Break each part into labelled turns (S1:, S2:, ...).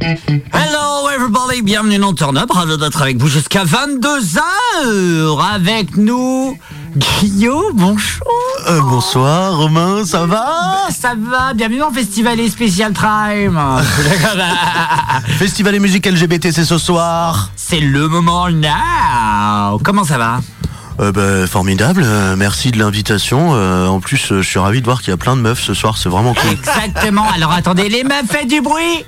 S1: Hello everybody, bienvenue dans Turn Up, ravi d'être avec vous jusqu'à 22h avec nous. Guillaume, bonjour.
S2: Euh, bonsoir Romain, ça va?
S1: Ça va, bienvenue dans Festival et Spécial Prime.
S2: Festival et musique LGBT c'est ce soir.
S1: C'est le moment now. Comment ça va?
S2: Euh, bah, formidable, euh, merci de l'invitation. Euh, en plus, je suis ravi de voir qu'il y a plein de meufs ce soir, c'est vraiment cool.
S1: Exactement, alors attendez, les meufs, faites du bruit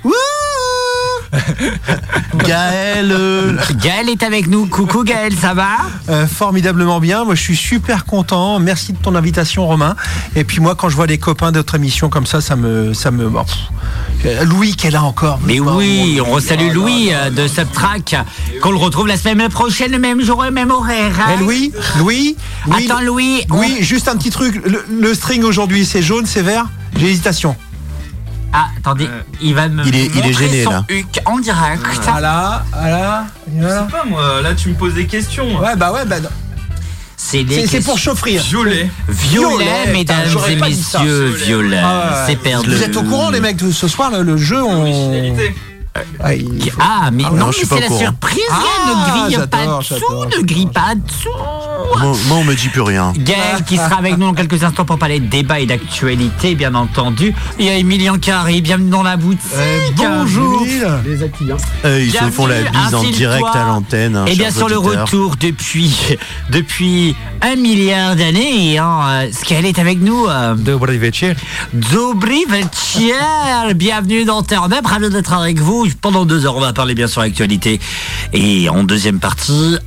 S2: Gaël, euh,
S1: Gaël est avec nous, coucou Gaël, ça va?
S3: Euh, formidablement bien. Moi, je suis super content. Merci de ton invitation, Romain. Et puis moi, quand je vois les copains d'autres émissions comme ça, ça me, ça me. Louis, qu'elle a encore.
S1: Mais oui, on resalue
S3: oh
S1: Louis euh, de Subtrack, qu'on le retrouve la semaine prochaine, le même jour et le même horaire. hein?
S3: Eh, Louis, Louis, Louis,
S1: Attends Louis, on-
S3: Louis, juste un petit truc. Le, le string aujourd'hui, c'est jaune, c'est vert? J'ai hésitation.
S1: Ah, attendez, il va me
S2: Il est- il est gêné,
S1: son
S2: là.
S1: huc en direct.
S3: Voilà, voilà. voilà.
S4: pas moi, là tu me poses des questions.
S3: Ouais, bah ouais, bah. non.
S1: C'est des
S3: C'est c'est pour chauffer.
S4: Violet.
S1: Violet,
S3: Violet,
S1: mesdames
S3: j'aurais
S1: et
S3: pas dit ça.
S1: messieurs,
S4: Violet.
S1: violet.
S3: Ah ouais.
S1: C'est perdu.
S3: Vous êtes au courant, les mecs, de ce soir, le, le jeu, on.
S4: Originalité.
S3: Ah, il-
S1: Ah, mais
S3: Ah,
S1: non,
S2: non,
S1: c'est la
S2: courant.
S1: surprise,
S3: Ah,
S1: ne grille pas dessous, ne grille pas dessous.
S2: moi, moi, on me dit plus rien.
S1: Gaël qui sera avec nous dans quelques instants pour parler de débat et d'actualité, bien entendu. Il y a Emilien Carré, bienvenue dans la boutique.
S3: Euh, bonjour.
S2: Euh, ils se font la bise en direct à l'antenne. hein,
S1: Et bien sûr le retour depuis depuis un milliard d'années. Hein, euh, Skael est avec nous. Euh,
S3: Dobry večer.
S1: Dobry večer. Bienvenue dans Turn Up. Ravi d'être avec vous. Pendant deux heures, on va parler bien sûr actualité. Et en deuxième partie,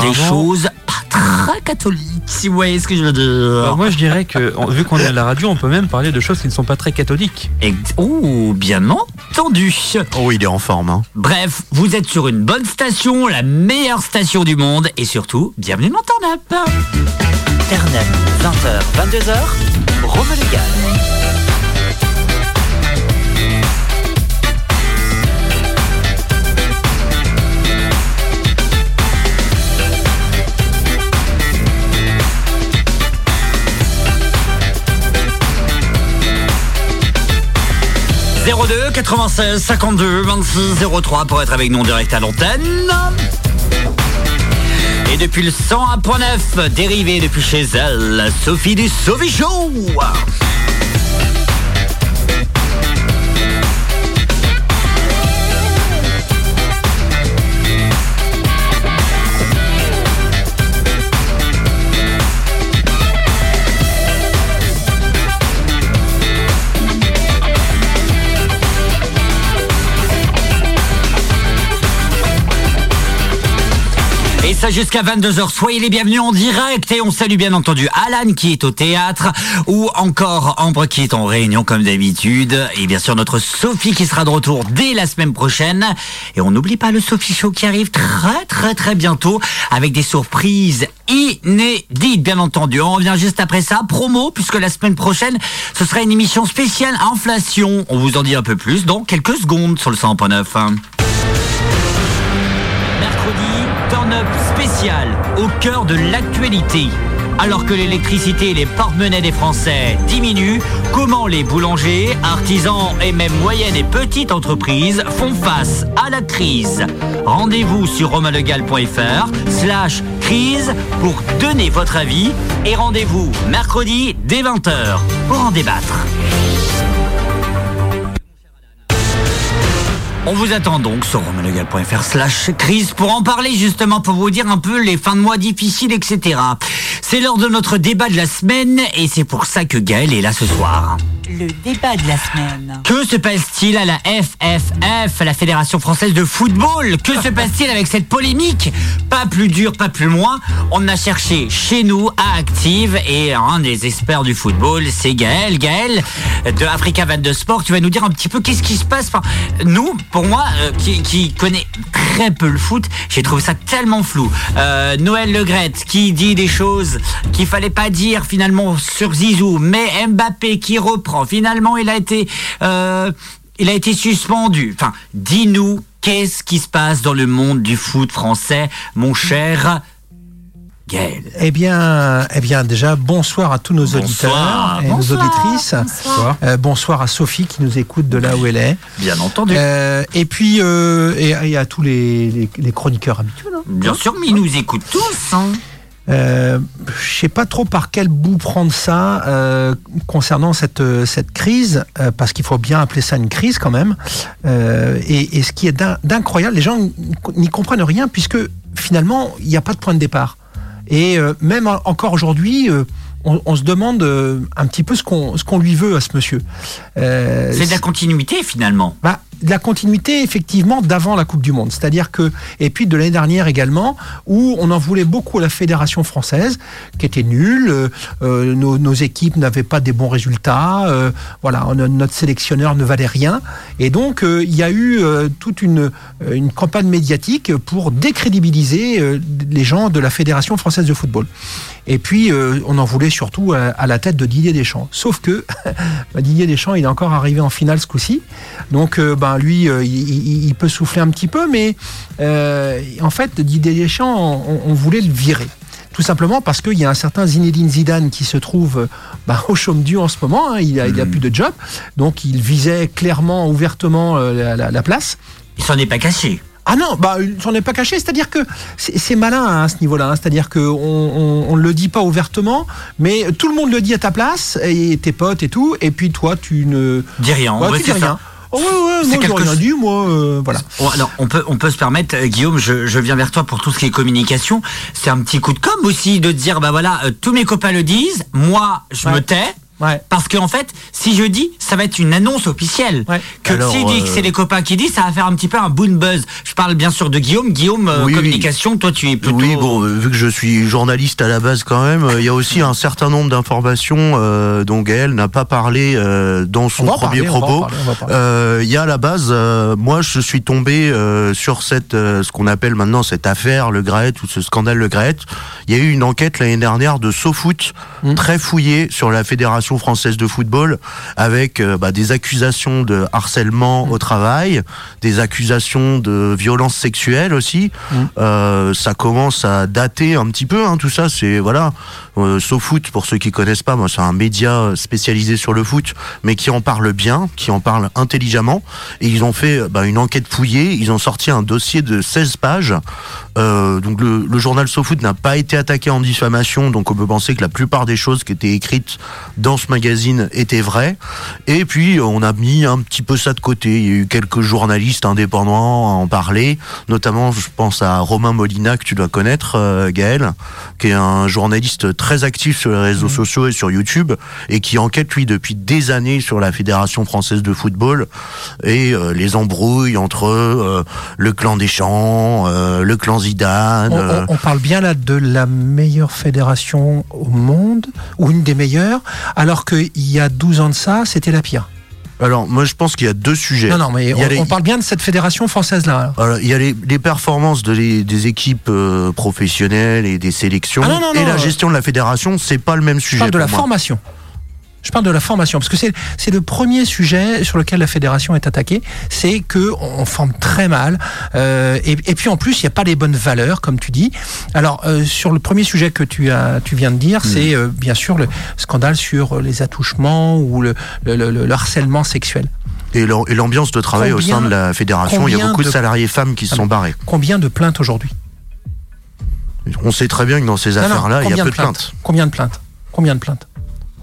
S1: des choses pas très catholiques, si vous voyez ce que je veux dire.
S5: Alors moi je dirais que vu qu'on est à la radio, on peut même parler de choses qui ne sont pas très catholiques.
S1: Ex- Oh, bien entendu.
S2: Oh, il est en forme. Hein.
S1: Bref, vous êtes sur une bonne station, la meilleure station du monde, et surtout, bienvenue dans Turn Up. Turn Up, 20h, 22h, Rome Légal. « 02 96 52 26 03 pour être avec nous direct à l'antenne. Et depuis le 101.9, dérivé depuis chez elle, Sophie du Sophie ça jusqu'à 22h. Soyez les bienvenus en direct et on salue bien entendu Alan qui est au théâtre ou encore Ambre qui est en réunion comme d'habitude et bien sûr notre Sophie qui sera de retour dès la semaine prochaine. Et on n'oublie pas le Sophie Show qui arrive très très très bientôt avec des surprises inédites bien entendu. On revient juste après ça. Promo puisque la semaine prochaine ce sera une émission spéciale inflation. On vous en dit un peu plus dans quelques secondes sur le 100.9. Mercredi, turn up spécial au cœur de l'actualité. Alors que l'électricité et les porte-monnaies des Français diminuent, comment les boulangers, artisans et même moyennes et petites entreprises font face à la crise? Rendez-vous sur romalegal.fr slash crise pour donner votre avis et rendez-vous mercredi dès 20h pour en débattre. On vous attend donc sur romanogal.fr slash crise pour en parler justement, pour vous dire un peu les fins de mois difficiles, etc. C'est l'heure de notre débat de la semaine et c'est pour ça que Gaël est là ce soir.
S6: Le débat de la semaine.
S1: Que se passe-t-il à la FFF, la Fédération Française de Football? Que se passe-t-il avec cette polémique? Pas plus dur, pas plus loin. On a cherché chez nous à Active et un des experts du football, c'est Gaël. Gaël de Africa 22 Sport, tu vas nous dire un petit peu qu'est-ce qui se passe? Enfin, nous, pour moi, euh, qui, qui connaît très peu le foot, j'ai trouvé ça tellement flou. Euh, Noël Legrette qui dit des choses qu'il fallait pas dire finalement sur Zizou, mais Mbappé qui reprend. Finalement, il a été, euh, il a été suspendu. Enfin, dis-nous qu'est-ce qui se passe dans le monde du foot français, mon cher Gaël?
S3: Eh bien, eh bien, déjà, bonsoir à tous nos
S1: Bonsoir,
S3: auditeurs et
S1: bonsoir,
S3: nos auditrices.
S6: Bonsoir.
S3: Euh, bonsoir à Sophie qui nous écoute de là où elle est.
S1: Bien entendu.
S3: Euh, et puis, euh, et, et à tous les, les- les chroniqueurs habituels. hein.
S1: Bien sûr, mais ils nous écoutent tous. hein.
S3: Euh, je sais pas trop par quel bout prendre ça euh, concernant cette, euh, cette crise, euh, parce qu'il faut bien appeler ça une crise quand même. Euh, et, et ce qui est d'in- d'incroyable, les gens n'y comprennent rien puisque finalement, il n'y a pas de point de départ. Et euh, même en- encore aujourd'hui, euh, on, on se demande euh, un petit peu ce qu'on ce qu'on lui veut à ce monsieur. Euh,
S1: C'est de la continuité finalement.
S3: bah, de la continuité effectivement d'avant la Coupe du Monde, c'est-à-dire que et puis de l'année dernière également où on en voulait beaucoup à la fédération française qui était nulle, euh, euh, nos, équipes n'avaient pas des bons résultats, euh, voilà, notre sélectionneur ne valait rien et donc il y a eu toute une une campagne médiatique pour décrédibiliser les gens de la fédération française de football. Et puis, on en voulait surtout à, la tête de Didier Deschamps. Sauf que bah, Didier Deschamps, il est encore arrivé en finale ce coup-ci. Donc, euh, ben, lui, euh, il, il- il peut souffler un petit peu, mais euh, en fait, Didier Deschamps, on, on voulait le virer. Tout simplement parce qu'il y a un certain Zinedine Zidane qui se trouve euh, bah, au chaume du en ce moment. hein. il a, il a plus de job. Donc, il visait clairement, ouvertement euh, la- la- la place.
S1: Il s'en est pas caché.
S3: Ah non, bah, il s'en est pas caché. C'est-à-dire que c'est malin hein, à ce niveau-là. hein. C'est-à-dire que on, on, on le dit pas ouvertement, mais tout le monde le dit à ta place et tes potes et tout. Et puis toi, tu ne,
S1: Dis rien.
S3: Ouais, tu dis
S1: ça.
S3: Oh, ouais, ouais, moi
S1: quelque
S3: rien dit, moi, euh, voilà.
S1: Alors, on peut, on peut se permettre, euh, Guillaume, je, je viens vers toi pour tout ce qui est communication. C'est un petit coup de com aussi de dire, bah voilà, euh, tous mes copains le disent, moi, je
S3: Ouais.
S1: me tais.
S3: Ouais.
S1: Parce qu'en fait, si je dis, ça va être une annonce officielle.
S3: Ouais.
S1: Que
S2: Alors,
S1: si je dis que
S2: euh,
S1: c'est les copains qui disent, ça va faire un petit peu un boom buzz. Je parle bien sûr de Guillaume. Guillaume, euh,
S2: Oui, oui.
S1: communication, toi tu es plutôt...
S2: Oui, bon, euh, vu que je suis journaliste à la base quand même, il y a aussi un certain nombre d'informations euh, dont Gaël n'a pas parlé euh, dans son
S3: en
S2: premier
S3: parler, en
S2: propos.
S3: en.
S2: Euh, Il y a à la base, euh, moi je suis tombé euh, sur cette, euh, ce qu'on appelle maintenant cette affaire Le Graët ou ce scandale Le Graët. Il y a eu une enquête l'année dernière de SoFoot
S3: Mm.
S2: très fouillée sur la Fédération française de football avec euh, bah, des accusations de harcèlement au travail, des accusations de violence sexuelle aussi.
S3: Mm.
S2: Euh, ça commence à dater un petit peu, hein, tout ça. C'est voilà, euh, SoFoot pour ceux qui connaissent pas, moi c'est un média spécialisé sur le foot, mais qui en parle bien, qui en parle intelligemment. Et ils ont fait bah, une enquête fouillée. Ils ont sorti un dossier de 16 pages. Euh, donc le, le journal SoFoot n'a pas été attaqué en diffamation, donc on peut penser que la plupart des choses qui étaient écrites dans ce magazine étaient vraies. Et puis on a mis un petit peu ça de côté. Il y a eu quelques journalistes indépendants à en parler, notamment je pense à Romain Molina que tu dois connaître, euh, Gaël, qui est un journaliste très actif sur les réseaux sociaux et sur YouTube et qui enquête lui depuis des années sur la Fédération française de football et euh, les embrouilles entre euh, le clan des champs, euh, le clan Zidane.
S3: On,
S2: euh,
S3: on- on parle bien là de la meilleure fédération au monde, ou une des meilleures, alors qu'il y a 12 ans de ça, c'était la pire.
S2: Alors moi je pense qu'il y a deux sujets.
S3: Non, non, mais on,
S2: les-
S3: on parle bien de cette fédération française-là.
S2: Alors, il y a les, les performances de les- des équipes euh, professionnelles et des sélections
S3: Ah non, non,
S2: et la
S3: euh,
S2: gestion de la fédération, c'est pas le même
S3: Je
S2: sujet.
S3: parle de la
S2: moi.
S3: formation. Je parle de la formation parce que c'est le premier sujet sur lequel la fédération est attaquée, c'est que on forme très mal euh, et, et puis en plus il n'y a pas les bonnes valeurs comme tu dis. Alors euh, sur le premier sujet que tu as tu viens de dire,
S2: Hmm.
S3: c'est euh, bien sûr le scandale sur les attouchements ou le, le, le- le harcèlement sexuel.
S2: Et l'am- et l'ambiance de travail au sein de la fédération, il y a beaucoup de,
S3: de-
S2: salariés femmes qui se sont barrés.
S3: Combien de plaintes aujourd'hui?
S2: On sait très bien que dans ces affaires-là, il y a peu
S3: de
S2: de plaintes?
S3: Combien de plaintes? Combien de plaintes?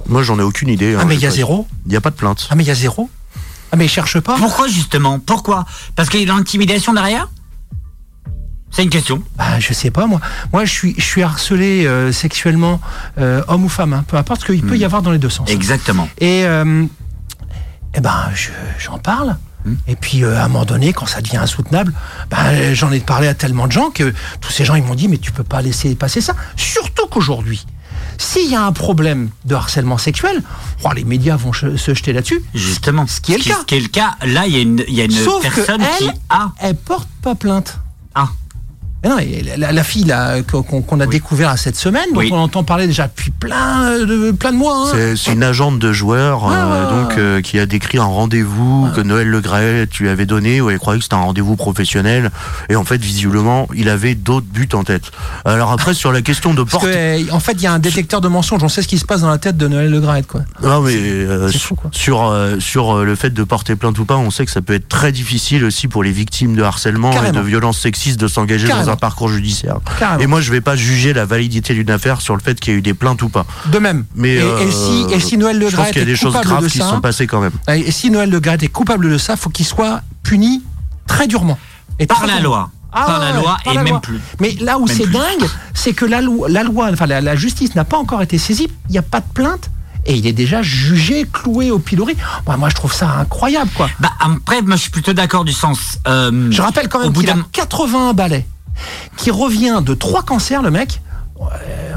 S2: Moi, j'en ai aucune idée.
S3: Ah
S2: hein,
S3: mais il y a
S2: pas-
S3: zéro
S2: Il n'y a pas de plainte.
S3: Ah mais il y a zéro Ah mais cherche pas
S1: Pourquoi justement Pourquoi Parce qu'il y a de l'intimidation derrière C'est une question.
S3: Bah, je sais pas moi. Moi je suis je suis harcelé euh, sexuellement euh, homme ou femme, hein, peu importe, qu'il peut y avoir dans les deux sens.
S1: Exactement.
S3: Et euh, eh ben je- j'en parle. Et puis euh, à un moment donné, quand ça devient insoutenable, ben, j'en ai parlé à tellement de gens que tous ces gens ils m'ont dit mais tu peux pas laisser passer ça. Surtout qu'aujourd'hui, s'il y a un problème de harcèlement sexuel, oh, les médias vont se jeter là-dessus.
S1: Justement.
S3: Ce qui est le cas.
S1: Ce qui est le cas. Là, il y a une, il y a une
S3: Sauf que
S1: personne qui a.
S3: Elle porte pas plainte.
S1: Ah.
S3: Eh non, la, la- fille qu'on a découvert cette semaine, dont
S1: Oui.
S3: on entend parler déjà depuis plein de plein de mois. hein.
S2: C'est une agente de joueur
S3: Ouais,
S2: euh, donc euh, qui a décrit un rendez-vous que Noël Le Gret lui avait donné où elle croyait que c'était un rendez-vous professionnel et en fait visiblement il avait d'autres buts en tête. Alors après sur la question de porte
S3: que, euh, en fait, il y a un détecteur de mensonges. On sait ce qui se passe dans la tête de Noël Le Graët, quoi.
S2: Non mais euh,
S3: fou, quoi.
S2: sur euh, sur euh, le fait de porter plainte ou pas, on sait que ça peut être très difficile aussi pour les victimes de harcèlement
S3: Carrément.
S2: et de violences sexistes de s'engager dans Un parcours judiciaire.
S3: Carrément.
S2: Et moi je vais pas juger la validité d'une affaire sur le fait qu'il y a eu des plaintes ou pas.
S3: De même.
S2: Mais
S3: et,
S2: euh,
S3: et si, et si Noël Le
S2: je pense
S3: Graët
S2: qu'il y a
S3: est
S2: des choses
S3: coupable
S2: graves
S3: de
S2: qui
S3: ça,
S2: sont passées quand même.
S3: et si Noël Le Graët est coupable de ça, faut qu'il soit puni très durement. Et
S1: Par
S3: très
S1: la loi.
S3: Ah
S1: par la
S3: ouais,
S1: loi
S3: par
S1: et
S3: la
S1: même
S3: loi.
S1: plus.
S3: Mais là où c'est dingue, c'est que la loi, la loi, enfin la, la justice n'a pas encore été saisie. Il n'y a pas de plainte. Et il est déjà jugé, cloué au pilori. Moi, moi, je trouve ça incroyable, quoi.
S1: Bah après, moi je suis plutôt d'accord du sens. euh,
S3: Je rappelle quand
S1: au
S3: même
S1: bout
S3: qu'il a
S1: d'un
S3: 81 balais, qui revient de trois cancers, le mec.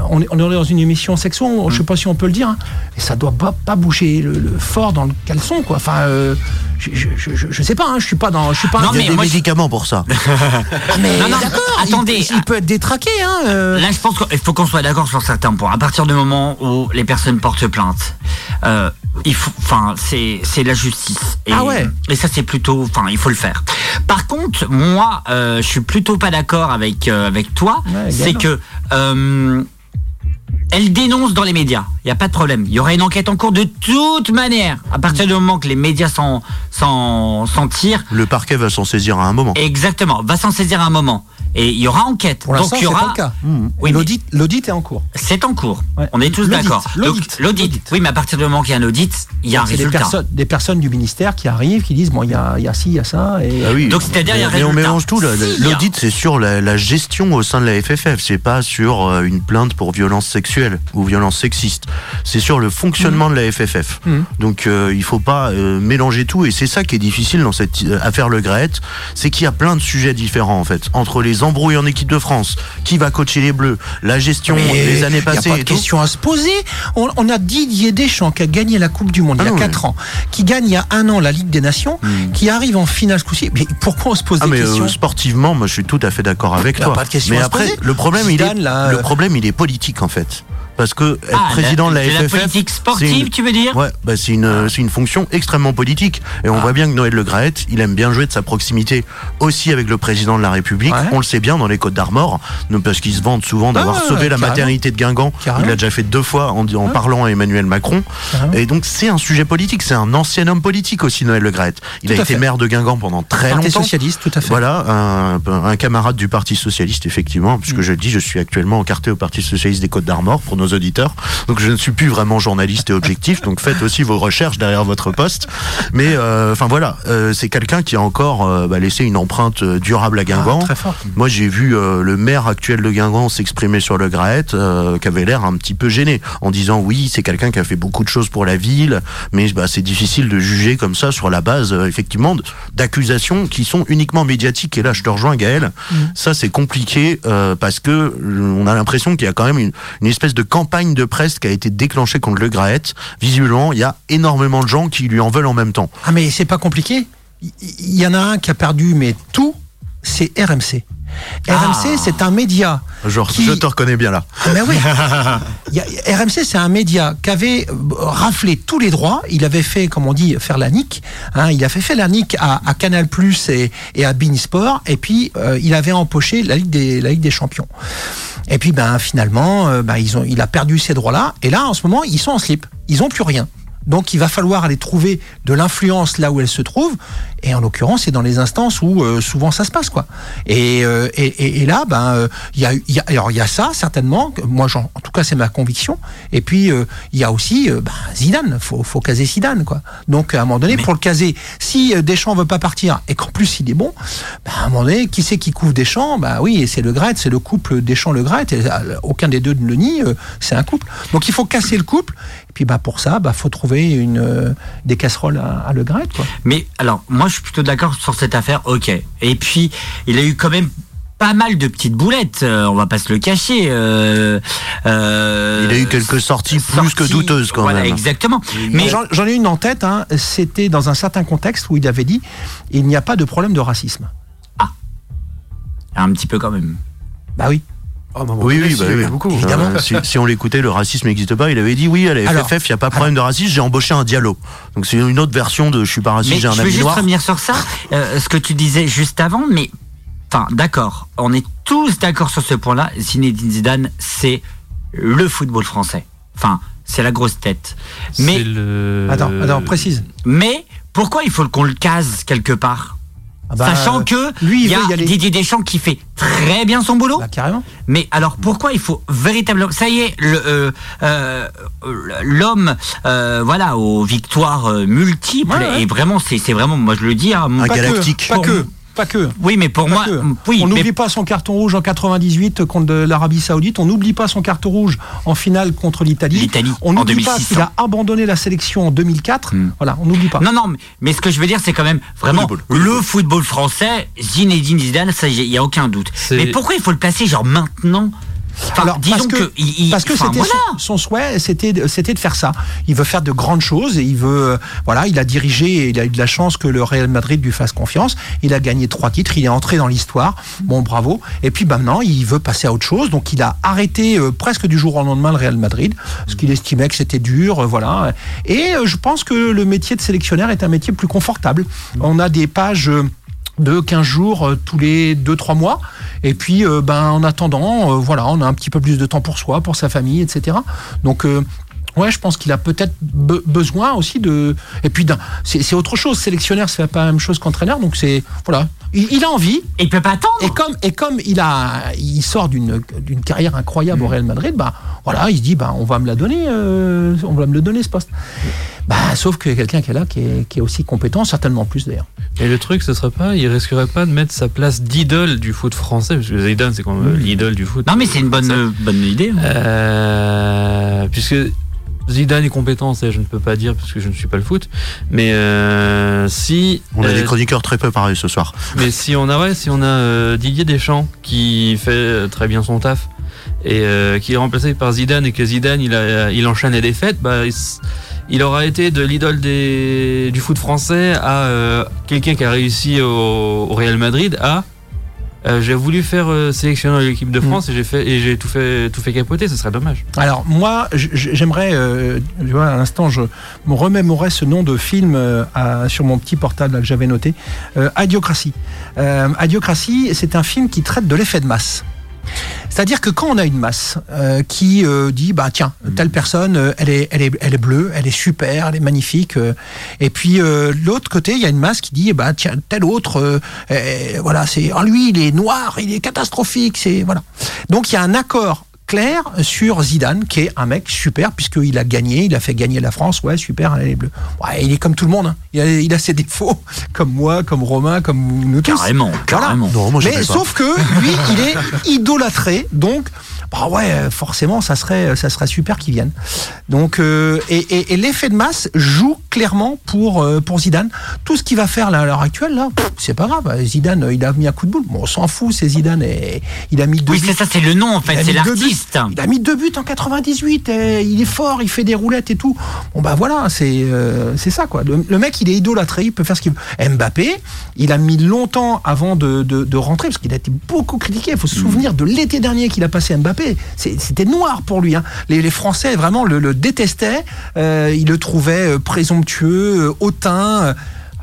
S3: On est, on est dans une émission sexuelle, je sais pas si on peut le dire, hein. et ça doit pas, pas bouger le, le fort dans le caleçon, quoi. Enfin, euh, je, je, je, sais pas, hein, je suis pas dans, je suis pas.
S1: Non,
S3: un-
S2: Il y
S1: mais
S2: a des
S1: moi, je-
S2: médicaments pour ça.
S3: Ah, mais
S1: Non, non,
S3: d'accord. il-
S1: attendez.
S3: il, peut être détraqué, hein. euh.
S1: Là, je pense qu'il faut qu'on soit d'accord sur certains points. À partir du moment où les personnes portent plainte, euh, il faut, enfin, c'est c'est la justice. Et,
S3: Ah ouais.
S1: Et ça, c'est plutôt, enfin, il faut le faire. Par contre, moi, euh, je suis plutôt pas d'accord avec euh, avec toi.
S3: Ouais,
S1: c'est que euh, elle dénonce dans les médias. Il y a pas de problème. Il y aura une enquête en cours de toute manière. À partir du moment que les médias s'en s'en s'en tirent,
S2: Le parquet va s'en saisir à un moment.
S1: exactement, va s'en saisir à un moment. Et il y aura enquête.
S3: Pour
S1: Donc il y aura.
S3: pas le cas.
S1: Oui, mais-
S3: L'audit, l'audit est en cours.
S1: c'est en cours.
S3: Ouais.
S1: On est tous
S3: L'audit,
S1: d'accord.
S3: l'audit,
S1: Donc, L'audit.
S3: l'audit.
S1: Oui, mais à partir du moment qu'il y a un audit, il y a un
S3: C'est des
S1: résultat.
S3: personnes, des personnes du ministère qui arrivent, qui disent bon, il y a, il y a ci, il y a ça, et
S2: Ah oui.
S1: Donc, c'est-à-dire, il y a un
S2: Mais on
S1: résultat.
S2: mélange tout. L'audit, c'est sur la, la gestion au sein de la FFF. C'est pas sur euh, une plainte pour violence sexuelle ou violence sexiste. C'est sur le fonctionnement de la FFF.
S3: Mhm.
S2: Donc, euh, il faut pas euh, mélanger tout. Et c'est ça qui est difficile dans cette euh, affaire Le Graët. C'est qu'il y a plein de sujets différents, en fait. Entre les embrouilles en équipe de France, qui va coacher les Bleus, la gestion
S3: Mais
S2: des années
S3: Il
S2: passées
S3: n'y a pas de question à se poser. On, on a Didier Deschamps qui a gagné la Coupe du Monde
S2: Ah
S3: il y a
S2: mais-
S3: 4 ans, qui gagne il y a un an la Ligue des Nations, qui arrive en finale ce coup-ci. Mais pourquoi on se pose
S2: Ah
S3: des
S2: mais
S3: questions
S2: euh, sportivement, moi je suis tout à fait d'accord avec
S3: Il
S2: toi.
S3: pas de question
S2: mais
S3: à se
S2: après,
S3: poser.
S2: le problème il est,
S3: là,
S2: le
S3: euh,
S2: problème il est politique en fait. Parce que être
S1: Ah,
S2: président de la,
S1: de la
S2: FFF,
S1: politique
S2: c'est
S1: sportive,
S2: une-
S1: tu veux dire
S2: Ouais, bah c'est une c'est une fonction extrêmement politique et on voit bien que Noël Le Graët, il aime bien jouer de sa proximité aussi avec le président de la République.
S3: Ouais.
S2: On le sait bien dans les Côtes d'Armor, parce qu'ils se vantent souvent d'avoir
S3: Ah,
S2: sauvé la
S3: carrément.
S2: maternité de Guingamp.
S3: Carrément.
S2: Il l'a déjà fait deux fois en, en parlant à Emmanuel Macron.
S3: Carrément.
S2: Et donc c'est un sujet politique, c'est un ancien homme politique aussi Noël Le Graët. Il
S3: Tout
S2: a été
S3: fait.
S2: maire de Guingamp pendant très
S3: Parti
S2: longtemps.
S3: socialiste, tout à fait.
S2: Voilà, un, un camarade du Parti Socialiste, effectivement, puisque je le dis, je suis actuellement encarté au Parti Socialiste des Côtes d'Armor pour nos auditeurs. Donc je ne suis plus vraiment journaliste et objectif, donc faites aussi vos recherches derrière votre poste. Mais euh, enfin voilà, euh, c'est quelqu'un qui a encore euh, bah, laissé une empreinte euh, durable à Guingamp.
S3: Ah, très fort.
S2: Moi, j'ai vu euh, le maire actuel de Guingamp s'exprimer sur le Graët, euh, qui avait l'air un petit peu gêné, en disant oui, c'est quelqu'un qui a fait beaucoup de choses pour la ville, mais bah, c'est difficile de juger comme ça sur la base, effectivement, d'accusations qui sont uniquement médiatiques. Et là, je te rejoins, Gaël. Ça, c'est compliqué euh, parce que on a l'impression qu'il y a quand même une, une espèce de campagne de presse qui a été déclenchée contre le Graët. Visiblement, il y a énormément de gens qui lui en veulent en même temps.
S3: Ah mais c'est pas compliqué. Il il y en a un qui a perdu mais tout, c'est RMC. RMC, c'est un média.
S2: Genre,
S3: Qui-
S2: je te reconnais bien là.
S3: Ah, Mais oui. Il y a- RMC, c'est un média qui avait euh, raflé tous les droits. Il avait fait, comme on dit, faire la nique. Hein, il a fait faire la nique à, à Canal Plus et, et à Beansport. Et puis, euh, il avait empoché la Ligue des, la Ligue des Champions. Et puis, ben, finalement, euh, ben, ils ont, il a perdu ces droits-là. Et là, en ce moment, ils sont en slip. Ils ont plus rien. Donc, il va falloir aller trouver de l'influence là où elle se trouve. Et en l'occurrence, c'est dans les instances où euh, souvent ça se passe, quoi. Et, euh, et, et- et là, ben, euh, il y a, il y a- alors il y a ça certainement. Moi, j'en- en tout cas, c'est ma conviction. Et puis, euh, il y a aussi euh, ben, Zidane. Faut, faut caser Zidane, quoi. Donc, à un moment donné, pour le caser, si euh, Deschamps veut pas partir et qu'en plus il est bon, ben, à un moment donné, qui c'est qui couvre Deschamps? Ben oui, c'est le Gret, c'est le couple Deschamps-Le Gret. Et, euh, aucun des deux ne le nie. euh, c'est un couple. Donc, il faut casser le couple. Et puis, ben, pour ça, ben, faut trouver une euh, des casseroles à, à Le quoi.
S1: Mais alors, moi, je suis plutôt d'accord sur cette affaire. Ok. Et puis, il a eu quand même pas mal de petites boulettes. euh, on va pas se le cacher. euh, euh,
S2: Il a eu quelques sorties plus que douteuses quand
S1: voilà,
S2: même.
S1: Exactement.
S3: Mais j'en ai une en tête, hein, c'était dans un certain contexte où il avait dit il n'y a pas de problème de racisme.
S1: un petit peu quand même.
S3: Bah oui.
S2: Oui, oui, bah, oui.
S5: beaucoup.
S3: Évidemment.
S2: Euh, si, si on l'écoutait, le racisme n'existe pas. Il avait dit oui, à la
S3: Alors,
S2: FFF, il n'y a pas de problème de racisme, j'ai embauché un dialogue. Donc c'est une autre version de je suis pas raciste, j'ai
S1: je
S2: un
S1: veux
S2: ami
S1: juste
S2: noir.
S1: revenir sur ça, euh, ce que tu disais juste avant, mais enfin d'accord, on est tous d'accord sur ce point-là. Zinedine Zidane, c'est le football français. Enfin, c'est la grosse tête. Mais
S5: le...
S3: Attends, attends, précise.
S1: mais pourquoi il faut qu'on le case quelque part?
S3: Ah bah,
S1: Sachant que
S3: lui, il
S1: y a
S3: veut y aller.
S1: Didier Deschamps qui fait très bien son boulot.
S3: Bah, carrément.
S1: Mais alors pourquoi il faut véritablement ça y est le, euh, euh, l'homme euh, voilà aux victoires euh, multiples
S3: Ouais, ouais.
S1: et vraiment c'est c'est vraiment moi je le dis hein,
S2: Un
S3: Pas
S2: galactique.
S3: Que, pas
S1: Pour-
S3: que. Pas que.
S1: oui mais pour
S3: Pas
S1: moi oui
S3: on
S1: mais
S3: n'oublie pas son carton rouge en 98 contre l'Arabie Saoudite. On n'oublie pas son carton rouge en finale contre l'Italie.
S1: L'Italie,
S3: On n'oublie pas
S1: 2006,
S3: qu'il a abandonné la sélection en 2004.
S1: Hmm.
S3: Voilà, on n'oublie pas.
S1: non non mais- mais ce que je veux dire c'est quand même vraiment
S2: Football,
S1: le football français Zinedine Zidane ça il y a aucun doute mais pourquoi il faut le placer genre maintenant? Enfin,
S3: Alors,
S1: disons
S3: parce que,
S1: que, il- il-
S3: parce que
S1: enfin,
S3: c'était
S1: voilà.
S3: son, son souhait, c'était de- c'était de faire ça. Il veut faire de grandes choses et il veut, euh, voilà, il a dirigé et il a eu de la chance que le Real Madrid lui fasse confiance. Il a gagné trois titres, il est entré dans l'histoire. Bon, bravo. Et puis maintenant, il veut passer à autre chose. Donc, il a arrêté euh, presque du jour au lendemain le Real Madrid, parce qu'il estimait que c'était dur, euh, voilà. Et euh, je pense que le métier de sélectionneur est un métier plus confortable. On a des pages. De 15 jours euh, tous les 2-3 mois. Et puis, euh, ben, en attendant, euh, voilà, on a un petit peu plus de temps pour soi, pour sa famille, etc. Donc, ouais, je pense qu'il a peut-être be- besoin aussi de. Et puis, c'est autre chose. Sélectionneur, c'est pas la même chose qu'entraîneur. Donc, c'est. Voilà. Il, il a envie.
S1: il peut pas attendre
S3: Et comme, et comme il, a, il sort d'une d'une carrière incroyable au Real Madrid, bah, voilà, il se dit bah, on va me la donner, euh, on va me le donner ce poste. Bah, sauf qu'il y a quelqu'un qui est là, qui est, qui est aussi compétent, certainement plus d'ailleurs.
S5: Et le truc, ce serait pas, il risquerait pas de mettre sa place d'idole du foot français, parce que Zidane, c'est quand même l'idole du foot.
S1: non mais c'est une bonne euh, bonne idée
S5: Euh, puisque Zidane est compétent, ça je ne peux pas dire parce que je ne suis pas le foot. Mais euh, si
S2: On a
S5: euh,
S2: des chroniqueurs très préparés ce soir.
S5: mais si on a ouais, si on a euh, Didier Deschamps qui fait euh, très bien son taf et euh, qui est remplacé par Zidane et que Zidane il a il enchaîne les défaites, bah il, aura été de l'idole du foot français à euh, quelqu'un qui a réussi au, au Real Madrid à euh, j'ai voulu faire euh, sélectionneur de l'équipe de France et j'ai fait et j'ai tout fait tout fait capoter, ce serait dommage.
S3: Alors moi, j'aimerais, euh, tu vois, à l'instant, je me remémorais ce nom de film euh, à- sur mon petit portable là, que j'avais noté, euh, Idiocratie. Euh, Idiocratie, c'est un film qui traite de l'effet de masse. C'est-à-dire que quand on a une masse euh, qui euh, dit bah tiens telle personne euh, elle est elle est elle est bleue elle est super elle est magnifique euh, et puis euh, de l'autre côté il y a une masse qui dit bah tiens tel autre voilà c'est ah, lui il est noir il est catastrophique c'est voilà. Donc il y a un accord clair sur Zidane, qui est un mec super, puisqu'il a gagné, il a fait gagner la France, ouais, super, elle est bleue. Ouais, il est comme tout le monde, hein. il, a, il a ses défauts, comme moi, comme Romain, comme nous tous.
S1: carrément carrément
S2: Non, moi je
S3: Mais sauf que lui, il est idolâtré, donc bah ouais, forcément, ça serait, ça serait super qu'il vienne. Donc, euh, et, et- et l'effet de masse joue clairement pour euh, pour Zidane. Tout ce qu'il va faire là à l'heure actuelle, là, c'est pas grave. Zidane, il a mis un coup de boule. Bon, on s'en fout, c'est Zidane. Et il a mis deux
S1: oui
S3: buts.
S1: c'est ça c'est le nom en fait c'est l'artiste
S3: Il a mis deux buts en 98. et il est fort, il fait des roulettes et tout. Bon bah voilà, c'est euh, c'est ça quoi. Le, le mec, il est idolâtré, il peut faire ce qu'il veut. Mbappé, il a mis longtemps avant de, de, de rentrer parce qu'il a été beaucoup critiqué. Il faut se souvenir de l'été dernier qu'il a passé Mbappé. C'était noir pour lui. hein. Les, Français vraiment le, détestaient. Euh, ils le trouvaient euh, présomptueux, euh, hautain. euh.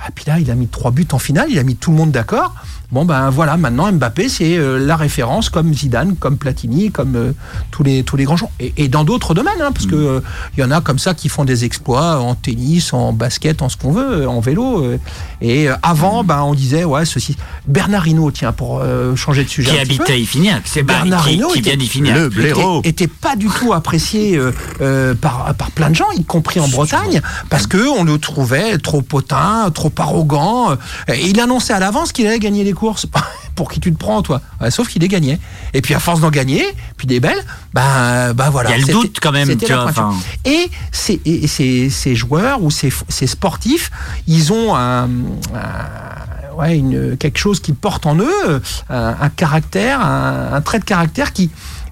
S3: Ah, puis là, il a mis trois buts en finale, il a mis tout le monde d'accord. Bon ben voilà, maintenant Mbappé c'est euh, la référence comme Zidane, comme Platini, comme euh, tous les tous les grands joueurs et, et dans d'autres domaines hein, parce que euh, il y en a comme ça qui font des exploits en tennis, en basket, en ce qu'on veut, euh, en vélo euh, et euh, avant ben on disait ouais ceci. Bernard Hinault tiens pour euh, changer de sujet
S1: qui à Ifinien c'est
S3: Bernard
S1: qui,
S3: Hinault
S1: qui
S3: était-
S1: vient d'Ifinien
S2: Le blaireau.
S3: était, était pas du tout apprécié euh, euh, par, par plein de gens, y compris en Bretagne, parce que on le trouvait trop potin, trop arrogant. euh, Et il annonçait à l'avance qu'il allait gagner les courses. Pour qui tu te prends, toi Ouais, Sauf qu'il les gagnait. Et puis à force d'en gagner, puis des belles, ben ben voilà.
S1: Il y a le doute quand même, tu vois, enfin.
S3: Et ces, et ces, ces joueurs ou ces, ces sportifs, ils ont un, un- ouais, une, quelque chose qu'ils portent en eux, un, un caractère, un, un trait de caractère qui,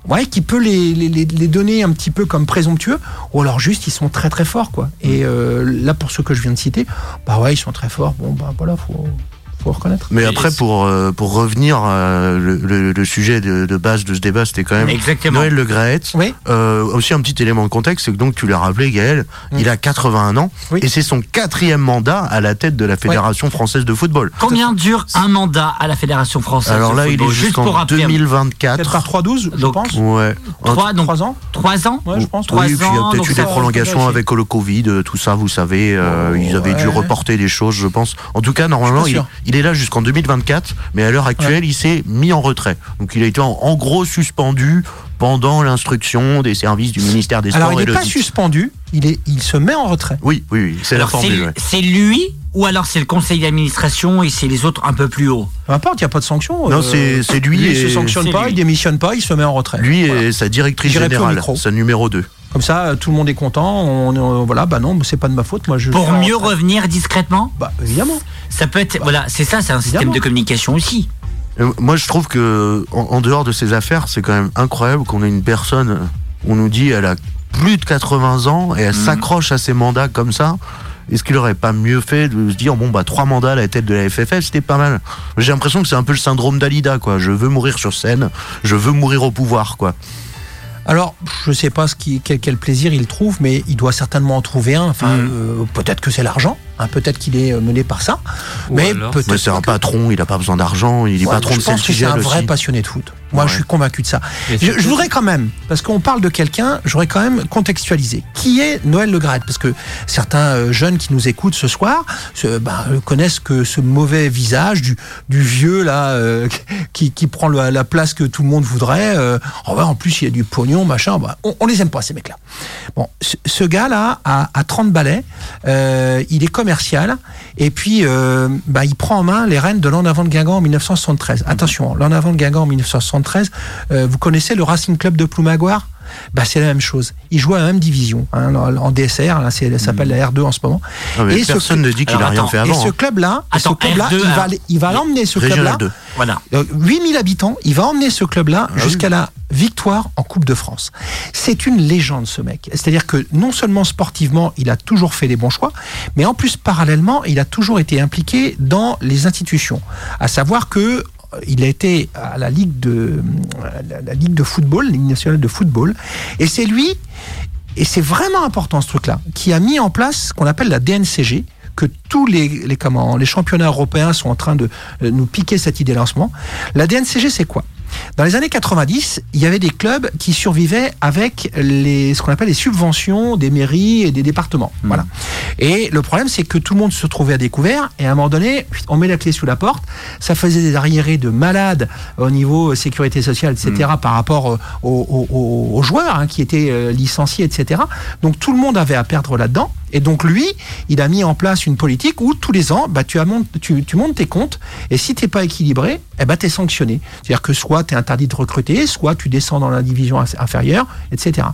S3: ouais, qui peut les- les donner un petit peu comme présomptueux, ou alors juste ils sont très très forts quoi. Et euh, là pour ceux que je viens de citer, bah ouais ils sont très forts. Bon bah voilà faut faut reconnaître.
S2: Mais
S5: Et
S2: après, pour, euh, pour revenir, euh, le, le- le sujet de, de base de ce débat, c'était quand même
S1: Exactement.
S2: Noël Le Graët.
S3: Oui.
S2: Euh, aussi un petit élément de contexte, c'est que donc tu l'as rappelé, Gaël, il a 81 ans.
S3: Oui.
S2: et c'est son quatrième mandat à la tête de la Fédération française de football.
S1: Combien dure un mandat à la Fédération française
S2: Alors
S1: de
S2: là, il
S1: football
S2: est
S1: Juste pour
S2: jusqu'en
S1: rappeler.
S3: Peut-être
S2: 2024.
S3: par 3-12, je
S1: Donc,
S3: pense.
S2: Ouais.
S1: Trois, donc,
S3: Trois ans
S1: trois ans
S3: Ouais, je pense.
S1: Trois
S2: oui, puis il y a peut-être eu des prolongations avec le Covid, euh, tout ça, vous savez, euh, ils avaient dû reporter des choses, je pense. En tout cas, normalement, il. Il est là jusqu'en 2024, mais à l'heure actuelle, il s'est mis en retrait. Donc il a été en, en gros suspendu pendant l'instruction des services du ministère des Sports
S3: Alors, il
S2: et
S3: n'est pas suspendu, il, est, il se met en retrait.
S2: Oui, oui, oui, c'est la formule.
S1: c'est- lui ou alors c'est le conseil d'administration et c'est les autres un peu plus haut?
S3: Peu importe, il n'y a pas de sanction.
S2: Non,
S3: euh,
S2: c'est c'est lui,
S3: il
S2: et,
S3: se sanctionne pas,
S1: lui.
S3: il démissionne pas, il se met en retrait.
S2: lui
S3: Voilà.
S2: et sa directrice générale, sa numéro 2.
S3: Comme ça, euh, tout le monde est content. On, on- voilà, bah non, c'est pas de ma faute. Moi, je.
S1: Pour mieux revenir discrètement?
S3: Bah, évidemment.
S1: Ça peut être. Voilà, c'est ça, c'est un système
S3: Évidemment.
S1: de communication aussi.
S2: Moi, je trouve que en, en dehors de ces affaires, c'est quand même incroyable qu'on ait une personne. On nous dit elle a plus de 80 ans et elle
S1: Mhm.
S2: s'accroche à ses mandats comme ça. Est-ce qu'il aurait pas mieux fait de se dire bon bah trois mandats à la tête de la FFF c'était pas mal. J'ai l'impression que c'est un peu le syndrome d'Alida quoi. Je veux mourir sur scène, je veux mourir au pouvoir quoi.
S3: Alors, je sais pas ce qui, quel, quel plaisir il trouve, mais il doit certainement en trouver un. Enfin,
S1: Mm.
S3: euh, peut-être que c'est l'argent. Hein, peut-être qu'il est euh, mené par ça.
S5: Ou
S3: mais peut-être.
S2: Mais c'est un
S3: que-
S2: patron, il a pas besoin d'argent, il est
S3: Ouais,
S2: patron
S3: je
S2: de
S3: pense que c'est un vrai
S2: aussi.
S3: passionné de foot. Moi,
S2: Ouais.
S3: je suis convaincu de ça. Je, voudrais quand même, parce qu'on parle de quelqu'un, j'aurais quand même contextualisé. Qui est Noël Le Graët Parce que certains euh, jeunes qui nous écoutent ce soir ben, euh, connaissent que ce mauvais visage du, du vieux là euh, qui, qui prend la place que tout le monde voudrait. euh, oh en plus, il y a du pognon, machin. bah, on, on les aime pas ces mecs-là. Bon, ce, ce gars-là a, a 30 balais. euh, il est commercial et puis bah, il prend en main les rênes de l'en avant de Guingamp en 1973. Attention, l'en avant de Guingamp en 1973, euh, vous connaissez le Racing Club de Ploumagoire bah, c'est la même chose. Il joue à la même division, hein, en DSR, là, c'est- ça s'appelle la R2 en ce moment.
S2: Non,
S3: Et
S2: personne ne dit qu'il
S1: Alors,
S2: a rien
S1: attends,
S2: fait
S3: Et
S2: avant.
S3: ce
S2: hein.
S3: club-là, et ce
S1: Attends,
S3: club-là,
S1: R2,
S3: il va, l'emmener ce
S2: Régional
S3: club-là.
S2: 2.
S1: Voilà.
S3: Euh, 8000 habitants, il va emmener ce club-là
S2: Ah
S3: jusqu'à la victoire en Coupe de France. C'est une légende ce mec. C'est-à-dire que non seulement sportivement, il a toujours fait des bons choix, mais en plus parallèlement, il a toujours été impliqué dans les institutions. À savoir que euh, il a été à la ligue de la, la ligue de football, ligue nationale de football, et c'est lui et c'est vraiment important ce truc-là, qui a mis en place ce qu'on appelle la DNCG, que tous les, les, comment, les championnats européens sont en train de euh, nous piquer cette ce moment. La DNCG, c'est quoi? Dans les années 90, il y avait des clubs qui survivaient avec les, ce qu'on appelle les subventions des mairies et des départements. Voilà. Et le problème, c'est que tout le monde se trouvait à découvert, et à un moment donné, on met la clé sous la porte, ça faisait des arriérés de malades au niveau euh, sécurité sociale, etc., par rapport euh, aux, aux- aux joueurs hein, qui étaient euh, licenciés, etc. Donc tout le monde avait à perdre là-dedans. Et donc lui, il a mis en place une politique où tous les ans, bah, tu, montes tes comptes, et si t'es pas équilibré, eh ben, tu es sanctionné. C'est-à-dire que soit tu es interdit de recruter, soit tu descends dans la division inférieure, etc.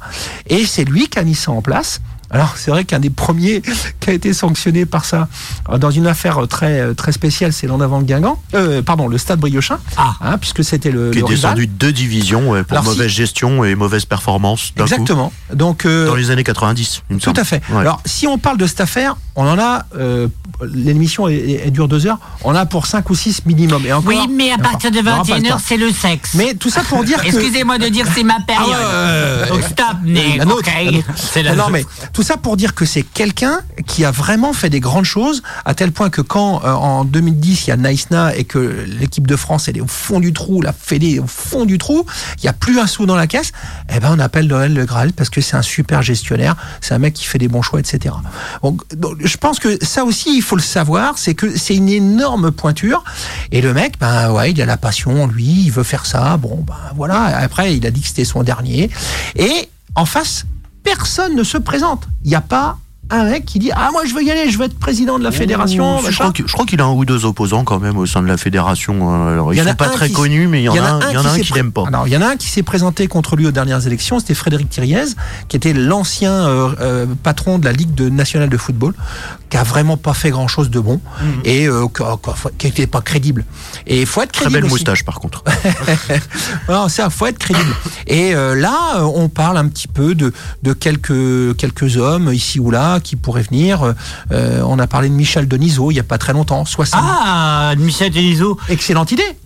S3: Et c'est lui qui a mis ça en place. Alors c'est vrai qu'un des premiers qui a été sanctionné par ça, euh, dans une affaire très euh, très spéciale, c'est l'en avant de Guingamp, euh, pardon, le Stade Briochin,
S1: Ah.
S3: hein, puisque c'était le,
S2: Qui est
S3: rival.
S2: descendu de deux divisions ouais, pour
S3: Alors, si-
S2: mauvaise gestion et mauvaise performance coup.
S3: Exactement. Donc euh,
S2: Dans les années 90, il me
S3: Tout
S2: semble.
S3: à fait.
S2: Ouais.
S3: Alors, si on parle de cette affaire, on en a. euh, L'émission dure deux heures. On a pour cinq ou six minimum. Et encore,
S1: Oui, mais à partir de
S3: On aura pas le
S1: 21h,
S3: temps.
S1: c'est le sexe.
S3: Mais tout ça pour dire que.
S1: Excusez-moi de dire c'est ma période.
S3: Ah ouais,
S1: Donc stop, Nick.
S3: La nôtre,
S1: ok.
S3: la nôtre.
S1: C'est la
S3: non,
S1: nôtre.
S3: mais tout ça pour dire que c'est quelqu'un qui a vraiment fait des grandes choses, à tel point que quand euh, en 2010 il y a Naïsna et que l'équipe de France elle est au fond du trou, la Fédé au fond du trou, il n'y a plus un sou dans la caisse, eh ben on appelle Noël Le Graal parce que c'est un super gestionnaire, c'est un mec qui fait des bons choix, etc. Donc, donc, je pense que ça aussi il faut le savoir, c'est que c'est une énorme pointure et le mec, ben ouais, il a la passion, lui, il veut faire ça, bon ben voilà. Après il a dit que c'était son dernier et en face personne ne se présente. Il n'y a pas un mec qui dit ah moi je veux y aller, je veux être président de la fédération.
S2: Ouh, je crois que- je crois qu'il a un ou deux opposants quand même au sein de la fédération. Alors,
S3: Il y
S2: ils
S3: en a
S2: sont pas très
S3: qui-
S2: connus, mais il y en a un, il y en a un
S3: s'est
S2: qui l'aime pas.
S3: Alors, il y en a un qui s'est présenté contre lui aux dernières élections, c'était Frédéric Thiriez, qui était l'ancien euh, euh, patron de la Ligue de, nationale de football, qui a vraiment pas fait grand chose de bon
S2: Mhm.
S3: et euh, qui- n'était pas crédible. Et il faut être
S2: Très
S3: crédible.
S2: belle
S3: aussi.
S2: moustache par contre.
S3: Non, ça, faut être crédible. Et euh, là, on parle un petit peu de, de quelques, quelques hommes ici ou là là qui pourraient venir. Euh, on a parlé de Michel Denisot il n'y a pas très longtemps. 60...
S1: Ah, Michel Denisot.
S3: Excellente idée.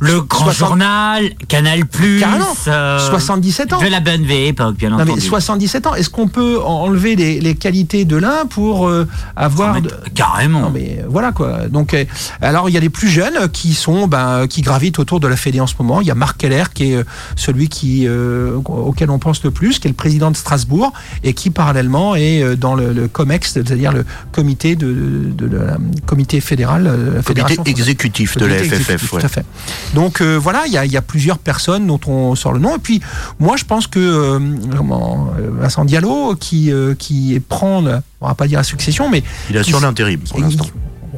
S1: Le Grand
S3: 60
S1: Journal, Canal Plus,
S3: Carrément. 77 ans.
S1: de la bonne vieille époque, bien
S3: Non,
S1: entendu.
S3: mais 77 ans, est-ce qu'on peut enlever les, les qualités de l'un pour euh, avoir...
S1: Ah, Carrément.
S3: Non mais euh, voilà quoi. Donc euh, alors il y a les plus jeunes qui sont ben, qui gravitent autour de la Fédé en ce moment. Il y a Marc Keller qui est euh, celui qui euh, auquel on pense le plus, qui est le président de Strasbourg et qui parallèlement est euh, dans le, le Comex, c'est-à-dire le comité de, de, de la comité fédéral, euh, la
S2: Comité exécutif de la
S3: Comité
S2: FFF.
S3: exécutif,
S2: ouais.
S3: Tout à fait. Donc euh, voilà, il y y a plusieurs personnes dont on sort le nom. Et puis moi, je pense que euh, comment, euh, Vincent Diallo, qui euh, qui prend, on va pas dire la succession, mais
S2: Il assure l'intérim pour l'instant.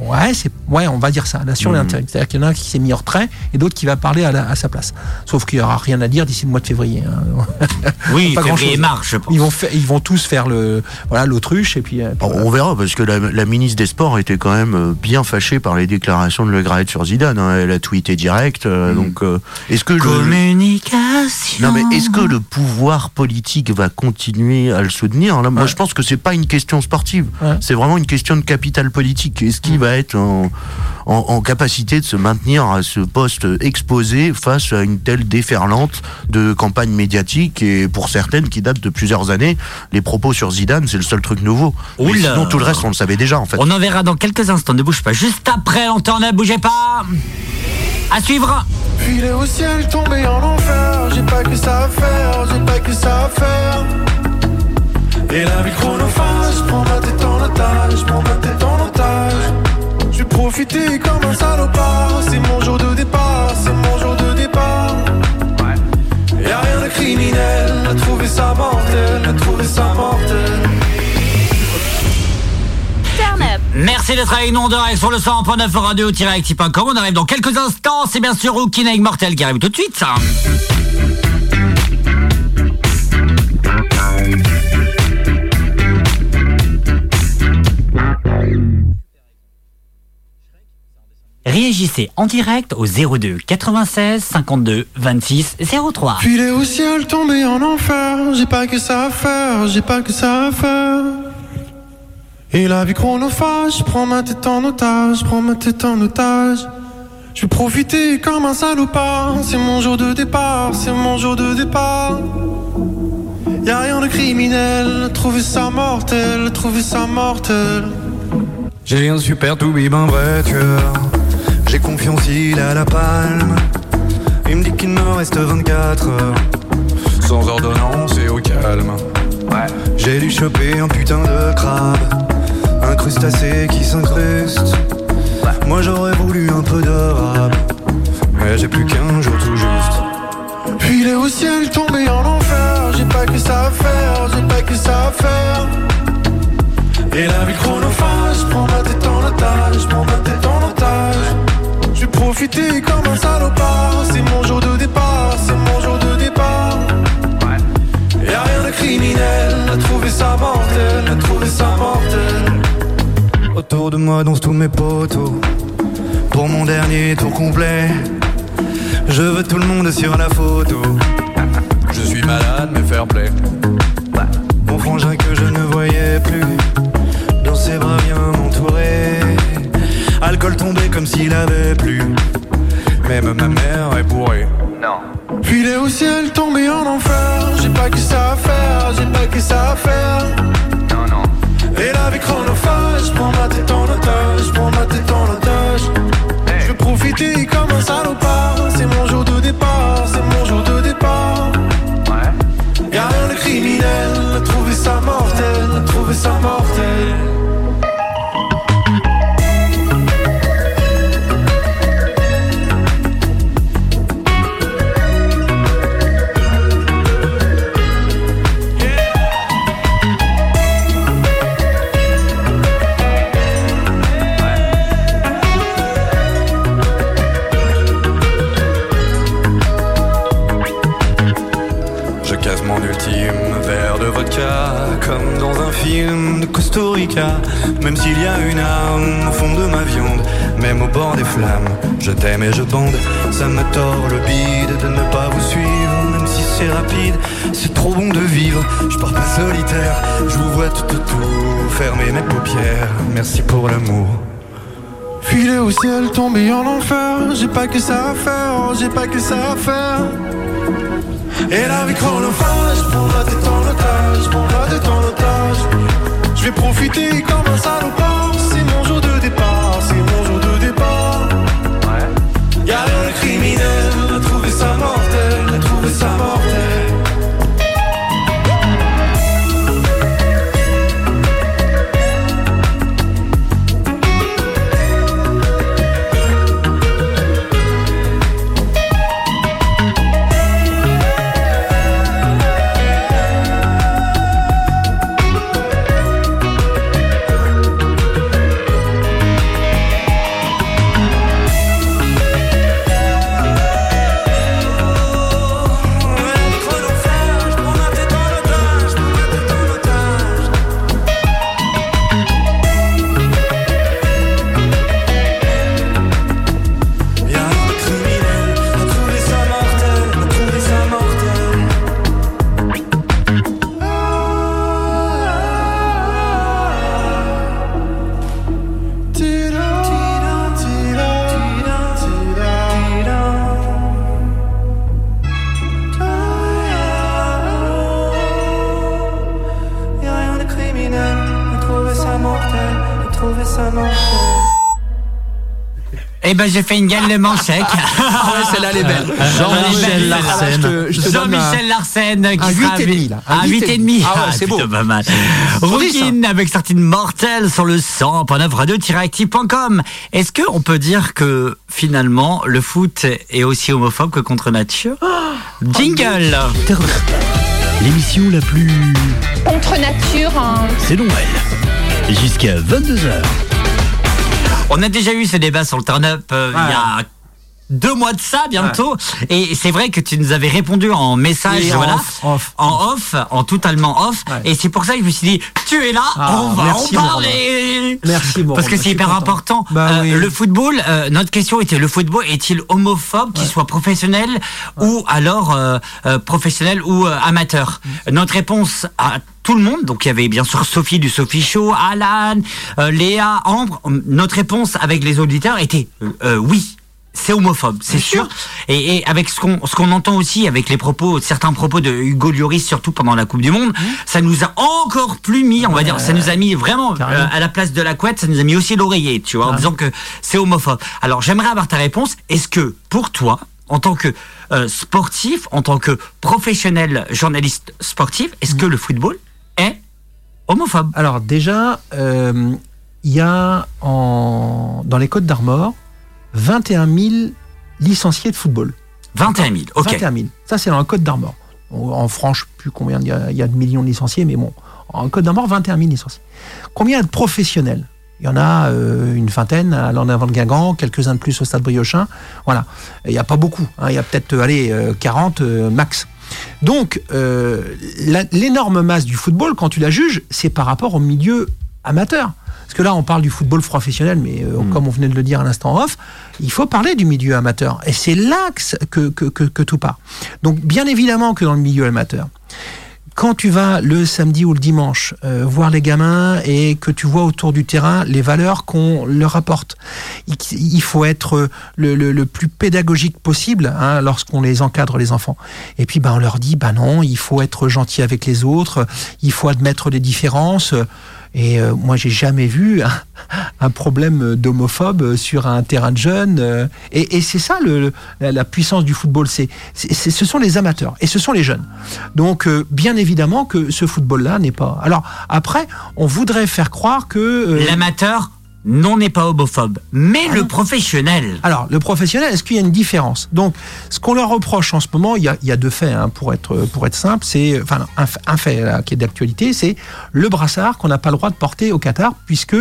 S3: Ouais, c'est ouais, on va dire ça, la sur
S2: Mhm.
S3: l'intérim. C'est-à-dire qu'il y en a un qui s'est mis en retrait et d'autres qui va parler à, la- à sa place. Sauf qu'il y aura rien à dire d'ici le mois de février. hein.
S1: oui,
S3: pas
S1: février
S3: grand-chose.
S1: mars, je pense.
S3: Ils vont ils vont tous faire le voilà l'autruche et puis. euh, puis
S2: Bon,
S3: voilà.
S2: On verra parce que la, la ministre des Sports était quand même euh, bien fâchée par les déclarations de Le Graët sur Zidane. hein. Elle a tweeté direct. euh, Donc, euh, est-ce que le,
S1: Communication.
S2: non mais est-ce que le pouvoir politique va continuer à le soutenir Là, moi,
S3: Ouais.
S2: je pense que c'est pas une question sportive.
S3: Ouais.
S2: C'est vraiment une question de capital politique. Est-ce qu'il va être en, en, en capacité de se maintenir à ce poste exposé face à une telle déferlante de campagne médiatique et pour certaines qui datent de plusieurs années Les propos sur Zidane, c'est le seul truc nouveau. Mais sinon, tout le reste, on le savait déjà en fait.
S1: On en verra dans quelques instants, ne bouge pas. Juste après, on t'en ne bougez pas. À suivre.
S7: Filer au ciel, tomber en enfer. J'ai pas que ça à faire, j'ai pas que ça à faire. Et la vie chronophage, prends ma tête en otage, prends ma tête en otage. Profiter comme un salopard. C'est mon jour de départ, c'est mon jour de départ. Y'a rien de criminel, à trouver ça mortel, à trouver ça mortel.
S6: Turn up.
S1: Merci d'être avec nous en direct sur le 100.9 radio-active.com. On arrive dans quelques instants. C'est bien sûr Rookie Mortel qui arrive tout de suite. Réagissez en direct au 02 96 52 26 03.
S7: Filer au ciel, tomber en enfer. J'ai pas que ça à faire, j'ai pas que ça à faire. Et la vie chronophage, prends ma tête en otage, prends ma tête en otage. Je vais profiter comme un salopard. C'est mon jour de départ, c'est mon jour de départ. Y'a rien de criminel, trouver ça mortel, trouver ça mortel.
S8: J'ai un super tout bib, un vrai tueur. J'ai confiance, il a la palme. Il me dit qu'il me reste 24 heures. Sans ordonnance et au calme. J'ai dû choper un putain de crabe. Un crustacé qui s'incruste. Moi j'aurais voulu un peu de rab. Mais j'ai plus qu'un jour tout juste.
S7: Filer au ciel, tomber en enfer. J'ai pas que ça à faire, j'ai pas que ça à faire. Et la vie chronophage, prends ma tête en otage, prends ma tête en profiter comme un salopard. C'est mon jour de départ, c'est mon jour de départ. Y'a rien de criminel, à trouver ça mortel, à trouver ça mortel.
S8: Autour de moi dansent tous mes potos. Pour mon dernier tour complet, je veux tout le monde sur la photo. Je suis malade, mais fair play. Mon frangin que je ne voyais plus, dans ses bras vient m'entourer. Alcool tombé comme s'il avait plu. Même ma mère est bourrée.
S7: Filer au ciel, tomber en enfer. J'ai pas que ça à faire, j'ai pas que ça à faire. Et la vie chronophage, prends ma tête en otage, prends ma tête en otage. Je vais profiter comme un salopard. C'est mon jour de départ, c'est mon jour de
S8: Même s'il y a une arme au fond de ma viande Même au bord des flammes Je t'aime et je bande Ça me tord le bide de ne pas vous suivre Même si c'est rapide, c'est trop bon de vivre. Je pars pas solitaire, je vous vois tout autour, fermer mes paupières. Merci pour l'amour.
S7: Filer au ciel, tomber en enfer. J'ai pas que ça à faire, j'ai pas que ça à faire. Et la vie chronophage, pour tête en otage, pour otage. Je vais profiter comme un salopard. C'est mon jour de départ, c'est mon jour de départ. Y'a rien de criminel, trouver ça mortel, à trouver ça mortel.
S1: Ben, j'ai fait une gagne de manchec.
S3: Ah ouais, celle-là, elle est belle.
S2: Jean-Michel
S3: Ah, là, je
S2: Larsen.
S3: te- je te donne un-
S1: Jean-Michel Larsen qui sera
S3: et demi, là. Un huit
S1: 8
S3: et
S1: demi.
S3: Ah ouais, c'est beau.
S1: plutôt pas mal. Rookin avec sortie mortelle sur le 100.9 radio-active.com. Est-ce que on peut dire que finalement le foot est aussi homophobe que contre nature? Jingle.
S9: L'émission la plus.
S10: Contre nature, hein.
S9: C'est Noël. Jusqu'à 22h.
S1: On a déjà eu ce débat sur le turn-up euh, il y a deux mois de ça bientôt et c'est vrai que tu nous avais répondu en message
S3: Oui, en
S1: voilà
S3: off, off.
S1: en off en totalement off
S3: Ouais.
S1: et c'est pour ça que je me suis dit tu es là
S3: Ah,
S1: on va
S3: merci,
S1: en parler
S3: Merci, Morand.
S1: parce que
S3: Je
S1: c'est hyper
S3: content.
S1: important
S3: Bah
S1: Euh,
S3: oui.
S1: le football euh, notre question était le football est-il homophobe qu'il soit professionnel ou alors euh, euh, professionnel ou euh, amateur?
S3: Mm.
S1: notre réponse à tout le monde, donc il y avait bien sûr Sophie du Sophie Show, Alan, euh, Léa, Ambre. Notre réponse avec les auditeurs était euh, oui. C'est homophobe, c'est sûr. Et, et avec ce qu'on ce qu'on entend aussi avec les propos, certains propos de Hugo Lloris, surtout pendant la Coupe du Monde, ça nous a encore plus mis, on va dire, ça nous a mis vraiment euh, à la place de la couette, ça nous a mis aussi l'oreiller, tu vois, en disant que c'est homophobe. Alors j'aimerais avoir ta réponse. Est-ce que pour toi, en tant que euh, sportif, en tant que professionnel journaliste sportif, est-ce que le football est homophobe?
S3: Alors déjà, euh, il y a en, dans les Côtes d'Armor 21 000 licenciés de football.
S1: 21 000, ok.
S3: 21 000. Ça, c'est dans la Côte d'Armor. En France, je ne sais plus combien il y, a, il y a de millions de licenciés, mais bon, en Côte d'Armor, 21 000 licenciés. Combien de professionnels? Il y en a euh, une vingtaine à l'en avant de Guingamp, quelques-uns de plus au Stade Briochin. Voilà. Il n'y a pas beaucoup. hein. Il y a peut-être, euh, allez, euh, 40 euh, max. Donc, euh, l'énorme masse du football, quand tu la juges, c'est par rapport au milieu amateur. Parce que là, on parle du football professionnel, mais euh, comme on venait de le dire à l'instant off, il faut parler du milieu amateur. Et c'est là que, ça- que, que, que, que tout part. Donc, bien évidemment que dans le milieu amateur, quand tu vas le samedi ou le dimanche euh, voir les gamins et que tu vois autour du terrain les valeurs qu'on leur apporte, il, il faut être le, le- le plus pédagogique possible hein, lorsqu'on les encadre les enfants. Et puis ben on leur dit bah non, il faut être gentil avec les autres, il faut admettre les différences. Et euh, moi, j'ai jamais vu un, problème d'homophobe sur un terrain de jeunes. euh, et c'est ça le, la, puissance du football. C'est- ce sont les amateurs et ce sont les jeunes. Donc, euh, bien évidemment que ce football-là n'est pas. Alors après, on voudrait faire croire que euh,
S1: L'amateur, non, n'est pas homophobe. Mais
S3: Ah
S1: le professionnel.
S3: Alors, le professionnel, est-ce qu'il y a une différence? Donc, ce qu'on leur reproche en ce moment, il y a, il y a deux faits, hein, pour, être, pour être simple, c'est, enfin, un, un fait là, qui est d'actualité, c'est le brassard qu'on n'a pas le droit de porter au Qatar, puisque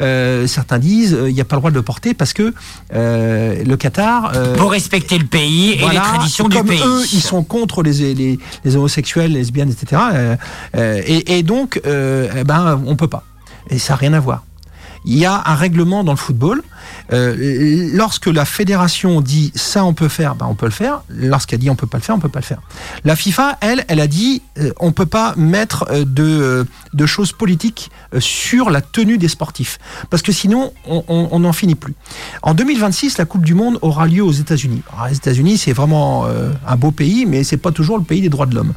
S3: euh, certains disent euh, il n'y a pas le droit de le porter parce que euh, le Qatar. euh,
S1: Pour respecter le pays et les traditions du pays.
S3: eux, ils sont contre les, les, les homosexuels, les lesbiennes, etc. euh, euh, et, et donc, euh, eh ben, on peut pas. Et ça n'a rien à voir. Il y a un règlement dans le football. Euh, lorsque la fédération dit ça on peut faire, ben on peut le faire. Lorsqu'elle dit on peut pas le faire, on peut pas le faire. La FIFA, elle, elle a dit euh, on peut pas mettre euh, de, euh, de choses politiques sur la tenue des sportifs, parce que sinon on- n'en finit plus. En 2026, la Coupe du Monde aura lieu aux États-Unis. Les États-Unis, c'est vraiment un beau pays, mais c'est pas toujours le pays des droits de l'homme.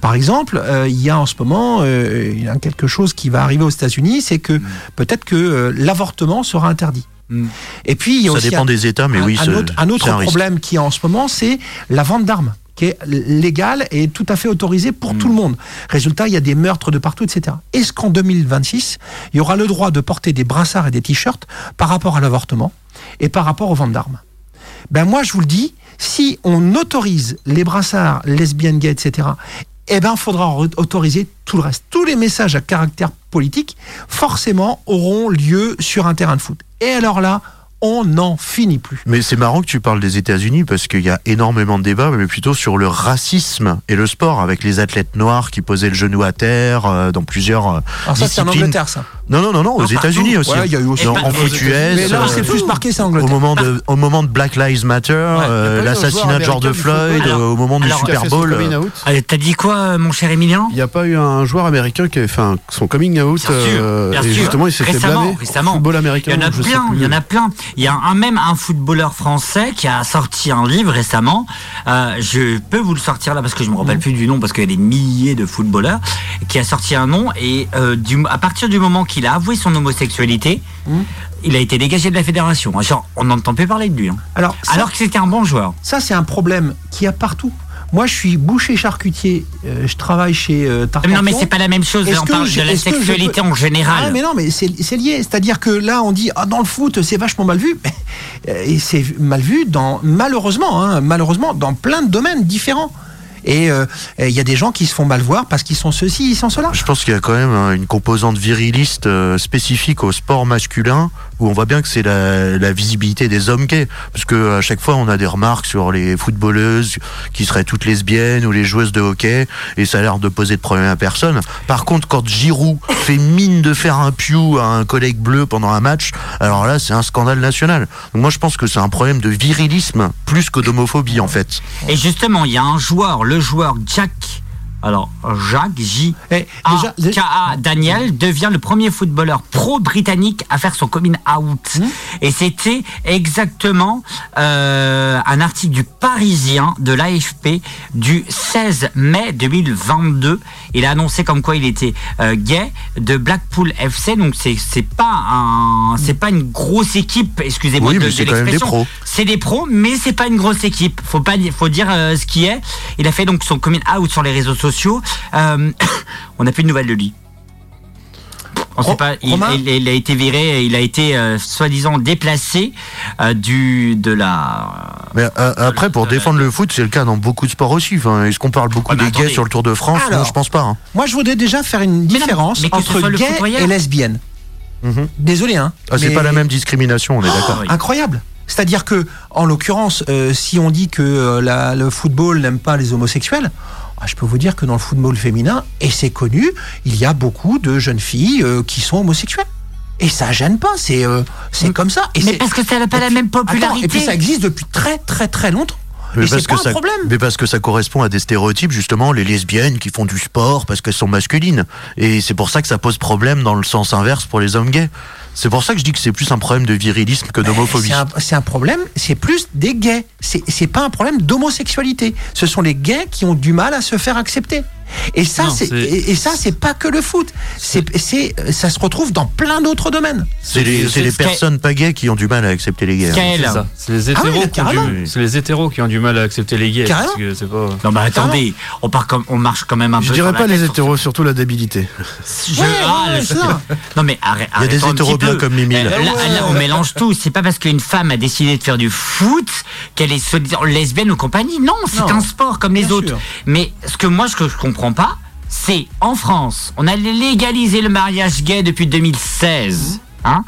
S3: Par exemple, il y a en ce moment il y a quelque chose qui va arriver aux États-Unis, c'est que peut-être que euh, l'avortement sera interdit.
S1: Mm.
S3: Et puis il y a
S2: Ça
S3: aussi
S2: dépend
S3: un-
S2: des États, mais
S3: un,
S2: oui,
S3: un autre, un autre
S2: risque.
S3: problème qui est en ce moment, c'est la vente d'armes qui est légale et tout à fait autorisée pour tout le monde. Résultat, il y a des meurtres de partout, etc. Est-ce qu'en 2026, il y aura le droit de porter des brassards et des t-shirts par rapport à l'avortement et par rapport aux ventes d'armes? Ben moi, je vous le dis, si on autorise les brassards, lesbiennes, gays, etc., eh ben, faudra autoriser tout le reste. Tous les messages à caractère politique, forcément, auront lieu sur un terrain de foot. Et alors là, on n'en finit plus.
S2: Mais c'est marrant que tu parles des États-Unis parce qu'il y a énormément de débats, mais plutôt sur le racisme et le sport, avec les athlètes noirs qui posaient le genou à terre euh, dans plusieurs euh,
S3: Alors ça, c'est en. Angleterre, ça.
S2: Non, non, non, non, aux. États-Unis aussi.
S3: Ouais, il y a eu aussi-
S2: en
S3: pas-
S2: foot US.
S3: Mais là,
S2: euh,
S3: c'est plus marqué, c'est
S2: au
S3: Angleterre.
S2: moment de au moment de Black Lives Matter, euh, l'assassinat de George Floyd, euh, au moment du
S1: alors,
S2: Super Bowl. euh.
S1: Euh, T'as dit quoi, mon cher Emilien
S11: Il n'y a pas eu un joueur américain qui avait fait un- son coming out
S1: Bien sûr,
S11: euh,
S1: bien
S11: et
S1: sûr.
S11: justement il s'était blâmé.
S1: récemment.
S11: Football américain.
S1: Il y en a plein, il y en a plein. Il y a un, même un footballeur français qui a sorti un livre récemment. Euh, je peux vous le sortir là parce que je me rappelle plus du nom parce qu'il y a des milliers de footballeurs qui a sorti un nom et du, à partir du moment qu'il a avoué son homosexualité, il a été dégagé de la fédération. Genre, on n'entend plus parler de lui. hein.
S3: Alors, ça,
S1: Alors que c'était un bon joueur.
S3: ça, c'est un problème qu'il y a partout. Moi, je suis boucher charcutier. euh, je travaille chez euh.
S1: Non, mais c'est pas la même chose. On parle de la sexualité
S3: peux-
S1: en général.
S3: Ah, mais non, mais c'est lié. C'est-à-dire que là, on dit, ah, dans le foot, c'est vachement mal vu. Et c'est mal vu, dans, malheureusement, hein, malheureusement, dans plein de domaines différents. Et euh, il y a des gens qui se font mal voir parce qu'ils sont ceci, ils sont cela.
S2: Je pense qu'il y a quand même hein, une composante viriliste euh, spécifique au sport masculin où on voit bien que c'est la, visibilité des hommes gays. Parce que à chaque fois, on a des remarques sur les footballeuses qui seraient toutes lesbiennes ou les joueuses de hockey et ça a l'air de poser de problème à personne. Par contre, quand Giroud fait mine de faire un piou à un collègue bleu pendant un match, alors là, c'est un scandale national. Donc moi, je pense que c'est un problème de virilisme plus que d'homophobie en fait.
S1: Et justement, il y a un joueur, le joueur Jack. Alors, Jacques J.
S3: Eh,
S1: A
S3: déjà- déjà-
S1: K A Daniel devient le premier footballeur pro-britannique à faire son coming out.
S3: Mmh.
S1: Et c'était exactement euh, un article du Parisien de l'AFP du 16 mai 2022. Il a annoncé comme quoi il était euh, gay de Blackpool FC. Donc c'est c'est pas un c'est pas une grosse équipe. Excusez-moi
S2: Oui,
S1: de, de l'expression.
S2: pros.
S1: C'est des pros, mais c'est pas une grosse équipe. Faut pas, faut dire euh, ce qui est. Il a fait donc son coming out sur les réseaux sociaux. Euh, on n'a plus de nouvelles de lui. On sait pas. Il,
S3: Romain
S1: il- il a été viré. Il a été euh, soi-disant déplacé euh, du de la.
S2: Mais euh, après, pour défendre le foot, c'est le cas dans beaucoup de sports aussi. Enfin, Est-ce qu'on parle beaucoup
S1: Ouais,
S2: des gays sur le Tour de France?
S3: Alors.
S2: Non, je pense pas. hein.
S3: Moi, je voudrais déjà faire une
S1: Mais non,
S3: différence
S1: mais
S3: entre gay et lesbienne.
S2: Mhm.
S3: Désolé, hein.
S2: Ah, c'est
S3: mais-
S2: pas la même discrimination, on est d'accord.
S1: oui.
S3: Incroyable. C'est-à-dire que, en l'occurrence, euh, si on dit que euh, la- le football n'aime pas les homosexuels, ah, je peux vous dire que dans le football féminin, et c'est connu, il y a beaucoup de jeunes filles euh, qui sont homosexuelles. Et ça gêne pas, c'est euh, c'est comme ça. Et
S1: Mais parce que ça n'a pas la même
S3: attends,
S1: popularité.
S3: et puis ça existe depuis très très très longtemps.
S2: Mais
S3: pas
S2: que
S3: un
S2: ça,
S3: problème.
S2: mais parce que ça correspond à des stéréotypes, justement, les lesbiennes qui font du sport parce qu'elles sont masculines. Et c'est pour ça que ça pose problème dans le sens inverse pour les hommes gays. C'est pour ça que je dis que c'est plus un problème de virilisme que d'homophobie.
S3: C'est un, un problème, c'est plus des gays. C'est c'est pas un problème d'homosexualité. Ce sont les gays qui ont du mal à se faire accepter. Et ça,
S5: Non,
S3: c'est
S5: c'est-
S3: et, et ça, c'est pas que le foot. C'est c'est ça se retrouve dans plein d'autres domaines.
S2: C'est les, c'est les
S1: c'est-
S2: personnes pas gays qui ont du mal à accepter les gays.
S1: Quel-
S5: C'est ça. C'est les
S3: Ah
S5: hétéros
S3: oui,
S5: qui ont
S3: carrément.
S5: du- c'est les hétéros qui ont du mal à accepter les gays.
S3: Carrément.
S5: Parce que c'est pas.
S1: Non, bah attendez, on, part comme, on marche quand même un
S11: Je
S1: peu.
S11: dirais
S1: sur la
S11: pas les hétéros, surtout la débilité.
S1: Je-
S3: Ouais,
S1: ah,
S3: ouais,
S1: le-
S3: c'est ça.
S1: Non mais arrête,
S2: Il y a des hétéros bien
S1: peu.
S2: comme Mimi, là.
S1: Là, là, on mélange tout. C'est pas parce qu'une femme a décidé de faire du foot qu'elle est lesbienne ou compagnie. Non, c'est un sport comme les
S3: Bien
S1: autres.
S3: sûr.
S1: Mais ce que moi, ce que je comprends pas, c'est en France, on a légalisé le mariage gay depuis 2016. Hein.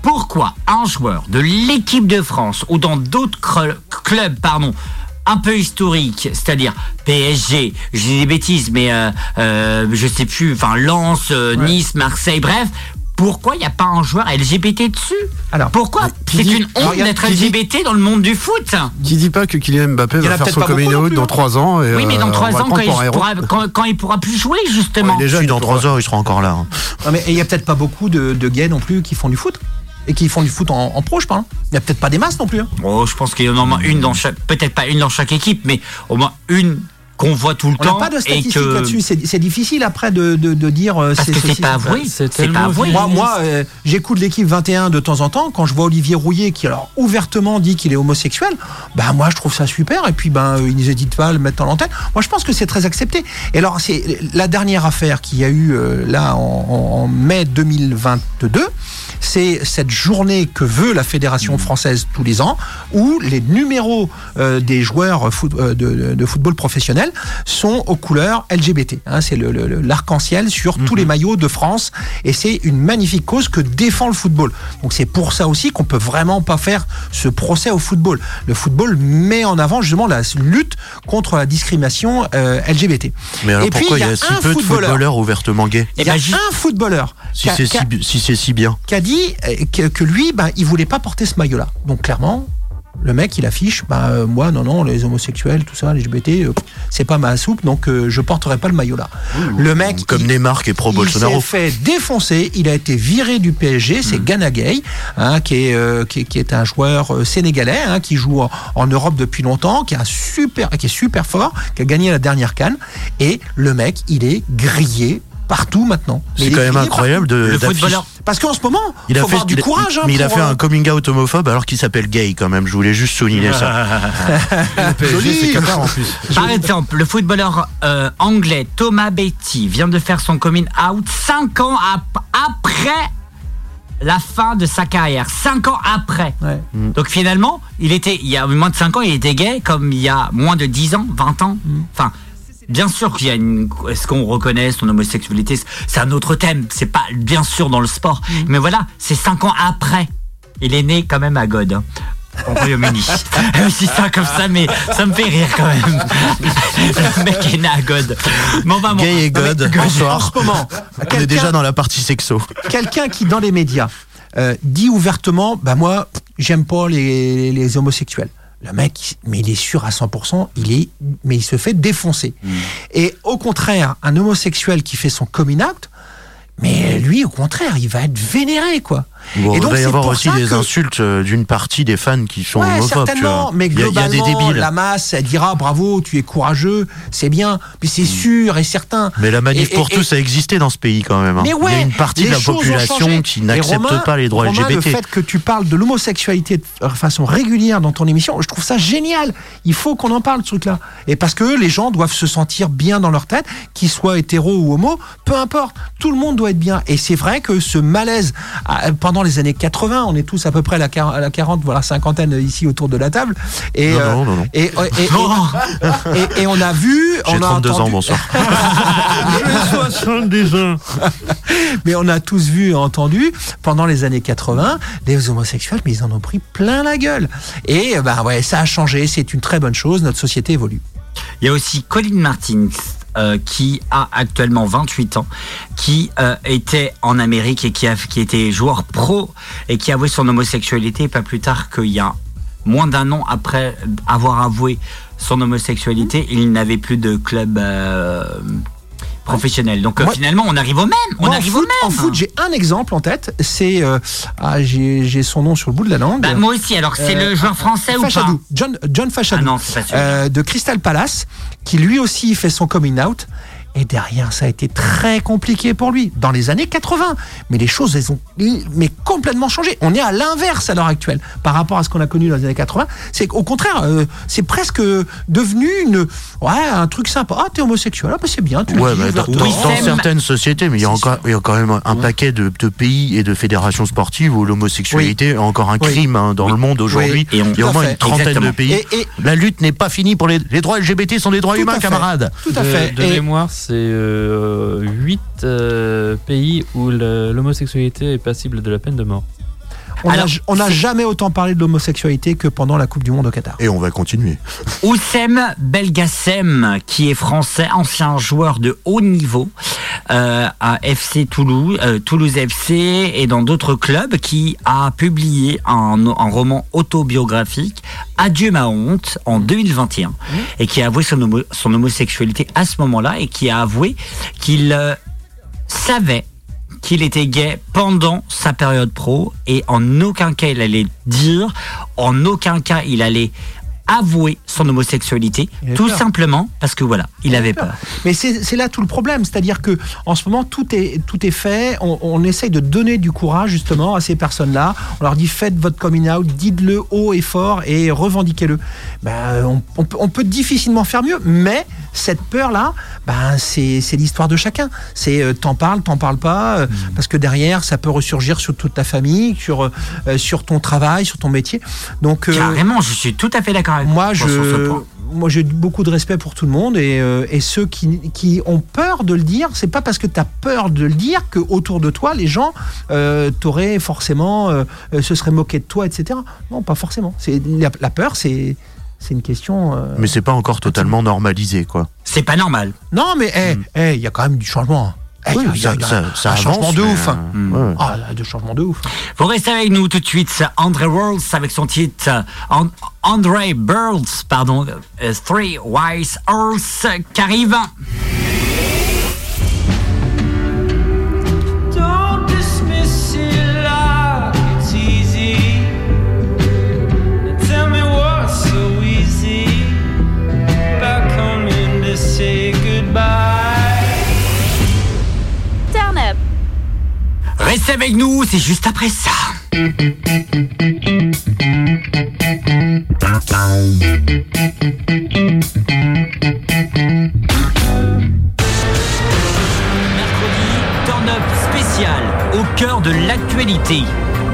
S1: Pourquoi un joueur de l'équipe de France ou dans d'autres clubs, pardon, un peu historiques, c'est-à-dire PSG, je dis des bêtises, mais euh, euh, je sais plus, enfin Lens, euh, Nice, Marseille, bref, pourquoi il n'y a pas un joueur LGBT dessus
S3: Alors,
S1: Pourquoi C'est
S11: dit-
S1: une honte
S3: regarde,
S1: d'être
S3: qui dit-
S1: LGBT dans le monde du foot
S11: Qui dit pas que Kylian Mbappé
S3: Il y en a
S11: va faire
S3: peut-être
S11: son
S3: pas
S11: coming
S3: beaucoup non
S11: out
S3: plus,
S11: dans
S3: hein.
S11: 3 ans et
S1: Oui, mais dans
S11: euh, on
S1: trois
S11: va
S1: ans, quand il,
S11: pour un héros.
S1: pourra, quand, quand il pourra plus jouer, justement.
S11: il est jeune,
S2: Si, dans
S11: il
S2: trois
S11: pourra-
S2: ans, il sera encore là. hein.
S3: Non, mais il y a peut-être pas beaucoup de, de gays non plus qui font du foot. Et qui font du foot en, en pro, je parle. Il y a peut-être pas des masses non plus. hein.
S1: Oh, je pense qu'il y en a au moins une dans chaque, peut-être pas une dans chaque équipe, mais au moins une qu'on voit tout le
S3: On n'a
S1: temps.
S3: pas de statistiques
S1: que-
S3: là-dessus. C'est c'est difficile après de, de, de dire. euh,
S1: Parce que c'est pas
S3: c'est
S1: avoué.
S5: C'est
S1: pas avoué.
S3: Moi, moi euh, j'écoute l'équipe 21 de temps en temps. Quand je vois Olivier Rouillet qui alors ouvertement dit qu'il est homosexuel, bah moi je trouve ça super. Et puis ben euh, ils n'hésitent pas à le mettre dans l'antenne. Moi je pense que c'est très accepté. Et alors c'est la dernière affaire qu'il y a eu euh, là en, en- en mai 2022. C'est cette journée que veut la fédération française tous les ans, où les numéros euh, des joueurs foot- euh, de, de football professionnel sont aux couleurs LGBT. hein. c'est le- le- le- l'arc-en-ciel sur tous les maillots de France, et c'est une magnifique cause que défend le football. Donc c'est pour ça aussi qu'on peut vraiment pas faire ce procès au football. Le football met en avant justement la lutte contre la discrimination euh, LGBT.
S2: Mais alors
S3: Et puis,
S2: pourquoi
S3: il
S2: il
S3: y
S2: y
S3: a
S2: a si
S3: un
S2: peu de
S3: footballeur.
S2: footballeurs ouvertement gays?
S3: Il y a
S1: ben, juste-
S3: un footballeur
S2: si
S3: a-
S2: c'est
S3: a-
S2: si, si c'est si bien
S3: qui a dit euh, que, que lui, ben, il voulait pas porter ce maillot-là. Donc clairement, le mec, il affiche, bah euh, moi, non, non, les homosexuels, tout ça, les LGBT, euh, c'est pas ma soupe, donc euh, je porterai pas le maillot-là. Le mec,
S2: comme
S3: il,
S2: Neymar qui est pro
S3: il
S2: Bolsonaro.
S3: s'est fait défoncer, il a été viré du PSG, c'est Gana Gueye, hein, qui, est, qui, est- qui est un joueur sénégalais, hein, qui joue en, en Europe depuis longtemps, qui, un super, qui est super fort, qui a gagné la dernière canne, et le mec, il est grillé partout maintenant.
S2: C'est quand même incroyable de
S1: Le
S2: d'afficher-
S1: footballeur.
S3: Parce qu'en ce moment, il
S2: Il a
S3: faut
S2: fait,
S3: avoir du courage. hein,
S2: mais il a fait
S3: euh,
S2: un coming out homophobe alors qu'il s'appelle gay quand même. Je voulais juste souligner ça.
S11: En plus.
S1: Par exemple, le footballeur euh, anglais Thomas Betty vient de faire son coming out 5 ans ap- après la fin de sa carrière. 5 ans après.
S3: Ouais.
S1: Donc finalement, il était, il y a moins de 5 ans, il était gay, comme il y a moins de 10 ans, 20 ans. Enfin, bien sûr qu'il y a une. Est-ce qu'on reconnaît son homosexualité C'est un autre thème. C'est pas bien sûr dans le sport. Mais voilà, c'est 5 ans après. Il est né quand même à God. hein, Au Royaume-Uni. Je dis ça comme ça, mais ça me fait rire quand même. Le mec est né à God. Bon, bah, bon.
S2: Gay et God, bonsoir.
S3: ce moment,
S2: On est déjà dans la partie sexo.
S3: quelqu'un qui dans les médias euh, dit ouvertement, bah moi, j'aime pas les, les homosexuels. Le mec, mais il est sûr à 100%, il est, mais il se fait défoncer. Et au contraire, un homosexuel qui fait son coming out, mais lui, au contraire, il va être vénéré, quoi.
S2: Bon,
S3: Et
S2: il
S3: donc,
S2: va y avoir aussi des
S3: que-
S2: insultes euh, d'une partie des fans qui sont
S3: Ouais,
S2: homophobes.
S3: certainement, mais
S2: Il y a- il y, a des
S3: globalement,
S2: débiles.
S3: la masse, elle dira bravo, tu es courageux, c'est bien, mais c'est sûr et certain.
S2: Mais la manif
S3: Et-
S2: pour tous a existé dans ce pays quand même. hein.
S3: Mais ouais,
S2: il y a une partie de la population qui n'accepte pas les droits
S3: Romain,
S2: LGBT.
S3: Le fait que tu parles de l'homosexualité de façon régulière dans ton émission, je trouve ça génial. Il faut qu'on en parle ce truc-là. Et parce que les gens doivent se sentir bien dans leur tête, qu'ils soient hétéros ou homo, peu importe. Tout le monde doit être bien. Et c'est vrai que ce malaise ah, pendant les années 80, on est tous à peu près à la, quar- à la 40, voire cinquantaine ici autour de la table. Et,
S2: Non,
S3: euh,
S2: non, non, non.
S3: Et, et- et- et- et on a vu,
S2: J'ai
S3: on a
S2: 32 ans, bonsoir.
S3: mais on a tous vu et entendu pendant les années 80 des homosexuels, mais ils en ont pris plein la gueule. Et ben ouais, ça a changé, c'est une très bonne chose, notre société évolue.
S1: Il y a aussi Colin Martins euh, qui a actuellement 28 ans, qui euh, était en Amérique et qui, était joueur pro et qui a avoué son homosexualité pas plus tard qu'il y a moins d'un an après avoir avoué son homosexualité, il n'avait plus de club euh, professionnel. Donc euh,
S3: Moi-
S1: finalement, on arrive au même. On
S3: en
S1: arrive
S3: foot,
S1: au
S3: en
S1: même.
S3: foot, j'ai un exemple en tête, c'est euh, ah, j'ai j'ai son nom sur le bout de la langue.
S1: Bah, moi aussi. Alors c'est
S3: Euh,
S1: le joueur français ou pas
S3: John, John Fachadou,
S1: Ah non, c'est pas celui-là.
S3: euh, de Crystal Palace, qui lui aussi fait son coming out. Et derrière, ça a été très compliqué pour lui, dans les années 80. Mais les choses, elles ont mais complètement changé. On est à l'inverse à l'heure actuelle, par rapport à ce qu'on a connu dans les années 80. C'est qu'au contraire, euh, c'est presque devenu une, ouais, un truc sympa. Ah, t'es homosexuel, ah, bah, c'est bien, tu
S2: Ouais,
S3: le dis
S2: bah, dans, certaines sociétés, mais il y, a encore, il y a quand même un paquet de, de pays et de fédérations sportives où l'homosexualité est encore un
S3: Oui.
S2: crime hein, dans le monde aujourd'hui. Il y a au moins une trentaine
S1: Exactement.
S2: de pays.
S3: Et- et-
S2: La lutte n'est pas finie pour les, les droits LGBT sont des droits
S3: Tout
S2: humains, camarades.
S3: Tout à
S5: de,
S3: fait.
S5: de
S3: Et-
S5: mémoire, c'est 8 pays où l'homosexualité est passible de la peine de mort.
S3: On
S1: Alors,
S3: n'a jamais autant parlé de l'homosexualité que pendant la Coupe du Monde au Qatar.
S2: Et on va continuer.
S1: Oussem Belgassem, qui est français, ancien joueur de haut niveau, euh, à FC Toulouse, euh, Toulouse FC et dans d'autres clubs, qui a publié un, un roman autobiographique, Adieu ma honte, en 2021, et qui a avoué son, homo- son homosexualité à ce moment-là et qui a avoué qu'il euh, savait qu'il était gay pendant sa période pro et en aucun cas il allait dire, en aucun cas il allait avouer son homosexualité, tout
S3: peur.
S1: simplement parce que voilà, il avait peur.
S3: Mais c'est là tout le problème, c'est-à-dire que en ce moment tout est tout est fait. On, on essaye de donner du courage justement à ces personnes-là. On leur dit faites votre coming out, dites-le haut et fort et revendiquez-le. Ben, on, on peut- on peut difficilement faire mieux, mais cette peur-là, ben c'est l'histoire de chacun. C'est euh, t'en parles, t'en parles pas, euh, parce que derrière ça peut ressurgir sur toute ta famille, sur euh, sur ton travail, sur ton métier. Donc
S1: Carrément, je suis tout à fait d'accord avec
S3: moi,
S1: toi sur ce
S3: je,
S1: point.
S3: moi, j'ai beaucoup de respect pour tout le monde et, et ceux qui, qui ont peur de le dire, c'est pas parce que tu as peur de le dire que autour de toi, les gens t'auraient forcément, se seraient moqués de toi, etc. Non, pas forcément. La peur, c'est c'est une question. euh,
S2: Mais c'est pas encore totalement normalisé, quoi.
S1: C'est pas normal.
S3: Non, mais eh, eh, il y a quand même du changement. Eh, y a-
S2: ça,
S3: il y a
S2: ça- ça
S3: un changement de ouf. hein.
S2: euh, ouais.
S3: Ah, là, de changement de ouf.
S1: Vous restez avec nous tout de suite, André Worlds avec son titre And- André Burls, pardon, euh, Three Wise Earls qui arrive. Restez avec nous, c'est juste après ça. Mercredi, turn up spécial, au cœur de l'actualité.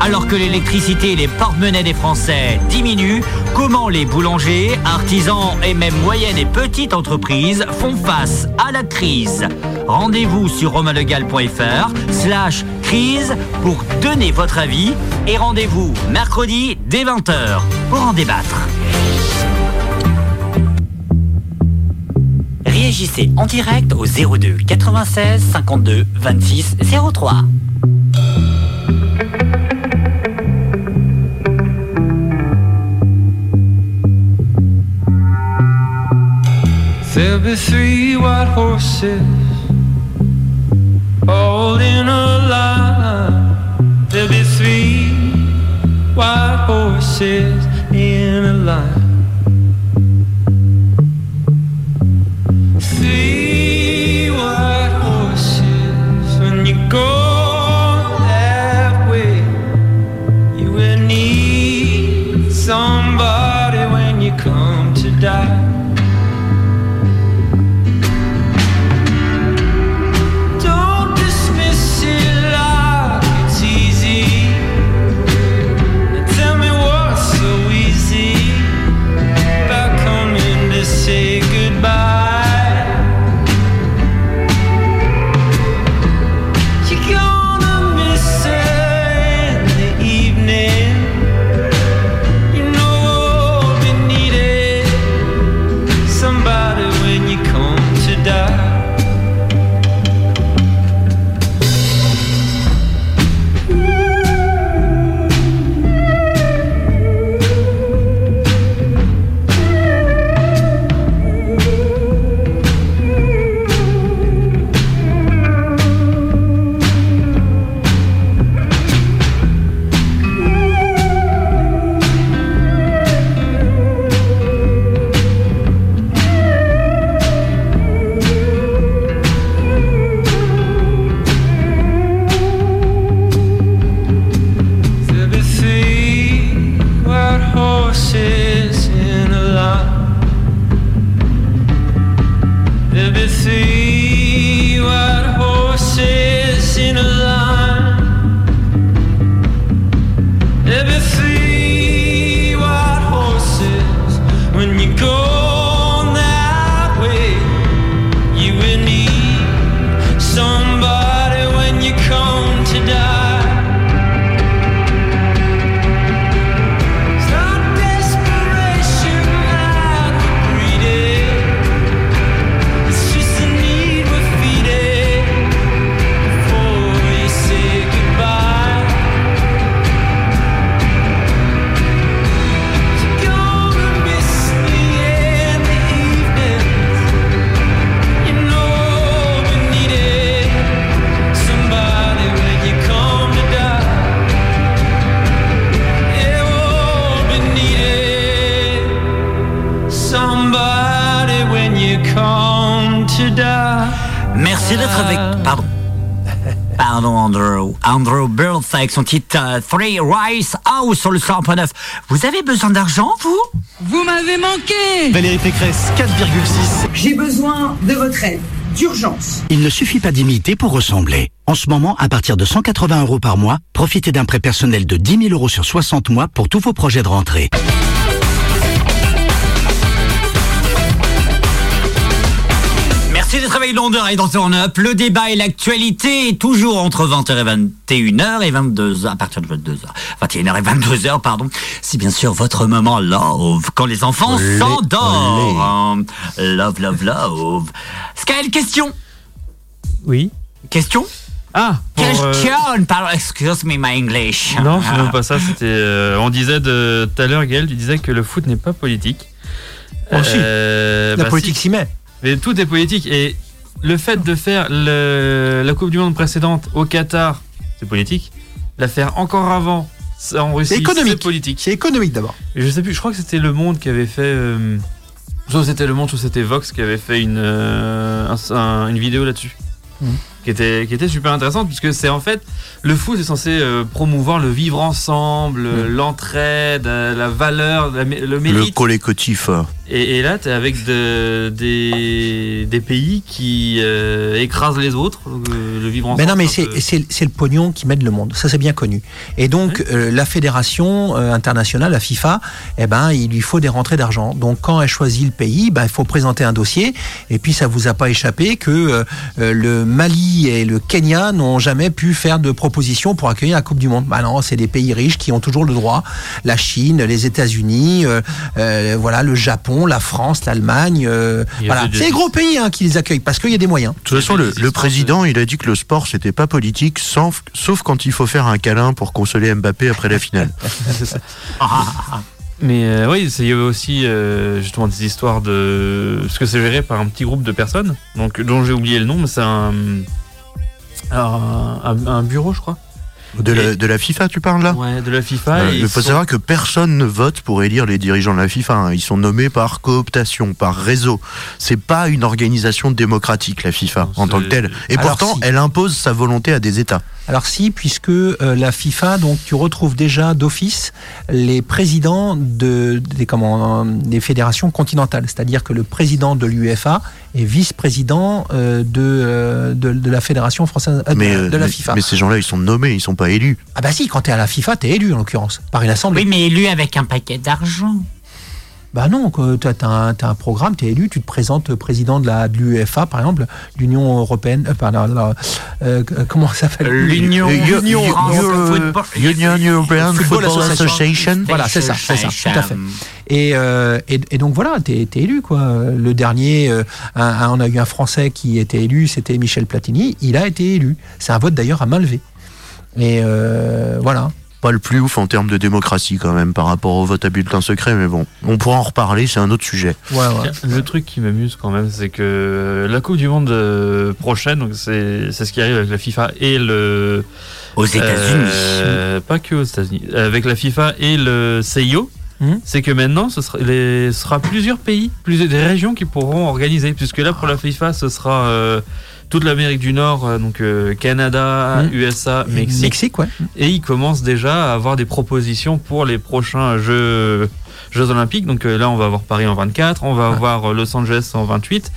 S1: Alors que l'électricité et les porte-monnaies des Français diminuent, comment les boulangers, artisans et même moyennes et petites entreprises font face à la crise? Rendez-vous sur romalegal.fr slash pour donner votre avis et rendez-vous mercredi dès 20h pour en débattre. Réagissez en direct au 02 96 52 26 03.
S12: There'll be three white horses. White horses in a line.
S1: Avec son titre euh, Three Rice House sur le 100.9. Vous avez besoin d'argent, vous?
S13: Vous m'avez manqué
S14: Valérie Pécresse, 4,6.
S13: J'ai besoin de votre aide, d'urgence.
S15: Il ne suffit pas d'imiter pour ressembler. En ce moment, à partir de 180 euros par mois, profitez d'un prêt personnel de 10 000 euros sur 60 mois pour tous vos projets de rentrée.
S1: Merci d'être avec Londres et dans Turn Up. Le débat et l'actualité, toujours entre 20h et 21h et 22h, à partir de 22h. 21h et 22h, pardon. C'est bien sûr votre moment love, quand les enfants s'endorment. Love, love, love. Skyl, question
S5: Oui.
S1: Question
S5: Ah pour, euh,
S1: Question Pardon, excuse me my English.
S5: Non, c'est même pas ça. C'était. euh, on disait de tout à l'heure, Gaël, tu disais que le foot n'est pas politique. Euh,
S3: La
S5: bah,
S3: politique
S5: si.
S3: s'y met.
S5: Mais tout est politique. Et le fait de faire le- la Coupe du Monde précédente au Qatar, c'est politique. La faire encore avant en Russie,
S3: C'est économique.
S5: c'est politique.
S3: C'est économique d'abord.
S5: Je sais plus, je crois que c'était Le Monde qui avait fait. euh, soit c'était Le Monde, soit c'était Vox qui avait fait une, euh, un- un- une vidéo là-dessus.
S3: Mhm.
S5: Qui, était, qui était super intéressante, puisque c'est en fait. Le foot est censé euh, promouvoir le vivre ensemble, euh, l'entraide, euh, la valeur, la le
S2: Le
S5: mérite.
S2: collectif. Euh,
S5: Et, et là, tu es avec de- des, des pays qui euh, écrasent les autres, euh, le vivre ensemble.
S3: Mais non, mais
S5: c'est peu-
S3: le pognon qui mène le monde. Ça, c'est bien connu. Et donc, euh, la fédération euh, internationale, la FIFA, eh ben, il lui faut des rentrées d'argent. Donc, quand elle choisit le pays, ben, il faut présenter un dossier. Et puis, ça vous a pas échappé que euh, euh, le Mali et le Kenya n'ont jamais pu faire de proposition pour accueillir la Coupe du Monde. Bah non, c'est des pays riches qui ont toujours le droit. La Chine, les États-Unis, euh, euh, voilà, le Japon, la France, l'Allemagne. euh, voilà,
S2: des-
S3: c'est les gros pays hein, qui les accueillent parce qu'il y a des moyens.
S2: De toute façon, le, le président, il a dit que le sport, c'était pas politique, sauf, sauf quand il faut faire un câlin pour consoler Mbappé après la finale.
S5: C'est ça. Mais euh, oui, c'est- il y avait aussi euh, justement des histoires de. Parce que c'est géré par un petit groupe de personnes, donc, dont j'ai oublié le nom, mais c'est un, un, un- un bureau, je crois.
S2: De la, de la FIFA, tu parles là?
S5: Ouais, de la FIFA.
S2: Euh, Il faut
S5: sont-
S2: savoir que personne ne vote pour élire les dirigeants de la FIFA. hein. Ils sont nommés par cooptation, par réseau. C'est pas une organisation démocratique, la FIFA, en tant que telle. Et
S3: Alors,
S2: pourtant,
S3: si.
S2: elle impose sa volonté à des États.
S3: Alors si, puisque euh, la FIFA, donc tu retrouves déjà d'office les présidents de, des, comment, des fédérations continentales, c'est-à-dire que le président de l'UEFA est vice-président euh, de, euh, de, de la fédération française euh,
S2: Mais,
S3: de, la
S2: mais-
S3: FIFA.
S2: mais ces gens-là, ils sont nommés, ils sont pas élus.
S3: Ah bah si, quand t'es à la FIFA, t'es élu en l'occurrence par une assemblée.
S1: Oui, mais élu avec un paquet d'argent.
S3: Bah non, que t'as t'as un, t'as un programme, t'es élu, tu te présentes président de la de l'UEFA par exemple, l'Union européenne, euh, pardon, la- euh, comment ça s'appelle
S1: L'Union-
S3: L'Union
S2: Union European Football Association.
S3: Voilà, c'est ça, c'est ça, tout à fait. Et, euh, et, et donc voilà, t'es es élu quoi. Le dernier, euh, un- un- on a eu un Français qui était élu, c'était Michel Platini. Il a été élu. C'est un vote d'ailleurs à main levée. Et euh, voilà.
S2: Pas le plus ouf en termes de démocratie quand même par rapport au vote à bulletin secret, mais bon, on pourra en reparler, c'est un autre sujet.
S5: Le truc qui m'amuse quand même, c'est que la Coupe du Monde euh, prochaine, donc c'est c'est ce qui arrive avec la FIFA et le.
S1: Aux États-Unis.
S5: Euh, pas que aux États-Unis. Avec la FIFA et le CIO.
S3: Hmm.
S5: C'est que maintenant, ce sera, les, ce sera plusieurs pays, plusieurs des régions qui pourront organiser. Puisque là, pour la FIFA, ce sera euh, toute l'Amérique du Nord, euh, donc euh, Canada,
S3: Hmm.
S5: USA, Mexique.
S3: Mexique, ouais.
S5: Et ils commencent déjà à avoir des propositions pour les prochains Jeux, Jeux Olympiques. Donc euh, là, on va avoir Paris en 24, on va avoir Los Angeles en 28,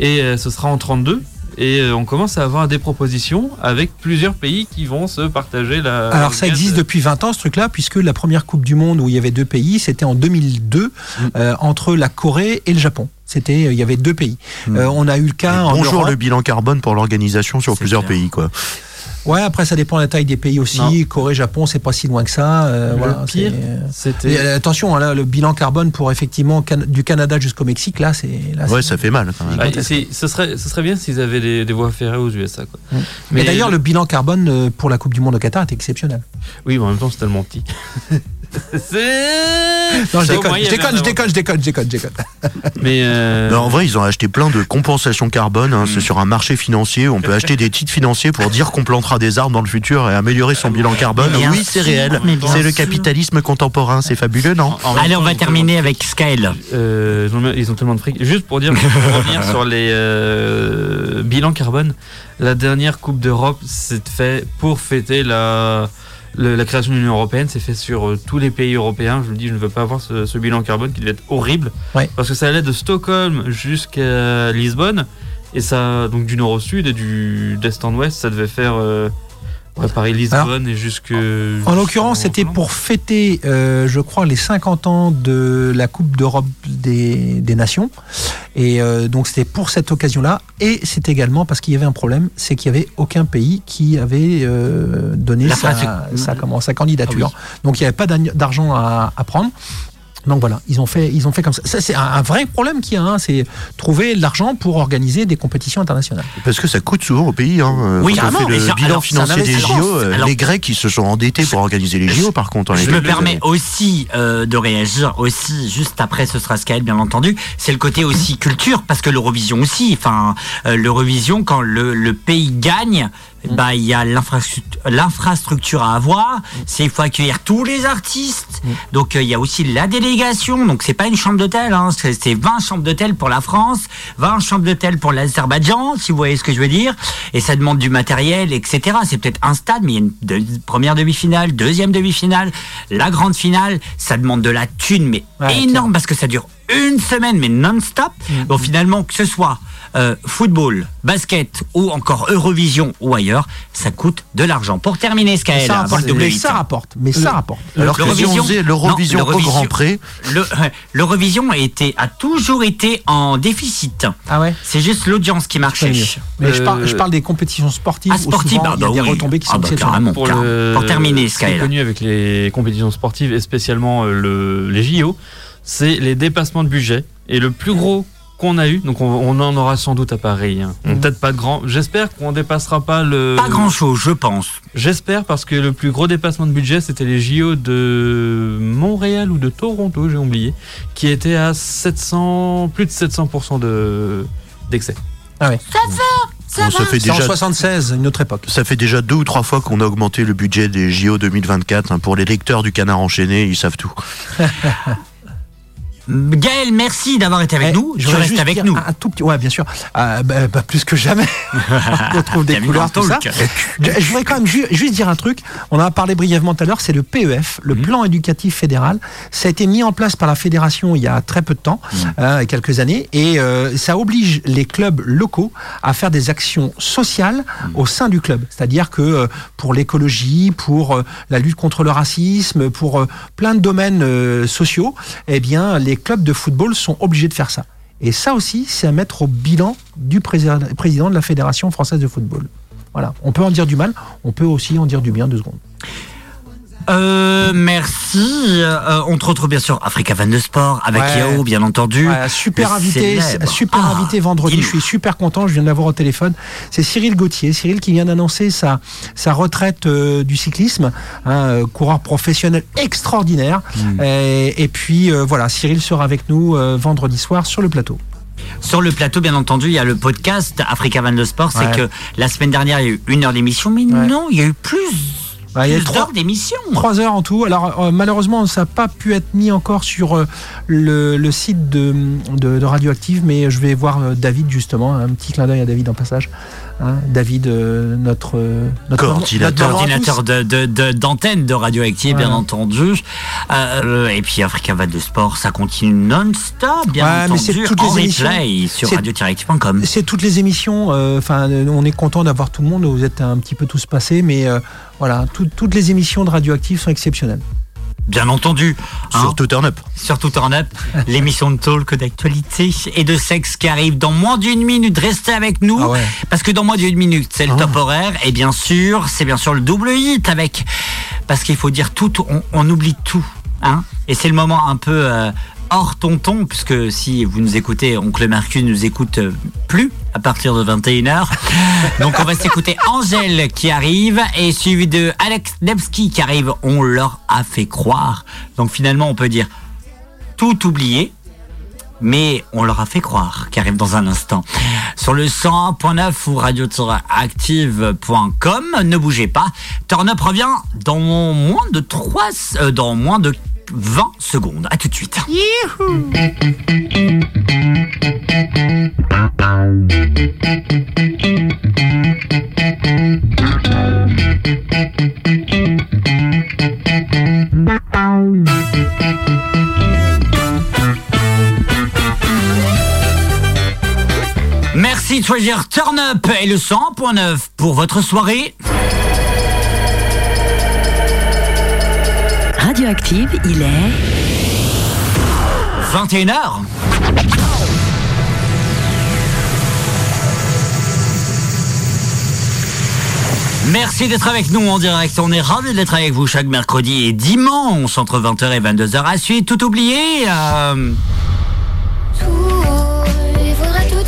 S5: et euh, ce sera en 32. Et euh, on commence à avoir des propositions avec plusieurs pays qui vont se partager la.
S3: Alors ça existe depuis 20 ans ce truc-là, puisque la première Coupe du Monde où il y avait deux pays, c'était en 2002
S2: Mm.
S3: euh, entre la Corée et le Japon. C'était, euh, il y avait deux pays. Euh, on a eu le cas en
S2: Bonjour
S3: Europe.
S2: le bilan carbone pour l'organisation sur plusieurs pays, quoi.
S3: Ouais, après ça dépend de la taille des pays aussi.
S5: Non.
S3: Corée, Japon, c'est pas si loin que ça. euh,
S5: Le
S3: voilà,
S5: pire, c'était-
S3: Et, euh, attention, hein, là, le bilan carbone pour effectivement Can- du Canada jusqu'au Mexique, là, c'est.
S2: Ouais, ça fait mal quand même.
S5: Ah, c'est- ce, serait, ce serait bien s'ils avaient des, des voies ferrées aux USA. Quoi.
S3: Mm. Mais, d'ailleurs, le bilan carbone euh, pour la Coupe du Monde au Qatar est exceptionnel.
S5: Oui, mais en même temps, c'est tellement petit.
S3: Non, je déconne, je déconne, je déconne, je déconne, je déconne, je déconne.
S5: Mais euh,
S2: Non, en vrai, ils ont acheté plein de compensations carbone. hein. C'est sur un marché financier. On peut acheter des titres financiers pour dire qu'on plantera des arbres dans le futur et améliorer son bilan carbone.
S1: Bien
S2: oui, c'est réel.
S1: mais
S2: C'est le capitalisme contemporain. C'est fabuleux, non
S5: en
S1: Allez, on va terminer avec Skyl.
S5: Euh, ils ont- tellement de fric. Juste pour dire, pour revenir sur les euh, bilans carbone, la dernière Coupe d'Europe, c'est fait pour fêter la, le- la création de l'Union Européenne. C'est fait sur euh, tous les pays européens. Je vous le dis, je ne veux pas avoir ce, ce bilan carbone qui devait être horrible.
S3: Ouais.
S5: Parce que ça allait de Stockholm jusqu'à Lisbonne. Et ça, donc du nord au sud et du d'est en ouest, ça devait faire euh, ouais, Paris-Lisbonne et jusque.
S3: En l'occurrence, c'était pour fêter, euh, je crois, les 50 ans de la Coupe d'Europe des, des Nations. Et euh, donc, c'était pour cette occasion-là. Et c'est également parce qu'il y avait un problème, c'est qu'il n'y avait aucun pays qui avait euh, donné sa, sa, comment, sa candidature.
S5: Ah
S3: Donc, il n'y avait pas d'arg- d'argent à, à prendre. Donc voilà, ils ont fait, ils ont fait comme ça. Ça c'est un, vrai problème qu'il y a, hein, c'est trouver l'argent pour organiser des compétitions internationales.
S2: Parce que ça coûte souvent au pays. Hein. Euh,
S1: Oui,
S2: Quand on fait le bilan
S1: alors,
S2: financier des. JO, euh,
S1: Alors-
S2: les Grecs qui se sont endettés pour organiser les JO, par contre.
S1: Je me permets aussi euh, de réagir aussi juste après ce sera Skype bien entendu. C'est le côté aussi culture parce que l'Eurovision aussi. Enfin euh, l'Eurovision quand le, le pays gagne. Bah, il y a l'infrastructure à avoir, c'est il faut accueillir tous les artistes. Donc euh, il y a aussi la délégation. Donc c'est pas une chambre d'hôtel, hein, c'est c'est 20 chambres d'hôtel pour la France, 20 chambres d'hôtel pour l'Azerbaïdjan, si vous voyez ce que je veux dire. Et ça demande du matériel, etc. C'est peut-être un stade, mais il y a une de- première demi-finale, deuxième demi-finale, la grande finale. Ça demande de la thune, mais énorme parce que ça dure une semaine, mais non-stop. Donc finalement, que ce soit euh, football, basket ou encore Eurovision ou ailleurs, ça coûte de l'argent. Pour terminer, Skyel,
S3: ça rapporte, mais ça rapporte, mais ça rapporte.
S2: Alors que si on faisait l'Eurovision
S1: non,
S2: au Grand Prix,
S1: le- l'Eurovision a, été- a toujours été en déficit.
S3: Ah ouais
S1: C'est juste l'audience qui marchait.
S3: Mais je, parle, je parle des compétitions sportives.
S1: Ah, sportives,
S3: souvent,
S1: ah,
S3: il y a
S1: bah
S3: des
S1: oui.
S3: retombées qui
S1: Ah,
S3: sont
S1: bah, carrément.
S5: pour,
S1: Car-
S5: le-
S1: pour terminer,
S5: ce qui est connu avec les compétitions sportives et spécialement euh, le, les JO, c'est les dépassements de budget. Et le plus gros qu'on a eu, donc on, on en aura sans doute à Paris. hein.
S1: Mhm.
S5: Peut-être pas de grand. J'espère qu'on dépassera pas le.
S1: Pas grand chose, je pense.
S5: J'espère parce que le plus gros dépassement de budget, c'était les JO de Montréal ou de Toronto, j'ai oublié, qui étaient à 700, plus de 700% de d'excès.
S3: Ah ouais.
S1: Ça
S2: ça fait déjà
S3: 76, une autre époque.
S2: Ça fait déjà deux ou trois fois qu'on a augmenté le budget des JO 2024. hein. Pour les lecteurs du Canard enchaîné, ils savent tout.
S1: Gaël, merci d'avoir été avec nous.
S3: Eh, Je voudrais
S1: restes
S3: juste
S1: avec nous.
S3: Un, tout petit, ouais, bien sûr. Euh, bah, bah, plus que jamais. on retrouve des
S1: dans
S3: tout ça. Je, je voudrais quand même ju- juste dire un truc. On en a parlé brièvement tout à l'heure. C'est le PEF, le
S1: Mhm.
S3: plan éducatif fédéral. Ça a été mis en place par la fédération il y a très peu de temps,
S1: Mhm.
S3: hein, quelques années, et euh, ça oblige les clubs locaux à faire des actions sociales
S1: Mhm.
S3: au sein du club. C'est-à-dire que euh, pour l'écologie, pour euh, la lutte contre le racisme, pour plein de domaines sociaux, eh bien, les clubs de football sont obligés de faire ça. Et ça aussi, c'est à mettre au bilan du président de la Fédération française de football. Voilà. On peut en dire du mal, on peut aussi en dire du bien deux secondes.
S1: Euh, merci. Euh, on te retrouve bien sûr Africa Van de Sport avec
S3: Ouais.
S1: Yao, bien entendu.
S3: Ouais, super invité, super
S1: Ah,
S3: invité vendredi. Je suis super content. Je viens de l'avoir au téléphone. C'est Cyril Gauthier. Cyril qui vient d'annoncer sa, sa retraite euh, du cyclisme. hein, euh, coureur professionnel extraordinaire.
S1: Hmm.
S3: Et, et puis euh, voilà, Cyril sera avec nous vendredi soir sur le plateau.
S1: Sur le plateau, bien entendu, il y a le podcast Africa Van de Sport. C'est que la semaine dernière, il y a eu une heure d'émission, mais non, il y a eu plus.
S3: Ouais, il y a trois-
S1: d'heures d'émission.
S3: Trois heures en tout. Alors euh, malheureusement, ça n'a pas pu être mis encore sur euh, le, le site de, de, de Radioactive, mais je vais voir euh, David justement. Un petit clin d'œil à David en passage. Hein, David, euh, notre, euh, notre
S2: Coordinateur.
S1: de- de- d'antenne de, Radioactive, bien entendu. Euh, et puis Africa Van de Sport, ça continue non-stop, bien
S3: Ouais,
S1: entendu,
S3: c'est toutes
S1: en
S3: les émissions.
S1: replay sur
S3: C'est-
S1: radioactive.com.
S3: C'est toutes les émissions. Enfin, on est content d'avoir tout le monde. Vous êtes un petit peu tous passés, mais voilà, tout- toutes les émissions de Radioactive sont exceptionnelles.
S1: Bien entendu. hein.
S2: Surtout Turn Up.
S1: Surtout Turn Up, l'émission de talk d'actualité et de sexe qui arrive dans moins d'une minute. Restez avec nous,
S3: Ah ouais.
S1: parce que dans moins d'une minute, c'est le top horaire. Et bien sûr, c'est bien sûr le double hit avec... Parce qu'il faut dire tout, on, on oublie tout. Hein et c'est le moment un peu euh, hors tonton, puisque si vous nous écoutez, Oncle Mercure nous écoute euh, plus. à partir de 21h. Donc on va s'écouter Angèle qui arrive et suivi de Alex Nevsky qui arrive. On leur a fait croire. Donc finalement on peut dire tout oublié. Mais on leur a fait croire qui arrive dans un instant. Sur le 100.9 ou radioactive.com, ne bougez pas. Turn Up revient dans moins de 3, euh, dans moins de 20 secondes. À tout de suite. Merci de choisir Turn Up et le 100.9 pour votre soirée.
S14: Radioactive, il est
S1: 21h. Merci d'être avec nous en direct. On est ravis d'être avec vous chaque mercredi et dimanche entre 20h et 22h à suite. Tout oublié euh,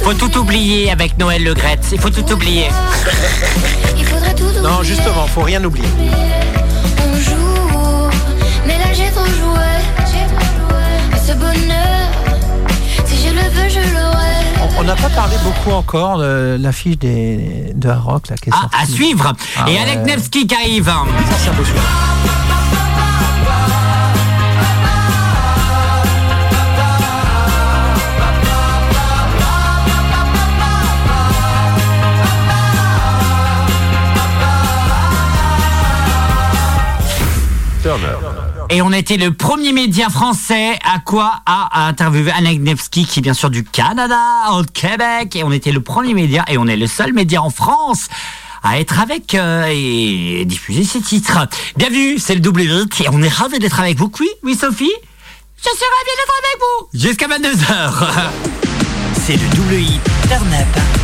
S1: Faut tout oublier avec Noël Le Gretz. Il faut tout oublier.
S3: Non, justement, faut rien oublier.
S16: Trop joué. Et ce bonheur, si je le veux, je l'aurai.
S3: On- n'a pas parlé beaucoup encore de l'affiche des, de Rock là, qui est
S1: Ah, à suivre.
S3: Ah
S1: et
S3: ouais.
S1: Alec Nevsky qui arrive.
S3: Ça, c'est un beau sujet.
S1: Et on était le premier média français à quoi à, interviewer Alec Nevsky qui est bien sûr du Canada, au Québec. Et on était le premier média et on est le seul média en France à être avec euh, et diffuser ces titres. Bienvenue, c'est le double et on est ravis d'être avec vous. Oui, oui Sophie Je suis ravi d'être avec vous Jusqu'à 22h.
S9: C'est le double hit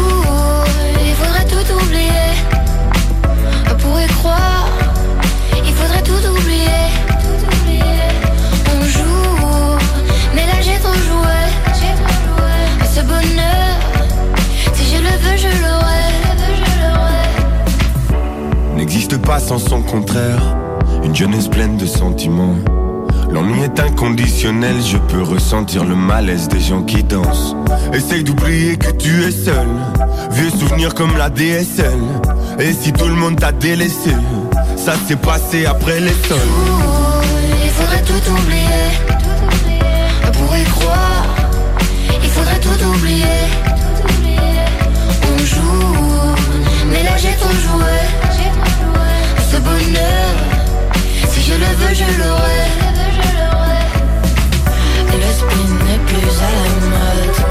S16: Il faudrait tout oublier. On joue, mais là j'ai trop joué. À ce bonheur, si je le veux, je l'aurai.
S17: n'existe pas sans son contraire. Une jeunesse pleine de sentiments. L'ennui est inconditionnel, je peux ressentir le malaise des gens qui dansent. Essaye d'oublier que tu es seul, vieux souvenir comme la DSL. Et si tout le monde t'a délaissé, ça s'est passé après les sols.
S16: Il faudrait tout oublier. On pourrait croire, il faudrait tout oublier. On joue, mais là j'ai trop joué. Ce bonheur, si je le veux, je l'aurai. Spleen n'est plus à la mode,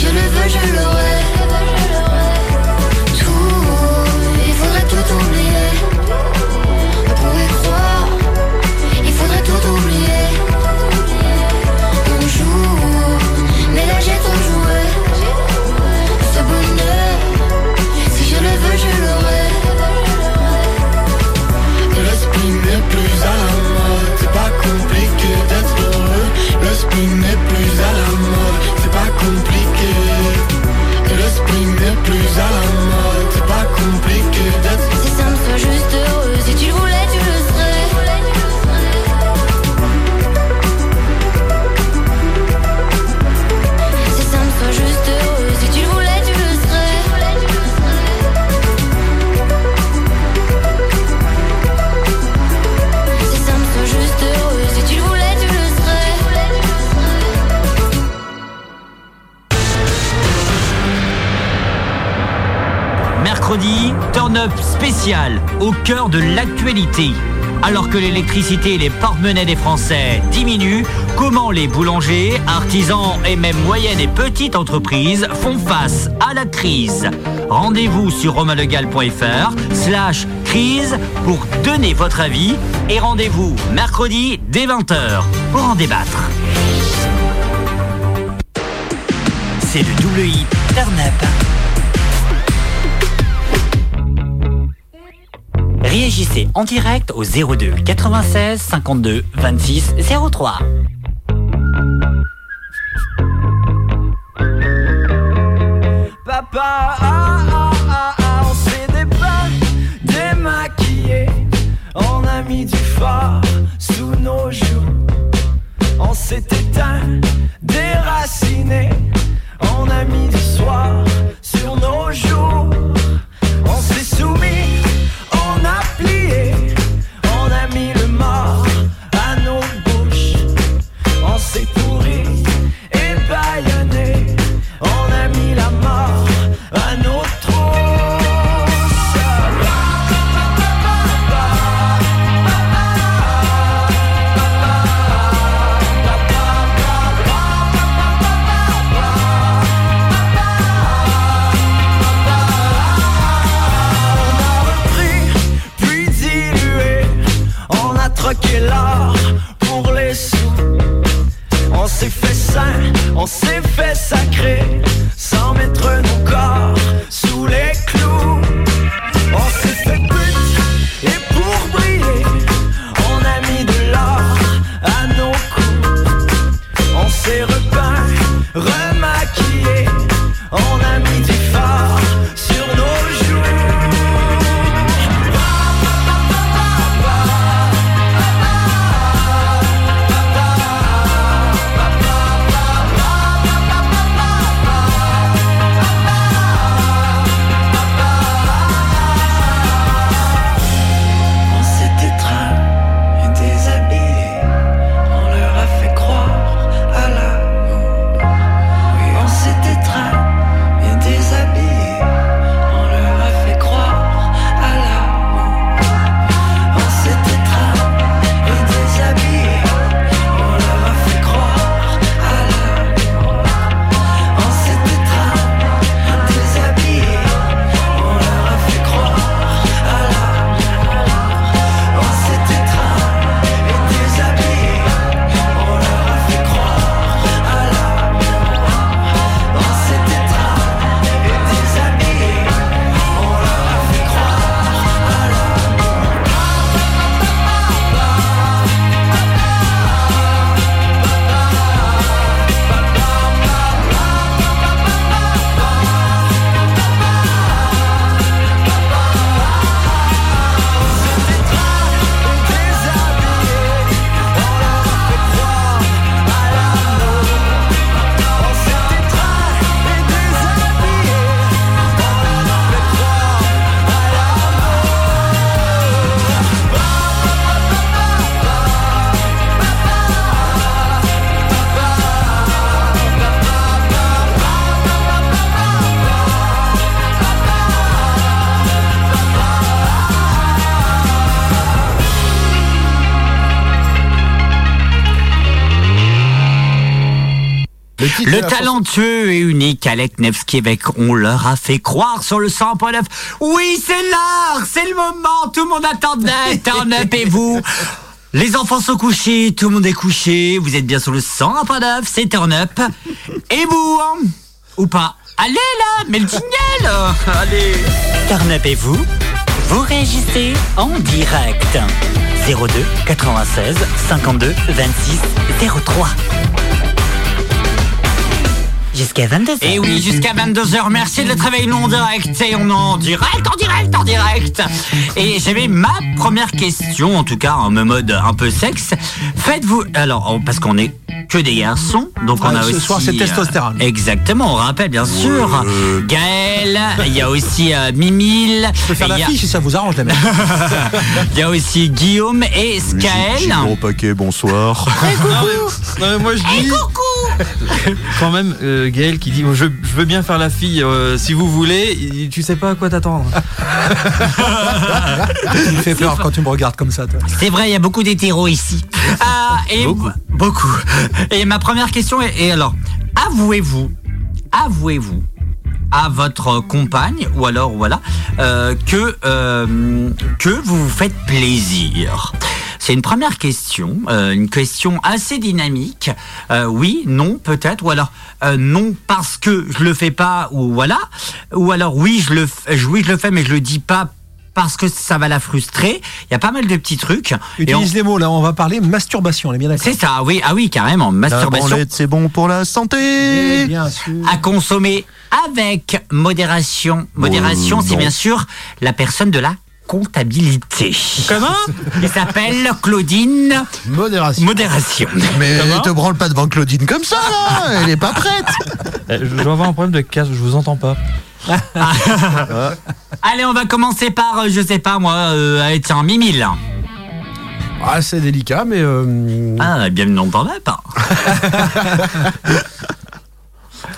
S16: Je le veux, je l'aurai.
S1: Au cœur de l'actualité. Alors que l'électricité et les porte-monnaies des Français diminuent, comment les boulangers, artisans et même moyennes et petites entreprises font face à la crise? Rendez-vous sur romalegal.fr slash crise pour donner votre avis et rendez-vous mercredi dès 20h pour en débattre.
S9: C'est le double hit En direct au 02 96 52 26 03.
S14: Le
S1: talentueux et unique Alec Nevsky avec On leur a fait croire sur le 100.9. Oui, c'est l'heure, c'est le moment, tout le monde attendait. Turn up et vous les enfants sont couchés, tout le monde est couché, vous êtes bien sur le 100.9, c'est Turn up. Et vous hein Ou pas? Allez là, mais le jingle Allez
S9: Turn up et vous Vous réagissez en direct. 02 96 52 26 03. Jusqu'à 22h.
S1: Et oui, jusqu'à 22h. Merci de le travailler nous en direct. Et on est en direct, en direct, en direct. Et j'avais ma première question, en tout cas, en mode un peu sexe. Faites-vous. Alors, on- parce qu'on est que des garçons, donc on
S3: Ouais,
S1: a
S3: ce
S1: aussi.
S3: soir, c'est
S1: euh,
S3: testostérone.
S1: exactement, on rappelle, bien sûr. Gaël, il y a aussi euh, Mimile.
S3: Je peux faire
S1: il y a-
S3: l'affiche si ça vous arrange, les mecs.
S1: Il y a aussi Guillaume et Skaël.
S2: Gros paquet, bonsoir.
S5: Non, mais moi je dis.
S1: coucou
S5: Quand même, euh, Gaël qui dit je, je veux bien faire la fille euh, si vous voulez, il- tu sais pas à quoi t'attendre.
S3: Tu me fais peur quand tu me regardes comme ça, toi.
S1: C'est vrai, il y a beaucoup d'hétéros ici. Ah, et beaucoup. Et ma première question est, alors, avouez-vous, avouez-vous à votre compagne ou alors voilà euh, que euh, que vous vous faites plaisir? C'est une première question, euh, une question assez dynamique. Oui, non, peut-être, ou alors non parce que je le fais pas, ou voilà, ou alors oui, je le, oui, je le fais, mais je le dis pas parce que ça va la frustrer. Il y a pas mal de petits trucs. On-
S3: Utilise les mots, là, on va parler masturbation, on est bien d'accord
S1: c'est ça, oui, ah oui, carrément, masturbation.
S2: c'est bon pour la santé.
S3: Bien sûr.
S1: À consommer avec modération. Modération,
S2: Oh,
S1: c'est bien sûr la personne de la comptabilité.
S5: Comment
S1: Il s'appelle Claudine
S11: Modération.
S1: Modération.
S2: Mais
S5: Comment
S2: te branle pas devant Claudine comme ça, là. Elle est pas prête.
S5: Euh, Je dois avoir un problème de casque, je vous entends pas.
S1: Allez, on va commencer par, euh, je sais pas moi, euh, allez, tiens, Mimile.
S11: Ah, c'est délicat, mais. euh,
S1: Ah, bienvenue dans ton app.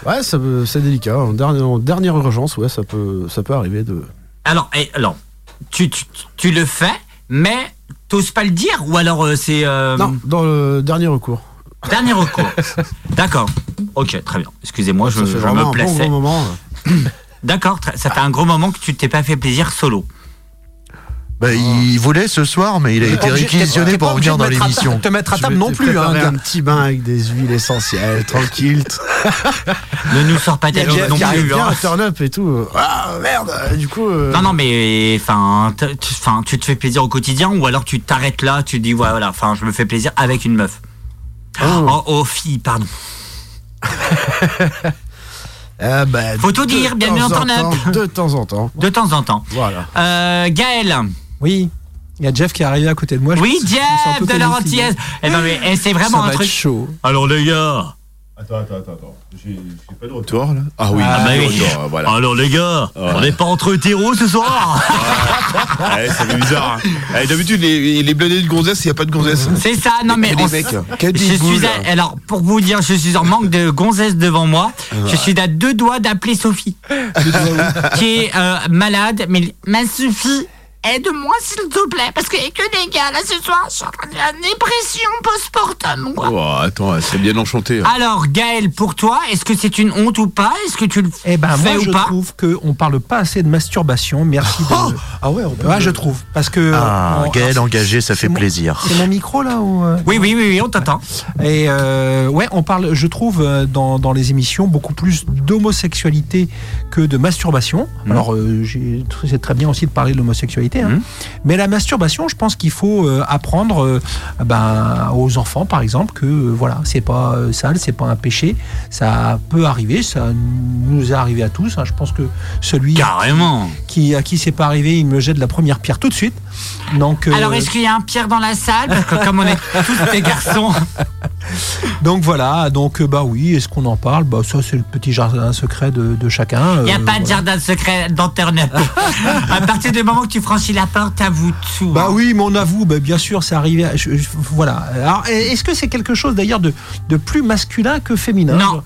S11: Ouais, ça peut- c'est délicat. En dernière, en dernière urgence, ouais, ça peut, ça peut arriver de.
S1: Alors, et, alors tu, tu, tu le fais, mais t'oses pas le dire Ou alors euh, c'est... euh,
S11: Non, dans le dernier recours.
S1: Dernier recours. D'accord. Ok, très bien. Excusez-moi, je,
S11: ça fait
S1: je
S11: vraiment
S1: me
S11: un bon
S1: plaçais.
S11: moment.
S1: D'accord, très- ça fait un gros moment que tu t'es pas fait plaisir solo.
S2: Bah, il voulait ce soir, mais il a été réquisitionné pour venir dans l'émission.
S3: te mettre à table non plus, hein,
S11: un petit bain avec des huiles essentielles, tranquille.
S1: Ne nous sors pas ta vie non plus.
S11: bien
S1: hein.
S11: à turn up et tout. Ah merde, du coup. euh,
S1: Non, non, mais enfin, enfin, tu te fais plaisir au quotidien ou alors tu t'arrêtes là, tu te dis voilà, enfin, je me fais plaisir avec une meuf. Oh, oh, fille, pardon.
S11: eh ben,
S1: Faut tout dire, bienvenue
S11: en
S1: Turn Up.
S11: temps, De temps en temps.
S1: De temps en temps.
S11: Voilà.
S1: Euh, Gaël.
S3: Oui. Il y a Jeff qui est arrivé à côté de moi. je
S1: Oui, Jeff de la
S3: émoustillé.
S1: Rentière. Eh ben, mais eh, c'est
S3: Ça
S1: vraiment
S3: va
S1: un
S3: être
S1: truc.
S3: chaud.
S1: Alors les gars.
S18: Attends, attends, attends, attends. J'ai pas de retour là Ah oui,
S1: Ah, bah oui.
S18: retour, voilà.
S1: Alors les gars, on n'est pas entre hétéros ce soir.
S18: Ouais, ça fait bizarre. hein. Eh, D'habitude, les, les blindés de gonzesse, il n'y a pas de gonzesse.
S1: C'est ça, non mais on
S18: mecs, quel
S1: je suis à-
S18: là.
S1: alors pour vous dire, je suis en manque de gonzesse devant moi. Je suis à deux doigts d'appeler Sophie, qui est euh, malade. Mais ma Sophie, aide-moi s'il te plaît, parce qu'il n'y a que des gars là ce soir. Je suis en train de faire une dépression post-mortem. quoi.
S18: Oh, attends, c'est bien enchanté. hein.
S1: Alors Gaël, pour toi, est-ce que c'est une honte ou pas? Est-ce que tu le
S3: Eh ben,
S1: fais
S3: moi,
S1: ou
S3: je
S1: pas?
S3: trouve qu'on parle pas assez de masturbation. Merci de.
S11: Ah ouais, on peut-
S3: Ouais, je trouve. Parce que.
S2: Ah,
S3: on-
S2: Gaël
S3: alors,
S2: engagé, ça fait
S3: mon-
S2: plaisir.
S3: C'est mon micro là ou euh?
S1: Oui, oui, oui, oui, on t'attend.
S3: Et euh, ouais, on parle, je trouve, euh, dans, dans les émissions beaucoup plus d'homosexualité que de masturbation. Alors, euh, j'ai- c'est très bien aussi de parler de l'homosexualité. Hein. Mais la masturbation, je pense qu'il faut euh, apprendre euh, ben, aux enfants, par exemple, que euh, voilà, c'est pas sale, c'est pas un péché. Ça peut arriver, ça nous est arrivé à tous. hein. Je pense que celui
S1: Carrément.
S3: qui, à qui c'est pas arrivé, il me jette la première pierre tout de suite. Donc, euh,
S1: Alors est-ce qu'il y a un Pierre dans la salle Parce que comme on est tous des garçons.
S3: Donc voilà, donc euh, bah oui, est-ce qu'on en parle Bah ça c'est le petit jardin secret de, de chacun.
S1: Il n'y a
S3: euh,
S1: pas de jardin secret dans Up. à partir du moment que tu franchis la porte, t'avoues tout.
S3: Bah
S1: hein.
S3: oui, mais on avoue, bah, bien sûr, c'est arrivé. à- je- je- voilà. Alors, est-ce que c'est quelque chose d'ailleurs de, de plus masculin que féminin
S1: Non.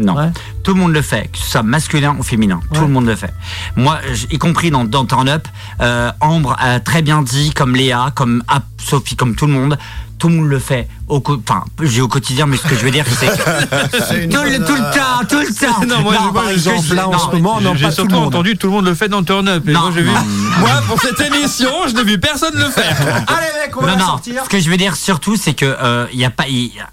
S1: Non, tout le monde le fait, que ce soit masculin ou féminin, tout le monde le fait. Moi, y compris dans, dans Turn Up, euh, Ambre a très bien dit, comme Léa, comme Ap- Sophie, comme tout le monde, tout le monde le fait. Au Enfin, j'ai au quotidien, mais ce que je veux dire, c'est que tout, le, tout le temps, tout le temps.
S5: Non, moi, je vois les gens en
S1: non,
S5: ce moment, non, J'ai surtout entendu tout le monde le fait dans Turn Up. Et
S1: Non,
S5: moi, j'ai vu.
S1: non.
S5: Moi, pour cette émission, je n'ai vu personne le faire.
S3: Allez mec, on
S1: non,
S3: va
S1: non.
S3: sortir.
S1: Ce que je veux dire surtout, c'est que euh, il y a pas,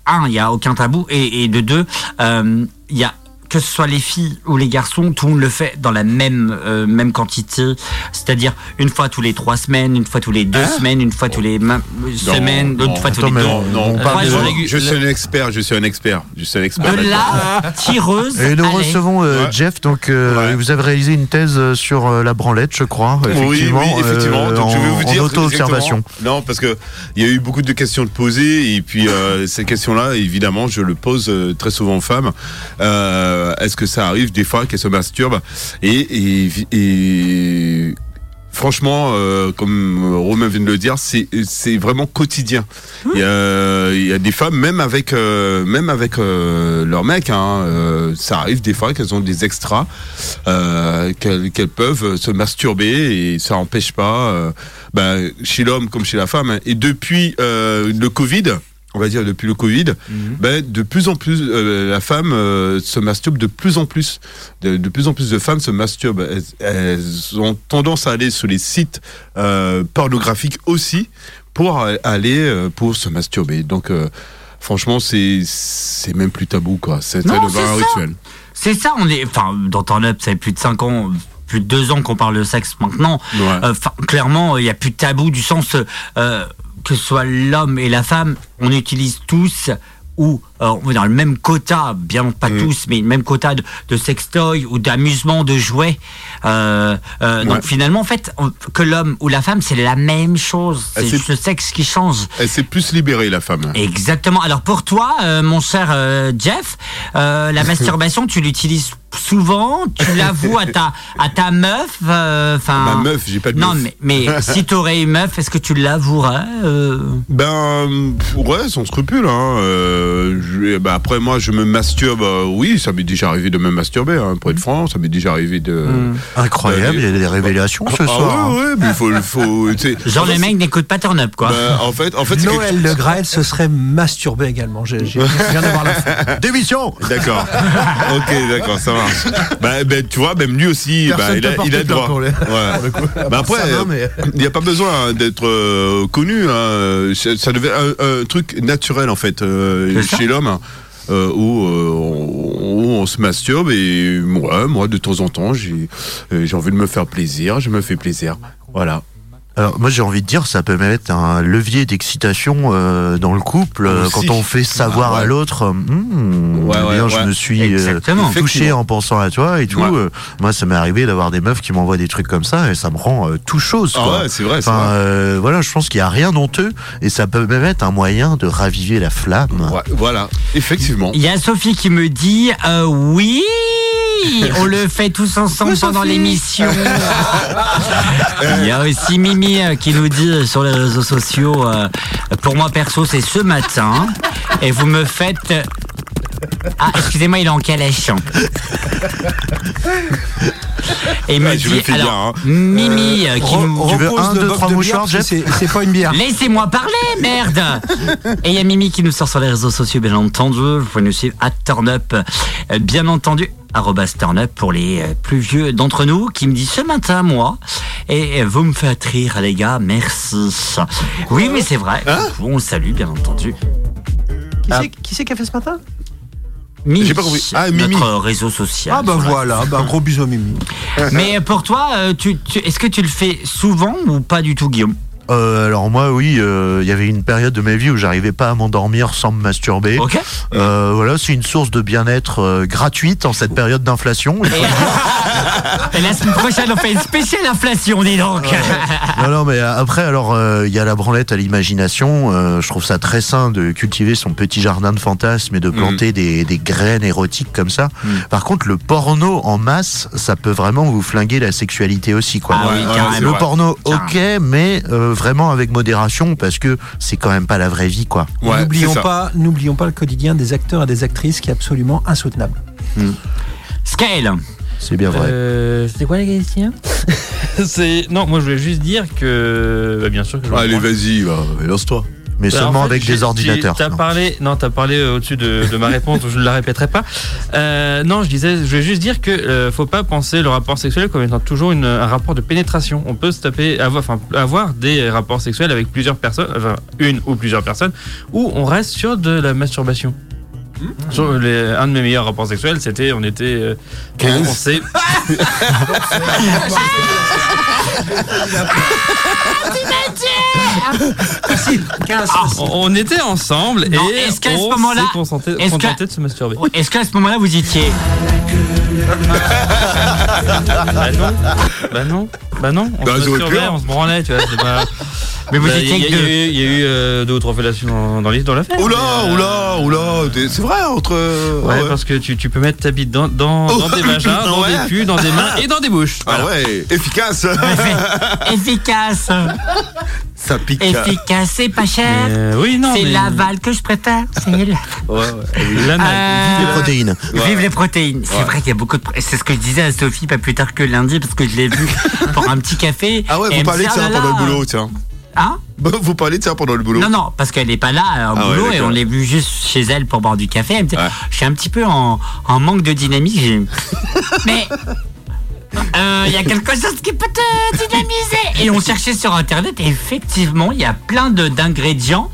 S1: un, il y a aucun tabou, et, et de deux, euh, il y a que ce soit les filles ou les garçons, tout le monde le fait dans la même euh, même quantité, c'est-à-dire une fois tous les trois semaines, une fois tous les deux semaines, une fois tous les ma- semaines,
S18: Non,
S1: une fois tous les deux.
S18: non, non, on
S1: Euh,
S18: parle. Je suis un expert, je suis un expert, je suis un expert.
S1: De la tireuse.
S2: Et nous
S1: allez.
S2: recevons euh,
S18: Ouais.
S2: Jeff, donc euh, vous avez réalisé une thèse euh, sur euh, la branlette, je crois,
S18: Oui,
S2: effectivement,
S18: oui, effectivement.
S2: euh,
S18: Donc, je vais
S2: en,
S18: vous
S2: en
S18: dire
S2: auto-observation.
S18: Non, parce que il y a eu beaucoup de questions de poser et puis euh, ces questions-là, évidemment, je le pose euh, très souvent aux femmes. Euh, Est-ce que ça arrive des fois qu'elles se masturbent et, et, et franchement, euh, comme Romain vient de le dire, c'est c'est vraiment quotidien. Il y, a, il y a des femmes, même avec euh, même avec euh, leur mec, hein, euh, ça arrive des fois qu'elles ont des extras, euh, qu'elles peuvent se masturber et ça n'empêche pas, euh, ben, chez l'homme comme chez la femme. Et depuis euh, le Covid. On va dire depuis le Covid, ben, de plus en plus, euh, la femme euh, se masturbe de plus en plus. De, de plus en plus de femmes se masturbent. Elles, elles ont tendance à aller sur les sites euh, pornographiques aussi pour aller pour se masturber. Donc, franchement, c'est c'est même plus tabou quoi. C'est un rituel.
S1: C'est ça, on est. Enfin, dans Turn Up, ça fait plus de 5 ans, plus de 2 ans qu'on parle de sexe maintenant. Euh, clairement, il n'y a plus de tabou du sens euh, que ce soit l'homme et la femme, on utilise tous ou euh, dans le même quota, bien pas
S18: Mm.
S1: tous, mais le même quota de, de sextoy ou d'amusement, de jouets. Euh, euh, Donc finalement, en fait, on- que l'homme ou la femme, c'est la même chose. C'est juste le sexe qui change.
S18: Elle s'est plus libérée la femme.
S1: Exactement. Alors pour toi, mon cher Jeff, la masturbation, tu l'utilises souvent, tu l'avoues à ta à ta meuf. euh, Enfin.
S18: Ma meuf, j'ai pas de
S1: Non,
S18: meuf.
S1: mais mais si t'aurais une meuf, est-ce que tu l'avouerais euh?
S18: Ben ouais, sans scrupule. Hein. Euh, je- ben, après moi, je me masturbe. oui, ça m'est déjà arrivé de me masturber. Hein, pour être franc, ça m'est déjà arrivé de.
S2: Incroyable, il y a des révélations ce
S18: Ah
S2: soir.
S18: ouais, ouais, mais il faut, faut.
S1: Genre les mecs n'écoutent pas Turn Up, quoi.
S18: ben, en fait, en fait, c'est
S3: Noël
S18: quelque-
S3: Le Graël se serait masturbé également. J'ai- viens d'avoir l'info.
S2: Démission
S18: D'accord. ok, d'accord, ça marche. Ben, ben, tu vois, même lui aussi, ben, il, a, il a droit.
S11: pour les-
S18: Ouais. Ben après,
S11: mais-
S18: il n'y a pas besoin hein, d'être euh, connu. Hein. Ça devait un, un truc naturel en fait euh, chez l'homme. euh, où, euh, on, où on se masturbe et moi, moi de temps en temps j'ai envie de me faire plaisir, je me fais plaisir. Voilà.
S2: Alors moi j'ai envie de dire ça peut même être un levier d'excitation euh, dans le couple euh,
S18: Aussi.
S2: quand on fait savoir
S18: Ah, ouais.
S2: à l'autre euh, Hmm,
S18: Ouais,
S2: eh
S18: ouais,
S2: bien,
S18: ouais.
S2: je me suis euh, touché en pensant à toi et tout.
S18: Ouais.
S2: euh, moi ça m'est arrivé d'avoir des meufs qui m'envoient des trucs comme ça et ça me rend euh, tout chose.
S18: Ah
S2: quoi.
S18: ouais, c'est vrai, c'est
S2: Enfin
S18: vrai.
S2: euh, voilà, je pense qu'il y a rien d'honteux et ça peut même être un moyen de raviver la flamme.
S18: Ouais, voilà, effectivement.
S1: Il y a Sophie qui me dit euh, oui. On le fait tous ensemble pendant l'émission. Il y a aussi Mimi euh, qui nous dit euh, sur les réseaux sociaux euh, pour moi perso c'est ce matin et vous me faites ah excusez-moi il est en calèche et il me
S18: Ouais, je le
S1: dit
S18: fais bien,
S1: alors
S18: hein.
S1: Mimi euh, qui
S3: Re-
S1: nous-
S2: Tu veux un, deux, trois mouchoirs, Jeff
S3: C'est c'est pas une bière.
S1: Laissez-moi parler, merde Et il y a Mimi qui nous sort sur les réseaux sociaux, bien entendu. Vous pouvez nous suivre à TurnUp, euh, bien entendu, arrobas TurnUp pour les euh, plus vieux d'entre nous, qui me dit ce matin, moi, et euh, vous me faites rire, les gars, merci. Oui, mais c'est vrai. on le salue, bien entendu.
S3: Qui c'est- Qui c'est qui a fait ce matin?
S1: Mimi,
S18: J'ai pas compris. Ah, Mimi.
S1: notre réseau social.
S3: Ah bah voilà, bah, un gros bisou à Mimi.
S1: Mais pour toi, euh, tu, tu- est-ce que tu le fais souvent ou pas du tout, Guillaume?
S2: Euh, alors moi oui, euh, il y avait une période de ma vie où j'arrivais pas à m'endormir sans me masturber.
S1: Ok.
S2: Euh, voilà, c'est une source de bien-être euh, gratuite en cette période d'inflation.
S1: Et la semaine prochaine, on fait une spéciale inflation, dis donc
S2: non, non, mais après, alors, euh, il y a la branlette à l'imagination. Euh, je trouve ça très sain de cultiver son petit jardin de fantasmes et de planter des, des graines érotiques comme ça. Par contre, le porno en masse, ça peut vraiment vous flinguer la sexualité aussi, quoi.
S1: Ah oui,
S18: Ouais,
S2: le porno, ok, mais euh, vraiment avec modération parce que c'est quand même pas la vraie vie, quoi.
S18: Ouais,
S3: N'oublions pas, n'oublions pas le quotidien des acteurs et des actrices qui est absolument insoutenable.
S1: Scale
S2: C'est bien vrai.
S5: Euh, C'était quoi la question? C'est non, moi je voulais juste dire que bah, bien sûr que je
S18: Allez, vas-y, va, lance-toi.
S2: Mais
S5: Bah,
S2: seulement
S5: en fait,
S2: avec des ordinateurs.
S5: T'as
S2: non.
S5: parlé, non, t'as parlé euh, au-dessus de, de ma réponse, je ne la répéterai pas. Euh, non, je disais, je vais juste dire que euh, faut pas penser le rapport sexuel comme étant toujours une- un rapport de pénétration. On peut se taper, avoir, enfin, avoir des rapports sexuels avec plusieurs personnes, enfin une ou plusieurs personnes, où on reste sur de la masturbation. Sur les- un de mes meilleurs rapports sexuels, c'était, on était, euh, on s'est-
S3: Facile, 15.
S5: on, on était ensemble
S1: Non,
S5: et
S1: est-ce qu'à ce
S5: on
S1: moment-là-
S5: s'est contenté, contenté de se masturber.
S1: Est-ce qu'à ce moment-là, vous étiez
S5: Bah non, bah non, bah non, on
S18: Bah,
S5: se masturbait,
S18: hein.
S5: on se branlait, tu vois, c'est pas...
S1: Mais vous
S5: Bah, Il y, a-
S1: étiez
S5: il y a eu- il y a eu euh, deux ou trois fellations dans, dans, l'affaire.
S18: Oula,
S5: euh,
S18: oula, oula, c'est vrai entre.
S5: Ouais,
S18: ah ouais.
S5: parce que tu, tu peux mettre ta bite dans, dans,
S18: Oh.
S5: dans des vagins, dans
S18: Ouais.
S5: des culs, dans des mains et dans des bouches.
S18: Ah ouais, efficace.
S1: Efficace.
S18: Ça pique.
S1: Efficace, c'est pas cher.
S5: Euh, oui, non.
S1: c'est
S5: mais-
S1: l'aval que je préfère. C'est la-
S5: Ouais, ouais.
S1: Euh,
S2: Les protéines.
S1: Vive les protéines. C'est
S18: Ouais.
S1: vrai qu'il y a beaucoup de. C'est ce que je disais à Sophie pas plus tard que lundi parce que je l'ai vu pour un petit café.
S18: Ah ouais, vous parlez de ça pendant le boulot, tiens.
S1: Hein
S18: Vous parlez de ça pendant le boulot
S1: Non, non, parce qu'elle n'est pas là euh, au
S18: Ah ouais,
S1: boulot et on l'a vu juste chez elle pour boire du café. Elle me dit,
S18: Ouais.
S1: je suis un petit peu en, en manque de dynamique. J'ai- Euh, il y a quelque chose qui peut te dynamiser. Et on cherchait sur internet et effectivement, il y a plein de- d'ingrédients,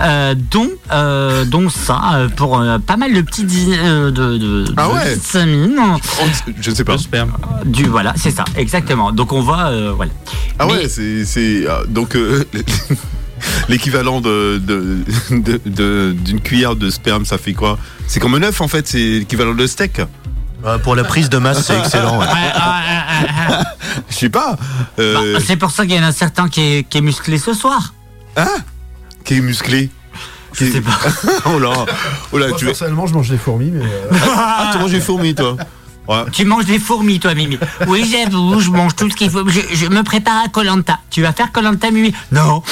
S1: euh, dont, euh, dont ça, pour euh, pas mal de petits euh, de, de,
S18: Ah
S1: de
S18: ouais.
S1: vitamines.
S18: On- Je sais pas.
S5: Le sperme.
S1: Du, voilà, c'est ça, exactement. Donc on va, euh, voilà.
S18: Ah
S1: Mais-
S18: ouais, c'est. c'est, donc. euh, L'équivalent de, de, de- de- d'une cuillère de sperme, ça fait quoi? C'est comme un œuf en fait, c'est l'équivalent de steak.
S2: Euh, pour la prise de masse, c'est excellent. ouais.
S1: Ouais, ouais, ouais.
S18: Je sais pas. Euh,
S1: Bah, c'est pour ça qu'il y en a certains qui est, qui est musclé ce soir.
S18: hein? Qui est musclé?
S1: Je sais pas.
S18: Oh là, oh là,
S11: Moi,
S18: tu veux.
S11: personnellement, je mange des fourmis, mais. euh,
S18: Ah, tu manges des fourmis, toi Ouais.
S1: Tu manges des fourmis, toi, Mimi. Oui, j'avoue, je mange tout ce qu'il faut. Je, je me prépare à Colanta. Tu vas faire Colanta, Mimi? Non.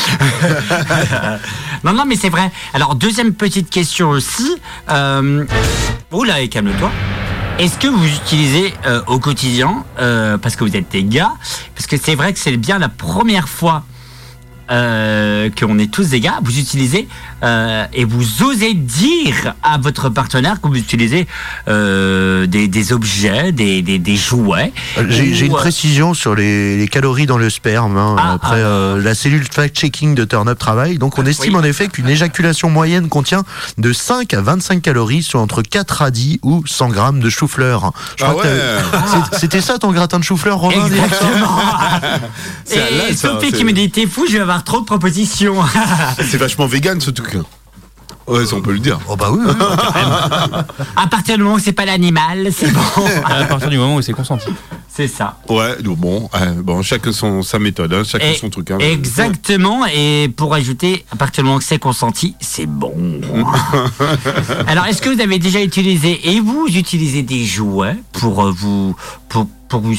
S1: non, non, mais c'est vrai. Alors, deuxième petite question aussi. Euh... Oula, et calme-toi. Est-ce que vous utilisez euh, au quotidien, euh, parce que vous êtes des gars, parce que c'est vrai que c'est bien la première fois euh, qu'on est tous des gars, vous utilisez euh, et vous osez dire à votre partenaire que vous utilisez euh, des, des objets, des, des, des jouets.
S2: J'ai une précision sur les, les calories dans le sperme. hein.
S1: Ah,
S2: Après,
S1: ah.
S2: euh, la cellule fact-checking de Turn Up travaille. Donc, on estime
S1: Oui.
S2: en effet qu'une éjaculation moyenne contient de 5 à 25 calories, soit entre 4 radis ou 100 grammes de chou-fleur.
S18: Ah
S2: C'était ça ton gratin de chou-fleur, Romain
S1: Exactement.
S18: C'est à
S1: Et
S18: ça,
S1: Sophie qui me dit t'es fou, je vais avoir trop de propositions.
S18: C'est vachement vegan ce truc. Ouais, ça on peut le dire.
S2: Oh bah oui, oui.
S1: à partir du moment où c'est pas l'animal, c'est bon.
S5: À partir du moment où c'est consenti.
S1: c'est ça.
S18: Ouais, donc bon, euh, bon, chacun son sa méthode, hein, chacun
S1: Et-
S18: son truc. Hein.
S1: Exactement, et pour ajouter, à partir du moment que c'est consenti, c'est bon. Alors, est-ce que vous avez déjà utilisé, et vous utilisez des jouets pour euh, vous, pour, pour vous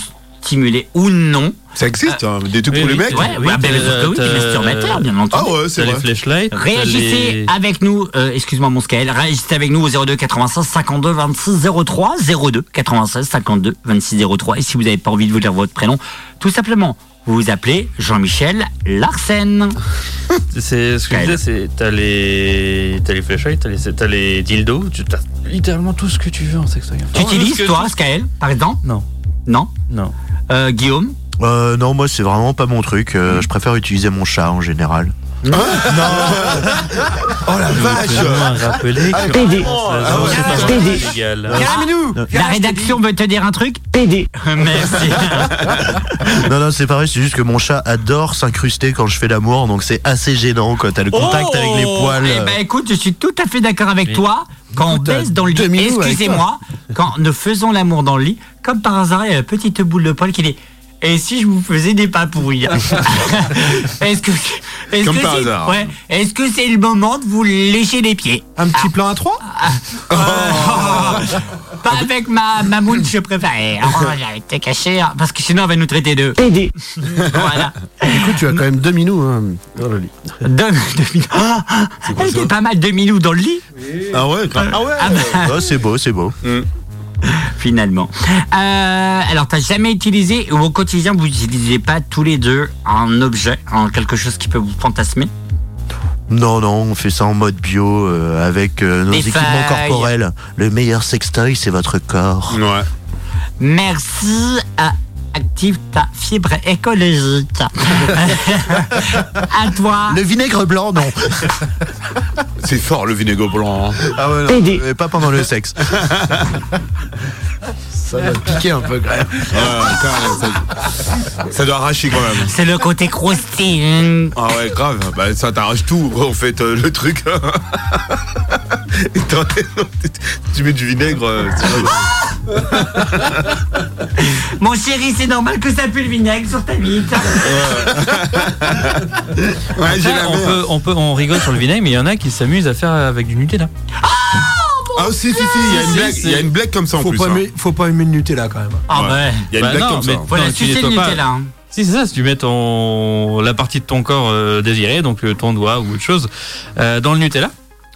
S1: stimuler ou non
S18: Ça existe, hein, des trucs
S5: Oui,
S18: pour
S5: oui,
S18: les mecs.
S1: Ouais, oui, bien sûr que oui, des masturbateurs, bien entendu.
S18: Ah ouais, c'est
S5: T'as les
S18: vrai.
S5: flashlights. t'as
S1: Réagissez
S5: les-
S1: avec nous, euh, excuse-moi mon scale, réagissez avec nous au 02 96 52 26 03 02 96 52 26 03 et si vous n'avez pas envie de vous dire votre prénom, tout simplement, vous vous appelez Jean-Michel Larsen.
S5: C'est ce que je disais, c'est t'as les t'as les flashlights, t'as les t'as les dildos, tu as littéralement tout ce que tu veux en sextoy.
S1: Tu utilises toi, Skaël, par exemple?
S5: Non,
S1: Non?
S5: Non.
S1: Euh, Guillaume
S2: Euh, non, moi, c'est vraiment pas mon truc. Euh, je préfère utiliser mon chat en général.
S18: Oh la vache
S5: rappeler que
S6: PD.
S5: pas
S6: PD.
S1: La rédaction veut te dire un truc PD. Merci.
S2: Non, non, c'est pareil, c'est juste que mon chat adore s'incruster quand je fais l'amour, donc c'est assez gênant quand t'as le contact avec les poils.
S1: Eh ben écoute, je suis tout à fait d'accord avec toi. Quand on baisse dans le lit, excusez-moi, quand nous faisons l'amour dans le lit, comme par hasard, il y a une petite boule de poil qui dit Et si je vous faisais des papouilles? Est-ce que est-ce
S18: Comme
S1: que
S18: par
S1: c'est-
S18: hasard.
S1: Ouais. Est-ce que c'est le moment de vous lécher les pieds
S11: Un petit plan à trois
S1: Pas avec ma, ma moule, je préfère. Oh, j'ai été caché, hein, parce que sinon, elle va nous traiter de.
S6: PD.
S1: voilà.
S11: Du coup, tu as quand même deux minous hein, dans le lit.
S1: Deux, deux minous. Ah, ah, elle était pas mal deux minous dans le lit.
S18: Ah ouais, grave.
S1: Ah ouais
S2: Oh, c'est beau, c'est beau.
S1: finalement. Euh, alors, t'as jamais utilisé, ou au quotidien, vous n'utilisez pas tous les deux un objet, en quelque chose qui peut vous fantasmer?
S2: Non, non, on fait ça en mode bio euh, avec euh, nos
S1: Des
S2: équipements
S1: feuilles.
S2: corporels. Le meilleur sextoy, c'est votre corps.
S18: Ouais.
S1: Merci à Active ta fibre écologique. à toi.
S2: Le vinaigre blanc, non.
S18: C'est fort le vinaigre blanc. hein.
S2: Ah ouais, non, euh, pas pendant le sexe.
S11: Ça va piquer un peu quand même.
S18: Ouais, quand même, ça, ça doit arracher quand même.
S1: C'est le côté croustillant.
S18: Ah ouais, grave. Bah, ça t'arrache tout, en fait, euh, le truc. Et tu mets du vinaigre. euh.
S1: Mon chéri, c'est normal que ça pue le vinaigre sur ta bite.
S18: j'ai la
S5: on, peut, on peut, on rigole sur le vinaigre, mais il y en a qui s'amusent à faire avec du Nutella.
S18: Ah, si, si, si, il y a une blague, il y a une blague comme ça en
S3: faut
S18: plus.
S3: Pas
S18: hein.
S3: aimer, faut pas aimer le Nutella quand même.
S1: Ah
S18: Ouais.
S1: ouais.
S18: Il y a une
S5: Bah
S18: blague
S5: non,
S18: comme ça.
S5: mais
S18: hein.
S5: Non, tu
S1: sucer le
S5: nettoies pas.
S1: Nutella. hein.
S5: Si c'est ça, si tu mets ton la partie de ton corps euh, désiré, donc euh, ton doigt ou autre chose, euh, dans le Nutella,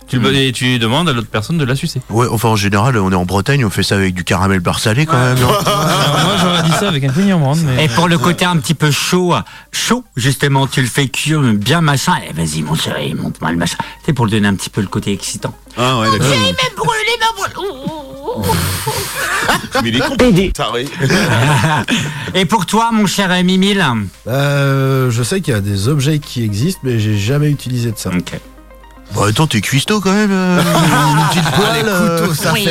S5: tu le, et tu demandes à l'autre personne de la sucer.
S2: Ouais, enfin en général, on est en Bretagne, on fait ça avec du caramel beurre salé quand même. non
S5: Alors, moi j'aurais dit ça avec un amande, mais
S1: Et pour le côté un petit peu chaud, chaud, justement, tu le fais cuire bien machin. Et vas-y, mon chéri, monte-moi le machin. C'est pour lui donner un petit peu le côté excitant.
S18: Ah ouais, d'accord.
S1: même brûlé, ma
S18: Mais il est complètement taré.
S1: Et pour toi, mon cher Mimile
S11: Euh, je sais qu'il y a des objets qui existent, mais j'ai jamais utilisé de ça.
S1: Ok.
S2: Bah attends, t'es cuistot quand même. euh, une petite poêle. euh.
S1: oui,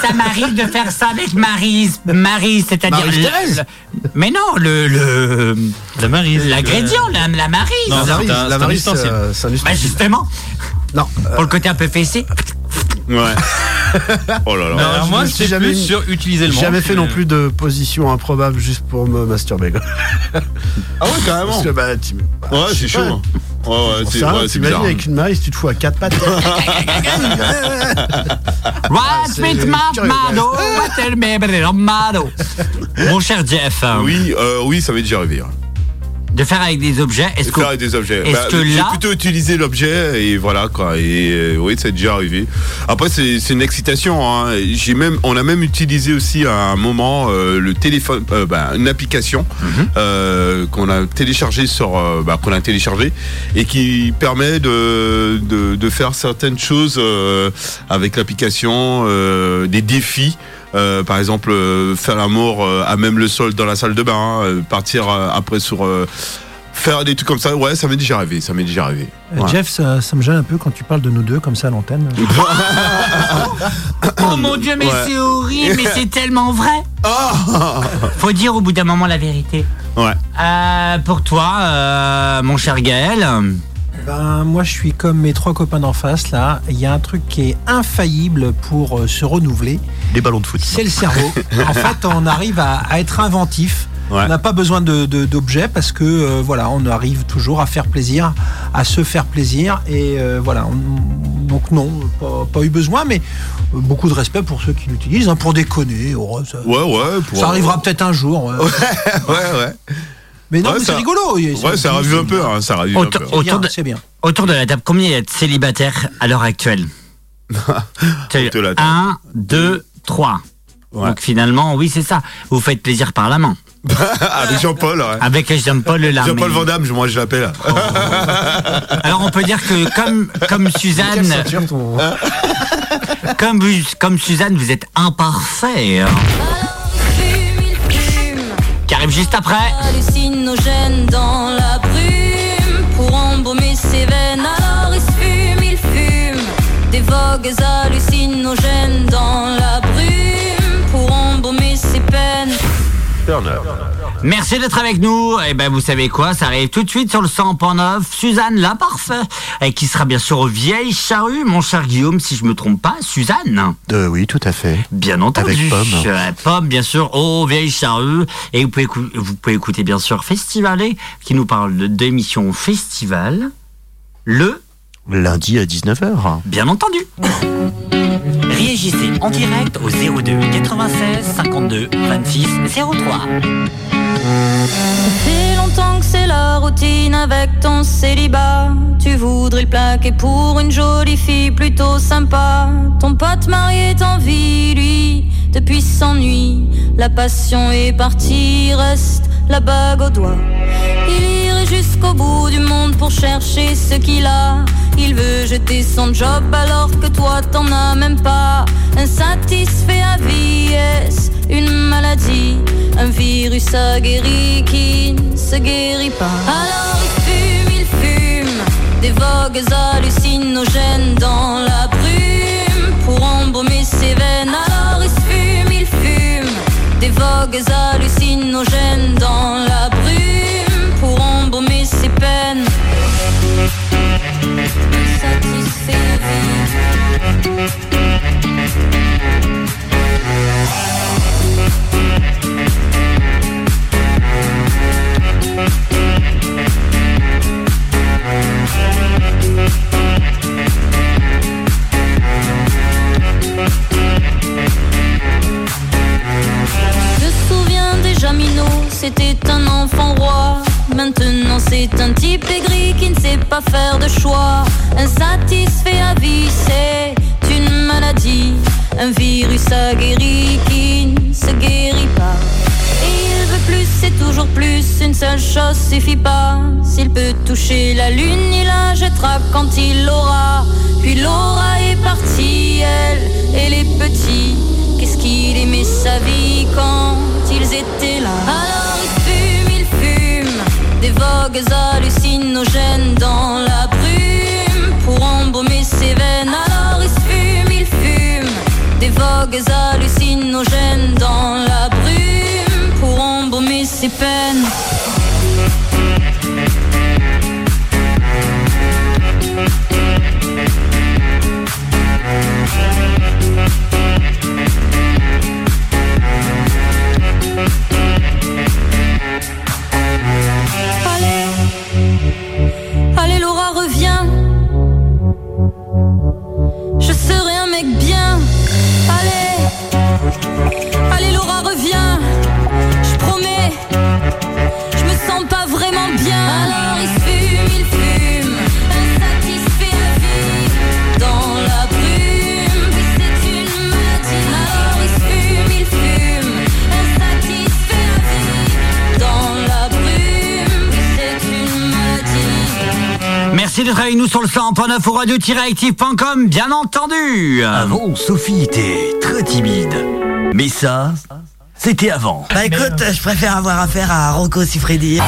S1: ça m'arrive de faire ça avec Marise. Marise, c'est-à-dire. Le- Mais non, le. le
S5: la marise.
S1: L'ingrédient, la, la Marise.
S5: Non,
S11: La
S5: c'est
S11: Maryse,
S5: un- c'est un
S11: Maryse,
S5: ustensile.
S11: euh, c'est un
S1: Bah,
S11: ustensile.
S1: justement,
S11: Non, euh,
S1: pour le côté un peu fessé.
S18: Ouais. Oh là là.
S5: Mais alors
S11: je
S5: moi
S11: me suis
S5: c'est
S11: jamais
S5: plus sur utiliser le
S11: j'ai jamais fait non plus de position improbable juste pour me masturber. quoi.
S18: Ah ouais, carrément.
S11: Parce que bah, tu- bah,
S18: Ouais,
S11: je
S18: c'est
S11: sais
S18: chaud.
S11: pas.
S18: hein. Ouais, ouais, c'est
S11: ça,
S18: ouais,
S11: t'imagines
S18: bizarre.
S11: avec une Maryse, tu te fous à quatre pattes.
S1: What's with my mano? What's? Mon cher Jeff,
S18: Oui, euh, oui, ça m'est déjà arrivé.
S1: De faire avec des objets, est-ce que.
S18: Faire avec des objets.
S1: est-ce
S18: Bah,
S1: que
S18: J'ai
S1: là-
S18: plutôt utilisé l'objet et voilà quoi. Et euh, oui, c'est déjà arrivé. Après, c'est c'est une excitation. hein. J'ai même, on a même utilisé aussi à un moment euh, le téléphone, euh, bah, une application
S1: Mhm.
S18: euh, qu'on a téléchargée sur, euh, bah, qu'on a téléchargée et qui permet de de, de faire certaines choses euh, avec l'application, euh, des défis. Euh, par exemple, euh, faire l'amour euh, à même le sol dans la salle de bain, euh, partir euh, après sur euh, faire des trucs comme ça. Ouais, ça m'est déjà arrivé. Ça m'est déjà arrivé.
S3: Euh,
S18: Ouais.
S3: Jeff, ça, ça me gêne un peu quand tu parles de nous deux comme ça à l'antenne.
S1: Oh mon dieu, mais
S18: Ouais.
S1: c'est horrible, mais c'est tellement vrai. Faut dire au bout d'un moment la vérité.
S18: Ouais.
S1: Euh, pour toi, euh, mon cher Gaël.
S3: Ben, moi, je suis comme mes trois copains d'en face, là. Il y a un truc qui est infaillible pour euh, se renouveler.
S2: Les ballons de foot.
S3: C'est le cerveau. en fait, on arrive à, à être inventif.
S18: Ouais.
S3: On n'a pas besoin de- de- d'objets parce que euh, voilà, on arrive toujours à faire plaisir, à se faire plaisir et euh, voilà. on- donc non, pas, pas eu besoin, mais beaucoup de respect pour ceux qui l'utilisent, hein, pour déconner. oh, ça,
S18: Ouais, ouais. Pour,
S3: ça arrivera peut-être un jour. ouais.
S18: Ouais, ouais.
S3: Mais non,
S18: Ouais,
S3: mais c'est rigolo.
S18: Ouais, ça arrive un peu. Hein, ça arrive un
S1: Autant-
S18: peu.
S3: C'est bien,
S1: Autour de-
S3: bien.
S1: Autour de la table, combien il y a de célibataires à l'heure actuelle
S18: Autour de la table.
S1: 1, 2, 3.
S18: Ouais.
S1: Donc finalement, oui, c'est ça. Vous faites plaisir par la main.
S18: Avec Jean-Paul. Ouais.
S1: Avec Jean-Paul là.
S18: Jean-Paul
S1: mais-
S18: Van Damme, moi je l'appelle.
S1: Alors on peut dire que comme, comme Suzanne,
S11: ceinture, ton-
S1: comme, vous- comme Suzanne, vous êtes imparfait. hein. Arrive juste après.
S16: hallucinogène dans la brume pour embaumer ses veines. Alors il se fume, il fume des vogues hallucinogènes dans la brume pour embaumer ses peines.
S1: Merci d'être avec nous. Et ben vous savez quoi, ça arrive tout de suite sur le 100.9. Suzanne la parfait. Et qui sera bien sûr aux vieilles charrues, mon cher Guillaume, si je me trompe pas, Suzanne?
S2: Euh, oui, tout à fait.
S1: Bien entendu.
S2: Avec Pomme.
S1: Euh, Pomme, bien sûr, aux vieilles charrues. Et vous pouvez, vous pouvez écouter bien sûr Festivalé, qui nous parle de- d'émissions festival. Le,
S2: Lundi à 19h.
S1: bien entendu.
S9: Réagissez en direct au 02 96 52 26 03.
S16: Ça fait longtemps que c'est la routine avec ton célibat. Tu voudrais le plaquer pour une jolie fille plutôt sympa. Ton pote marié t'envie, lui, depuis s'ennuie. La passion est partie, reste la bague au doigt. Il jusqu'au bout du monde pour chercher ce qu'il a. Il veut jeter son job alors que toi t'en as même pas. Insatisfait à vie, est-ce une maladie? Un virus aguerri qui ne se guérit pas. Alors il fume, il fume des vogues hallucinogènes dans la brume pour embaumer ses veines. Alors il fume, il fume des vogues hallucinogènes dans la brume Je te souviens
S19: déjà, Minot, c'était un enfant roi. Maintenant c'est un type aigri qui ne sait pas faire de choix. Insatisfait à vie, c'est une maladie. Un virus aguerri qui ne se guérit pas. Et il veut plus, c'est toujours plus. Une seule chose suffit pas. S'il peut toucher la lune, il la jettera quand il l'aura. Puis l'aura est partie, elle et les petits. Qu'est-ce qu'il aimait sa vie
S1: quand d'être avec nous sur le 100.9 au radio-active.com, bien entendu.
S20: Avant, Sophie était très timide. Mais ça, c'était avant.
S21: Bah écoute, je préfère avoir affaire à Rocco Siffredi.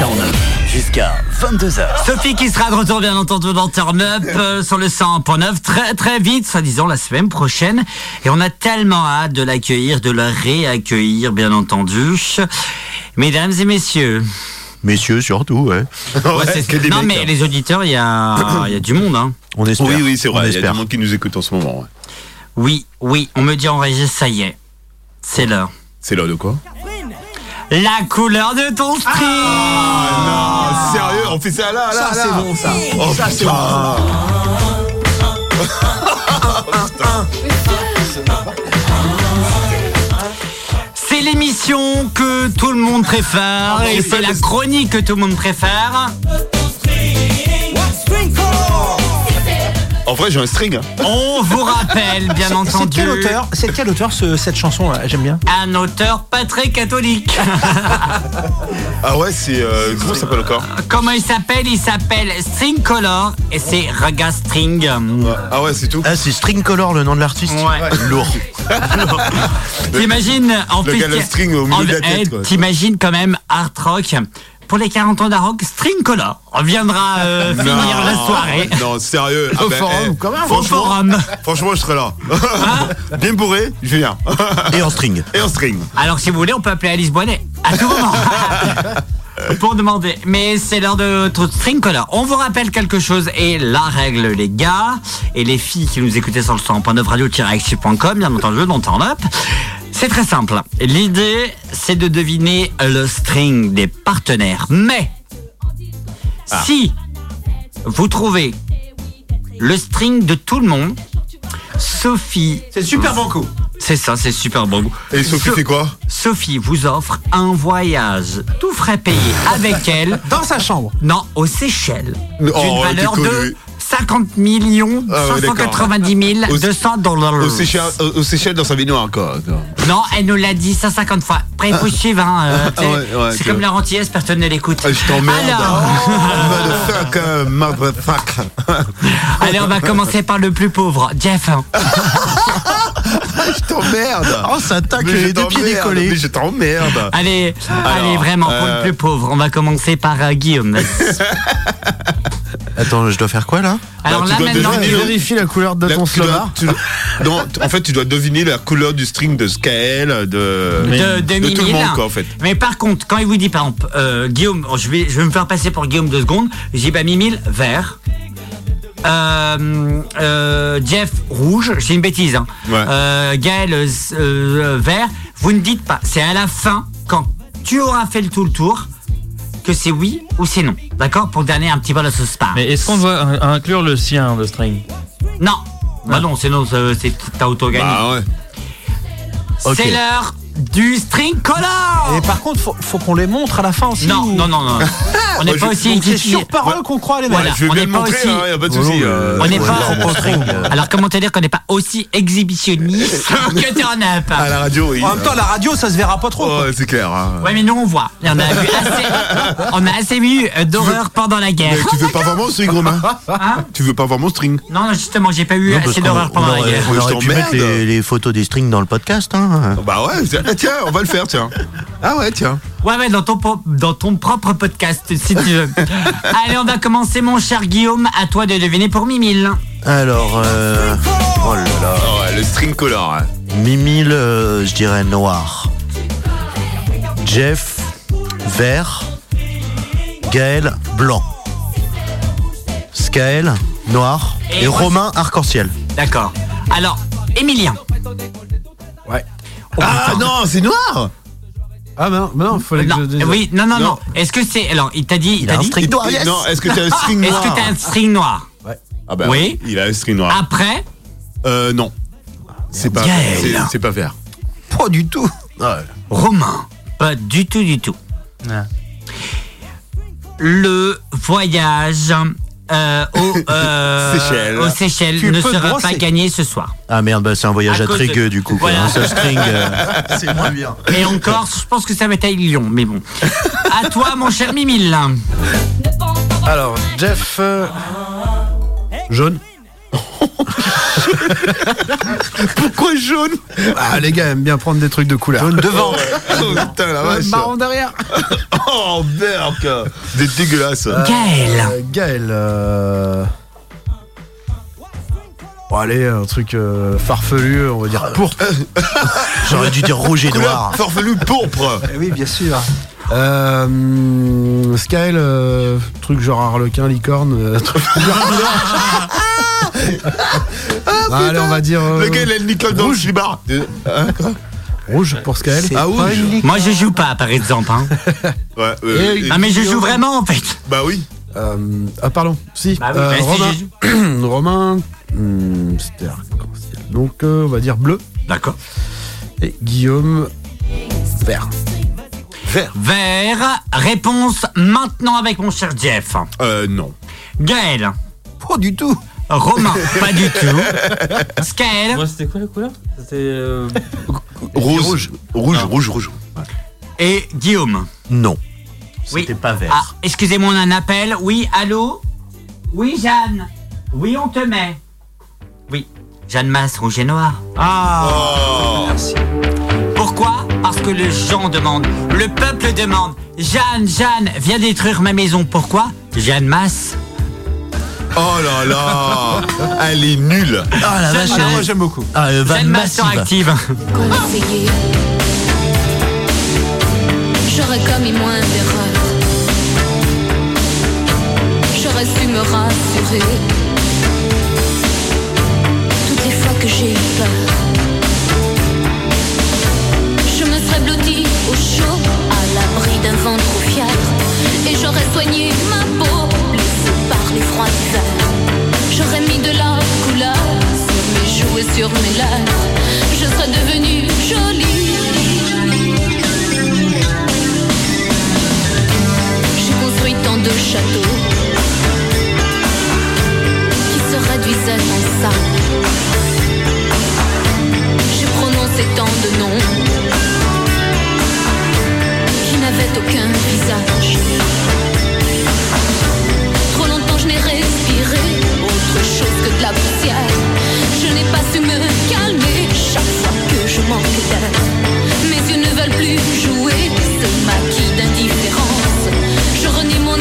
S20: Jusqu'à 22h.
S1: Sophie qui sera de retour bien entendu dans Turn Up euh, sur le 100.9 très très vite, soi-disant la semaine prochaine. Et on a tellement hâte de l'accueillir, de la réaccueillir bien entendu. Mesdames et messieurs.
S2: Messieurs surtout, ouais.
S1: Non mais les auditeurs, il y a, il y a du monde. Hein.
S2: On espère.
S18: Oui, oui, c'est vrai. Il y a
S2: espère.
S18: du monde qui nous écoute en ce moment. ouais.
S1: Oui, oui, on me dit en régie, ça y est. C'est l'heure.
S18: C'est l'heure de quoi?
S1: La couleur de ton string
S18: Ah, sérieux, on fait ça là, là,
S3: Ça,
S18: là.
S3: c'est bon, ça.
S18: Oh,
S3: Ça, c'est
S18: putain.
S1: C'est l'émission que tout le monde préfère et c'est la chronique que tout le monde préfère.
S18: En vrai, j'ai un string. hein.
S1: On vous rappelle, bien
S3: C'est-
S1: entendu.
S3: Quel auteur, c'est de quel auteur ce- cette chanson là J'aime bien.
S1: Un auteur pas très catholique.
S18: Ah ouais, c'est. euh, comment ça s'appelle encore
S1: Comment il s'appelle? Il s'appelle String Color et c'est Raga String.
S18: Ah ouais, c'est tout.
S2: Ah, c'est String Color le nom de l'artiste
S1: Ouais.
S2: Lourd.
S1: T'imagines en
S18: Le
S1: plus.
S18: gars, le string au milieu
S1: en-
S18: de la tête,
S1: eh,
S18: quoi.
S1: T'imagines quand même Art Rock. Pour les 40 ans d'Art Rock, String Color reviendra euh, finir
S18: Non,
S1: la soirée.
S18: Non, sérieux.
S3: Au
S18: ben,
S3: forum,
S18: eh,
S3: quand même.
S18: Franchement,
S1: Au forum.
S18: franchement, je serais là.
S1: Hein
S18: Bien bourré, je viens.
S2: Et en string.
S18: Et en string.
S1: Alors si vous voulez, on peut appeler Alice Boinet à tout moment. Pour demander. Mais c'est l'heure de notre string color. On vous rappelle quelque chose et la règle, les gars et les filles qui nous écoutaient sur le 100.9 radio-active.com, bien entendu, dans Turn Up. C'est très simple. L'idée, c'est de deviner le string des partenaires. Mais, si vous trouvez le string de tout le monde, Sophie.
S3: C'est super banco.
S1: C'est ça, c'est super bon.
S18: Et Sophie
S1: So-
S18: fait quoi?
S1: Sophie vous offre un voyage tout frais payé avec elle.
S3: Dans sa chambre.
S1: Non, aux Seychelles.
S18: Oh,
S1: D'une valeur de. 50 millions
S18: Ah ouais, d'accord.
S1: 590 000
S18: Au-
S1: 200 dollars.
S18: Au Seychelles, au- au Seychelles dans sa baignoire, quoi.
S1: Non, elle nous l'a dit 150 fois. Après, il faut suivre. Hein, euh,
S18: Ah
S1: t'sais,
S18: ouais, ouais,
S1: c'est comme la rentière, personne ne l'écoute.
S18: Ah, Je t'emmerde.
S1: Alors,
S18: Motherfucker, motherfucker.
S1: allez, on va commencer par le plus pauvre. Jeff.
S18: Je t'emmerde.
S2: Oh, ça tacle les deux pieds décollés.
S18: Mais je t'emmerde.
S1: Allez,
S18: Alors,
S1: allez, vraiment, pour
S18: euh,
S1: le plus pauvre. On va commencer par euh, Guillaume.
S2: Attends, je dois faire quoi là
S1: Alors
S18: tu
S1: là,
S18: dois
S1: maintenant,
S18: deviner
S11: Tu
S18: le-
S11: vérifies la couleur de
S18: La-
S11: ton
S18: tu dois-
S11: slomar.
S18: tu dois- non, t- en fait, tu dois deviner la couleur du string de Skael, de,
S1: de, de
S18: tout le monde, quoi, en fait.
S1: Mais par contre, quand il vous dit, par exemple, euh, Guillaume, je vais, je vais me faire passer pour Guillaume deux secondes, je dis, bah, Mimile, vert. Euh, euh, Jeff, rouge, c'est une bêtise. Hein.
S18: Ouais.
S1: Euh, Gaël, euh, euh, vert. Vous ne dites pas, c'est à la fin, quand tu auras fait le tout le tour, que c'est oui ou c'est non. D'accord? Pour donner un petit peu la sauce part.
S5: Mais est-ce qu'on doit in- inclure le sien, le string?
S1: Non. Bah non, c'est non, c'est t'as auto-gagné.
S18: Bah ouais.
S1: C'est l'heure du string color.
S3: Et par contre, faut, faut qu'on les montre à la fin aussi.
S1: Non,
S3: ou-
S1: non, non, non. On n'est pas aussi
S3: c'est sur parole qu'on croit les mecs.
S1: Voilà,
S18: je vais
S1: on
S18: bien
S1: n'est
S18: le
S1: pas
S18: montrer,
S1: aussi.
S18: hein, y a pas de
S2: Oh,
S18: souci.
S2: non,
S18: euh,
S1: On n'est
S2: Ouais,
S1: pas. Alors comment te dire qu'on n'est pas aussi exhibitionniste que turn up
S18: À la radio, oui.
S3: En même temps, la radio, ça se verra pas trop.
S18: c'est clair. hein.
S1: Ouais mais nous on voit. Et on a vu assez, on a assez vu euh, d'horreur pendant la guerre.
S18: Mais tu veux pas voir mon string, Romain
S1: Hein
S18: Tu veux pas voir mon string
S1: non, non, justement, j'ai pas eu assez d'horreur pendant la guerre.
S2: on aurait pu
S18: t'emmerde.
S2: mettre les, photos des strings dans le podcast. Hein.
S18: Bah ouais, ah, tiens, on va le faire, tiens. Ah ouais, tiens.
S1: Ouais, ouais, dans ton, po- dans ton propre podcast, si tu veux. Allez, on va commencer, mon cher Guillaume. À toi de deviner pour Mimile.
S2: Alors, euh, oh là là.
S18: Ouais, le string color. hein.
S2: Mimile, euh, je dirais noir. Jeff, vert. Gaël, blanc. Skaël, noir.
S1: Et
S2: Et, Romain, arc-en-ciel.
S1: D'accord. Alors, Emilien.
S11: Ouais.
S18: Ah non, c'est noir
S11: Ah, non, non, fallait que
S1: Non,
S11: je dise.
S1: oui, non, non, non.
S18: Non.
S1: Est-ce que c'est. Alors, il t'a dit. Il
S2: Il a
S1: t'a
S2: un
S1: dit.
S2: string noir, yes.
S18: Non, est-ce que t'as un string
S1: Est-ce
S18: noir
S1: que t'as un string noir
S18: Ah bah
S1: Oui.
S18: Il a un string noir.
S1: Après,
S18: Euh, non. C'est pas, c'est- c'est pas vert.
S3: Pas du tout.
S1: Romain. Pas du tout, du tout.
S5: Ah.
S1: Le voyage euh, au, euh,
S18: Seychelles.
S1: aux Seychelles
S3: Tu
S1: ne sera
S3: brosser.
S1: pas gagné ce soir.
S2: Ah merde, bah, c'est un voyage
S1: À
S2: à,
S1: de-
S2: du coup. quoi.
S1: Voilà.
S2: Un seul string, euh, c'est moins bien.
S1: Et encore, je pense que ça va être à Lyon, mais bon. À toi, mon cher Mimile.
S11: Alors, Jeff. euh, Jaune.
S18: Pourquoi jaune?
S11: Ah, les gars aiment bien prendre des trucs de couleur.
S3: Jaune devant.
S18: Oh putain la vache
S11: Marron derrière.
S18: Oh merde Des dégueulasses
S1: Gaël.
S11: Euh, Gaël. euh, Bon, allez, un truc euh, farfelu, on va dire pourpre.
S2: J'aurais dû dire rouge et noir.
S18: Farfelu pourpre
S3: Eh oui, bien sûr.
S11: Euh, Skyl, euh, truc genre harlequin, licorne. euh, truc Ah, allez, on va dire. euh,
S18: Le gars il a le nickel dans le slibard Hein,
S11: Rouge pour Skyl.
S18: Ah rouge
S1: Moi, je joue pas, par exemple. Hein.
S18: Ouais, euh,
S11: Et-
S18: et-
S1: Ah, mais je joue vraiment, en fait.
S18: Bah oui
S11: Euh, ah, pardon. Si.
S1: Bah oui,
S11: euh,
S1: bah, si,
S11: Romain.
S1: je joue.
S11: Romain. hmm, C'était. Donc, euh, on va dire bleu.
S1: D'accord.
S11: Et Guillaume. Vert.
S18: Vert
S1: Vert. Réponse maintenant avec mon cher Jeff.
S18: Euh non
S1: Gaël.
S3: Pas du tout.
S1: Romain, pas du tout. Skaël.
S5: Moi, c'était quoi la couleur C'était. euh,
S18: Rose Rouge Rouge, rouge, rouge
S1: Et Guillaume.
S2: Non.
S1: Oui.
S2: C'était pas vert.
S1: Ah, excusez-moi, on a un appel. Oui, allô Oui, Jeanne. Oui, on te met. Oui, Jeanne Masse, rouge et noir.
S3: Ah.
S18: Oh
S3: Merci.
S1: Pourquoi? Parce que le gens demande, le peuple demande. Jeanne, Jeanne, viens détruire ma maison. Pourquoi? Jeanne Masse.
S18: Oh là là Elle est nulle
S2: Ah la vache.
S1: Masse.
S3: J'aime beaucoup.
S2: Ah, euh,
S1: Masse
S2: massive.
S1: active.
S16: J'aurais commis moins d'erreurs. J'aurais su me rassurer. Toutes les fois que j'ai eu peur. Je me serais blottie au chaud, à l'abri d'un vent trop fier. Et j'aurais soigné ma peau, J'aurais mis de la couleur sur mes joues et sur mes lèvres. Je serais devenue jolie. J'ai construit tant de châteaux qui se réduisaient en sable. J'ai prononcé tant de noms qui n'avaient aucun visage. Chose que de la poussière. Je n'ai pas su me calmer chaque fois que je manque d'air. Mes yeux ne veulent plus jouer ce maquis d'indifférence. Je renie mon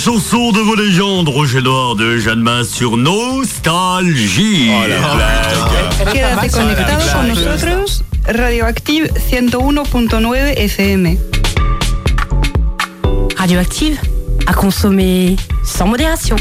S20: chanson de vos légendes, Roger Noir de Jeanne Masse sur Nostalgie.
S22: Quédate conectado con nosotros, Radioactive 101.9 FM.
S23: Radioactive, à consommer sans modération.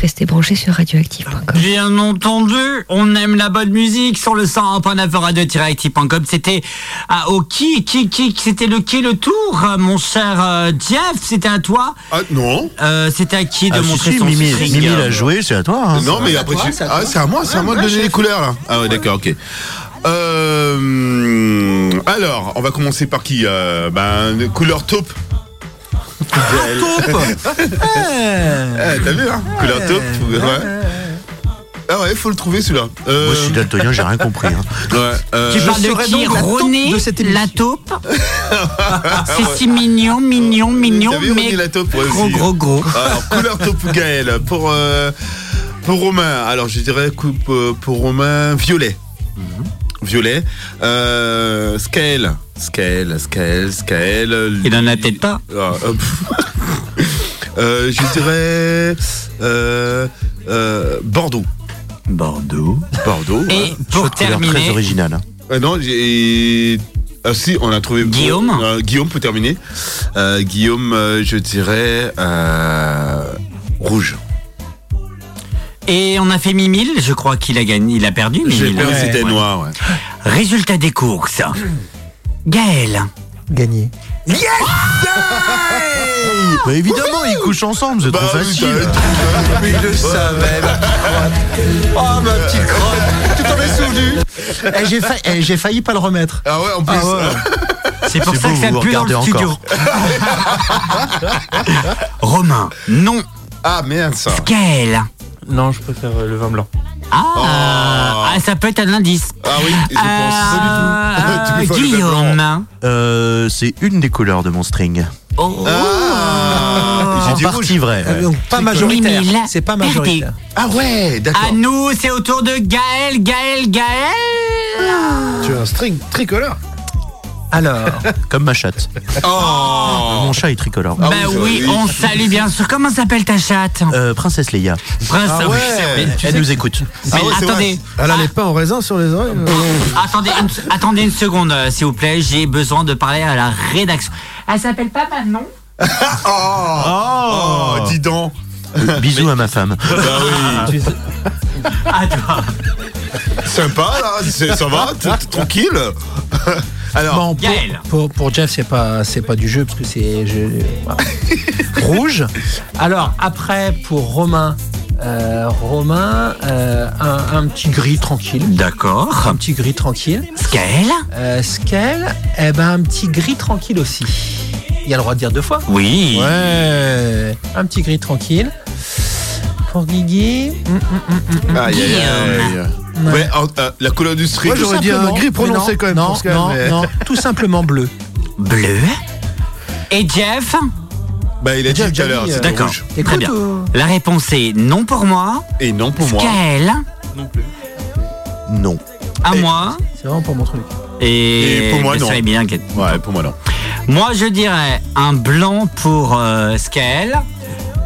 S22: Restez branchés sur radioactive.com.
S1: Bien entendu, on aime la bonne musique sur le 101.9 radio-active.com. C'était ah, au qui, qui, qui, c'était le qui le tour, euh, mon cher euh, Jeff, c'était à toi?
S18: Ah non
S1: Euh, C'était à qui de
S2: Ah,
S1: montrer
S2: si,
S1: son
S2: Mimi,
S1: string?
S2: Mimi l'a joué, c'est à toi. hein.
S18: Non, mais après, tu- ah, c'est à moi, c'est à moi de donner les couleurs là. Ah ouais, d'accord, ok. Euh, alors, on va commencer par qui euh, Ben, couleur taupe.
S3: Taupe
S18: Eh, T'as vu, hein Couleur taupe. Ouais. Ah ouais, faut le trouver celui-là. Euh,
S2: Moi, je suis daltonien, j'ai rien compris. hein.
S18: Ouais, euh,
S1: Tu parles de qui
S3: taupe
S1: René
S3: de cette
S1: La taupe C'est si mignon, mignon, mignon,
S18: vu
S1: mais
S18: René la taupe ouais,
S1: gros,
S18: aussi.
S1: gros, gros.
S18: Alors, couleur taupe Gaël. Pour, euh, pour Romain, alors je dirais coupe, euh, pour Romain, violet. Violet. Euh, Skael. Skael, Skael, Skael.
S1: Il en a peut-être pas.
S18: Ah, euh, euh, je dirais euh, euh, Bordeaux.
S2: Bordeaux.
S18: Bordeaux.
S1: Et pour
S2: de couleur
S1: terminer,
S2: très original. hein.
S18: Euh, non, j'ai. Ah si, on a trouvé.
S1: Guillaume
S18: Euh, Guillaume pour terminer. Euh, Guillaume, euh, je dirais euh, rouge.
S1: Et on a fait Mimile, je crois qu'il a gagné, il a perdu.
S18: J'ai perdu, c'était
S1: Ouais.
S18: noir. Ouais.
S1: Résultat des courses. Gaël.
S3: Gagné.
S2: Bah, évidemment, ils couchent ensemble, c'est
S18: Bah
S2: trop facile.
S18: t'as-
S3: Mais il le savait, ma petite crotte. Oh, ma petite crotte. Tu t'en es souvenu Eh, J'ai failli, eh, j'ai failli pas le remettre.
S18: Ah ouais, en plus.
S3: Ah ouais.
S1: C'est pour ça
S2: beau,
S1: que ça
S2: vous
S1: pue dans le
S2: regardez
S1: studio.
S2: encore.
S1: Romain. Non.
S18: Ah merde ça.
S1: Gaël.
S5: Non, je préfère euh, le vin blanc.
S1: Ah,
S18: Oh.
S1: ah, ça peut être un indice.
S18: Ah oui, je pense.
S1: Euh,
S18: peux faire le
S1: Guillaume.
S2: Euh, c'est une des couleurs de mon string.
S1: Oh.
S18: Ah, j'ai
S2: En partie vrai. ouais.
S3: Donc, pas majoritaire. C'est pas
S1: Perdu.
S3: majoritaire.
S18: Ah ouais, d'accord.
S1: À nous, c'est au tour de Gaël, Gaël, Gaël.
S11: Tu as un string tricolore.
S3: Alors,
S2: Comme ma chatte.
S18: Oh.
S2: Mon chat est tricolore.
S1: bah
S18: oui, ça,
S1: oui, on salue bien sûr. Comment s'appelle ta chatte?
S2: Euh, Princesse Leia.
S1: Prince.
S18: Ah
S1: oui,
S18: ouais.
S1: c'est vrai.
S2: Elle nous écoute.
S1: Mais
S18: Ah ouais, c'est
S1: attendez,
S11: Elle a les pains en raisin sur les oreilles. euh.
S1: attendez, une, attendez une seconde, euh, s'il vous plaît. J'ai besoin de parler à la rédaction. Elle s'appelle pas Manon?
S18: Oh, oh, dis donc.
S2: Bisous à ma femme.
S18: Bah oui.
S1: À toi.
S18: Sympa là, c'est- ça va, t- t- tranquille. Alors,
S3: bon, pour,
S1: Gaël.
S3: pour, pour Jeff, c'est pas, c'est pas du jeu parce que c'est rouge. Alors après, pour Romain, euh, Romain, euh, un, un petit gris tranquille.
S1: D'accord.
S3: Un petit gris tranquille.
S1: Skael
S3: Euh, Scale, eh ben un petit gris tranquille aussi. Il y a le droit de dire deux fois.
S1: Oui.
S3: Ouais. Un petit gris tranquille. Pour Guigui. hum, hum, hum.
S18: aïe, aïe, aïe.
S3: Ouais.
S18: Ouais, euh, euh, la couleur du string.
S11: Moi, j'aurais dit un gris prononcé
S3: non,
S11: quand même
S3: Non,
S11: pour Scale,
S3: non,
S11: mais-
S3: non, tout simplement bleu.
S1: Bleu. Et Jeff
S18: Bah, il a dit
S3: Jeff
S18: tout à l'heure, c'était
S1: D'accord.
S18: rouge.
S1: Très
S3: Écoute,
S1: bien.
S3: euh,
S1: La réponse est non pour moi.
S18: Et non pour moi.
S1: Skael,
S2: Non.
S1: à
S18: Et-
S1: moi.
S3: c'est vraiment pas mon truc.
S1: Et,
S18: Et pour moi,
S1: je
S18: non.
S1: savais bien
S18: Ouais, pour moi non.
S1: Moi, je dirais un blanc pour euh, Skael,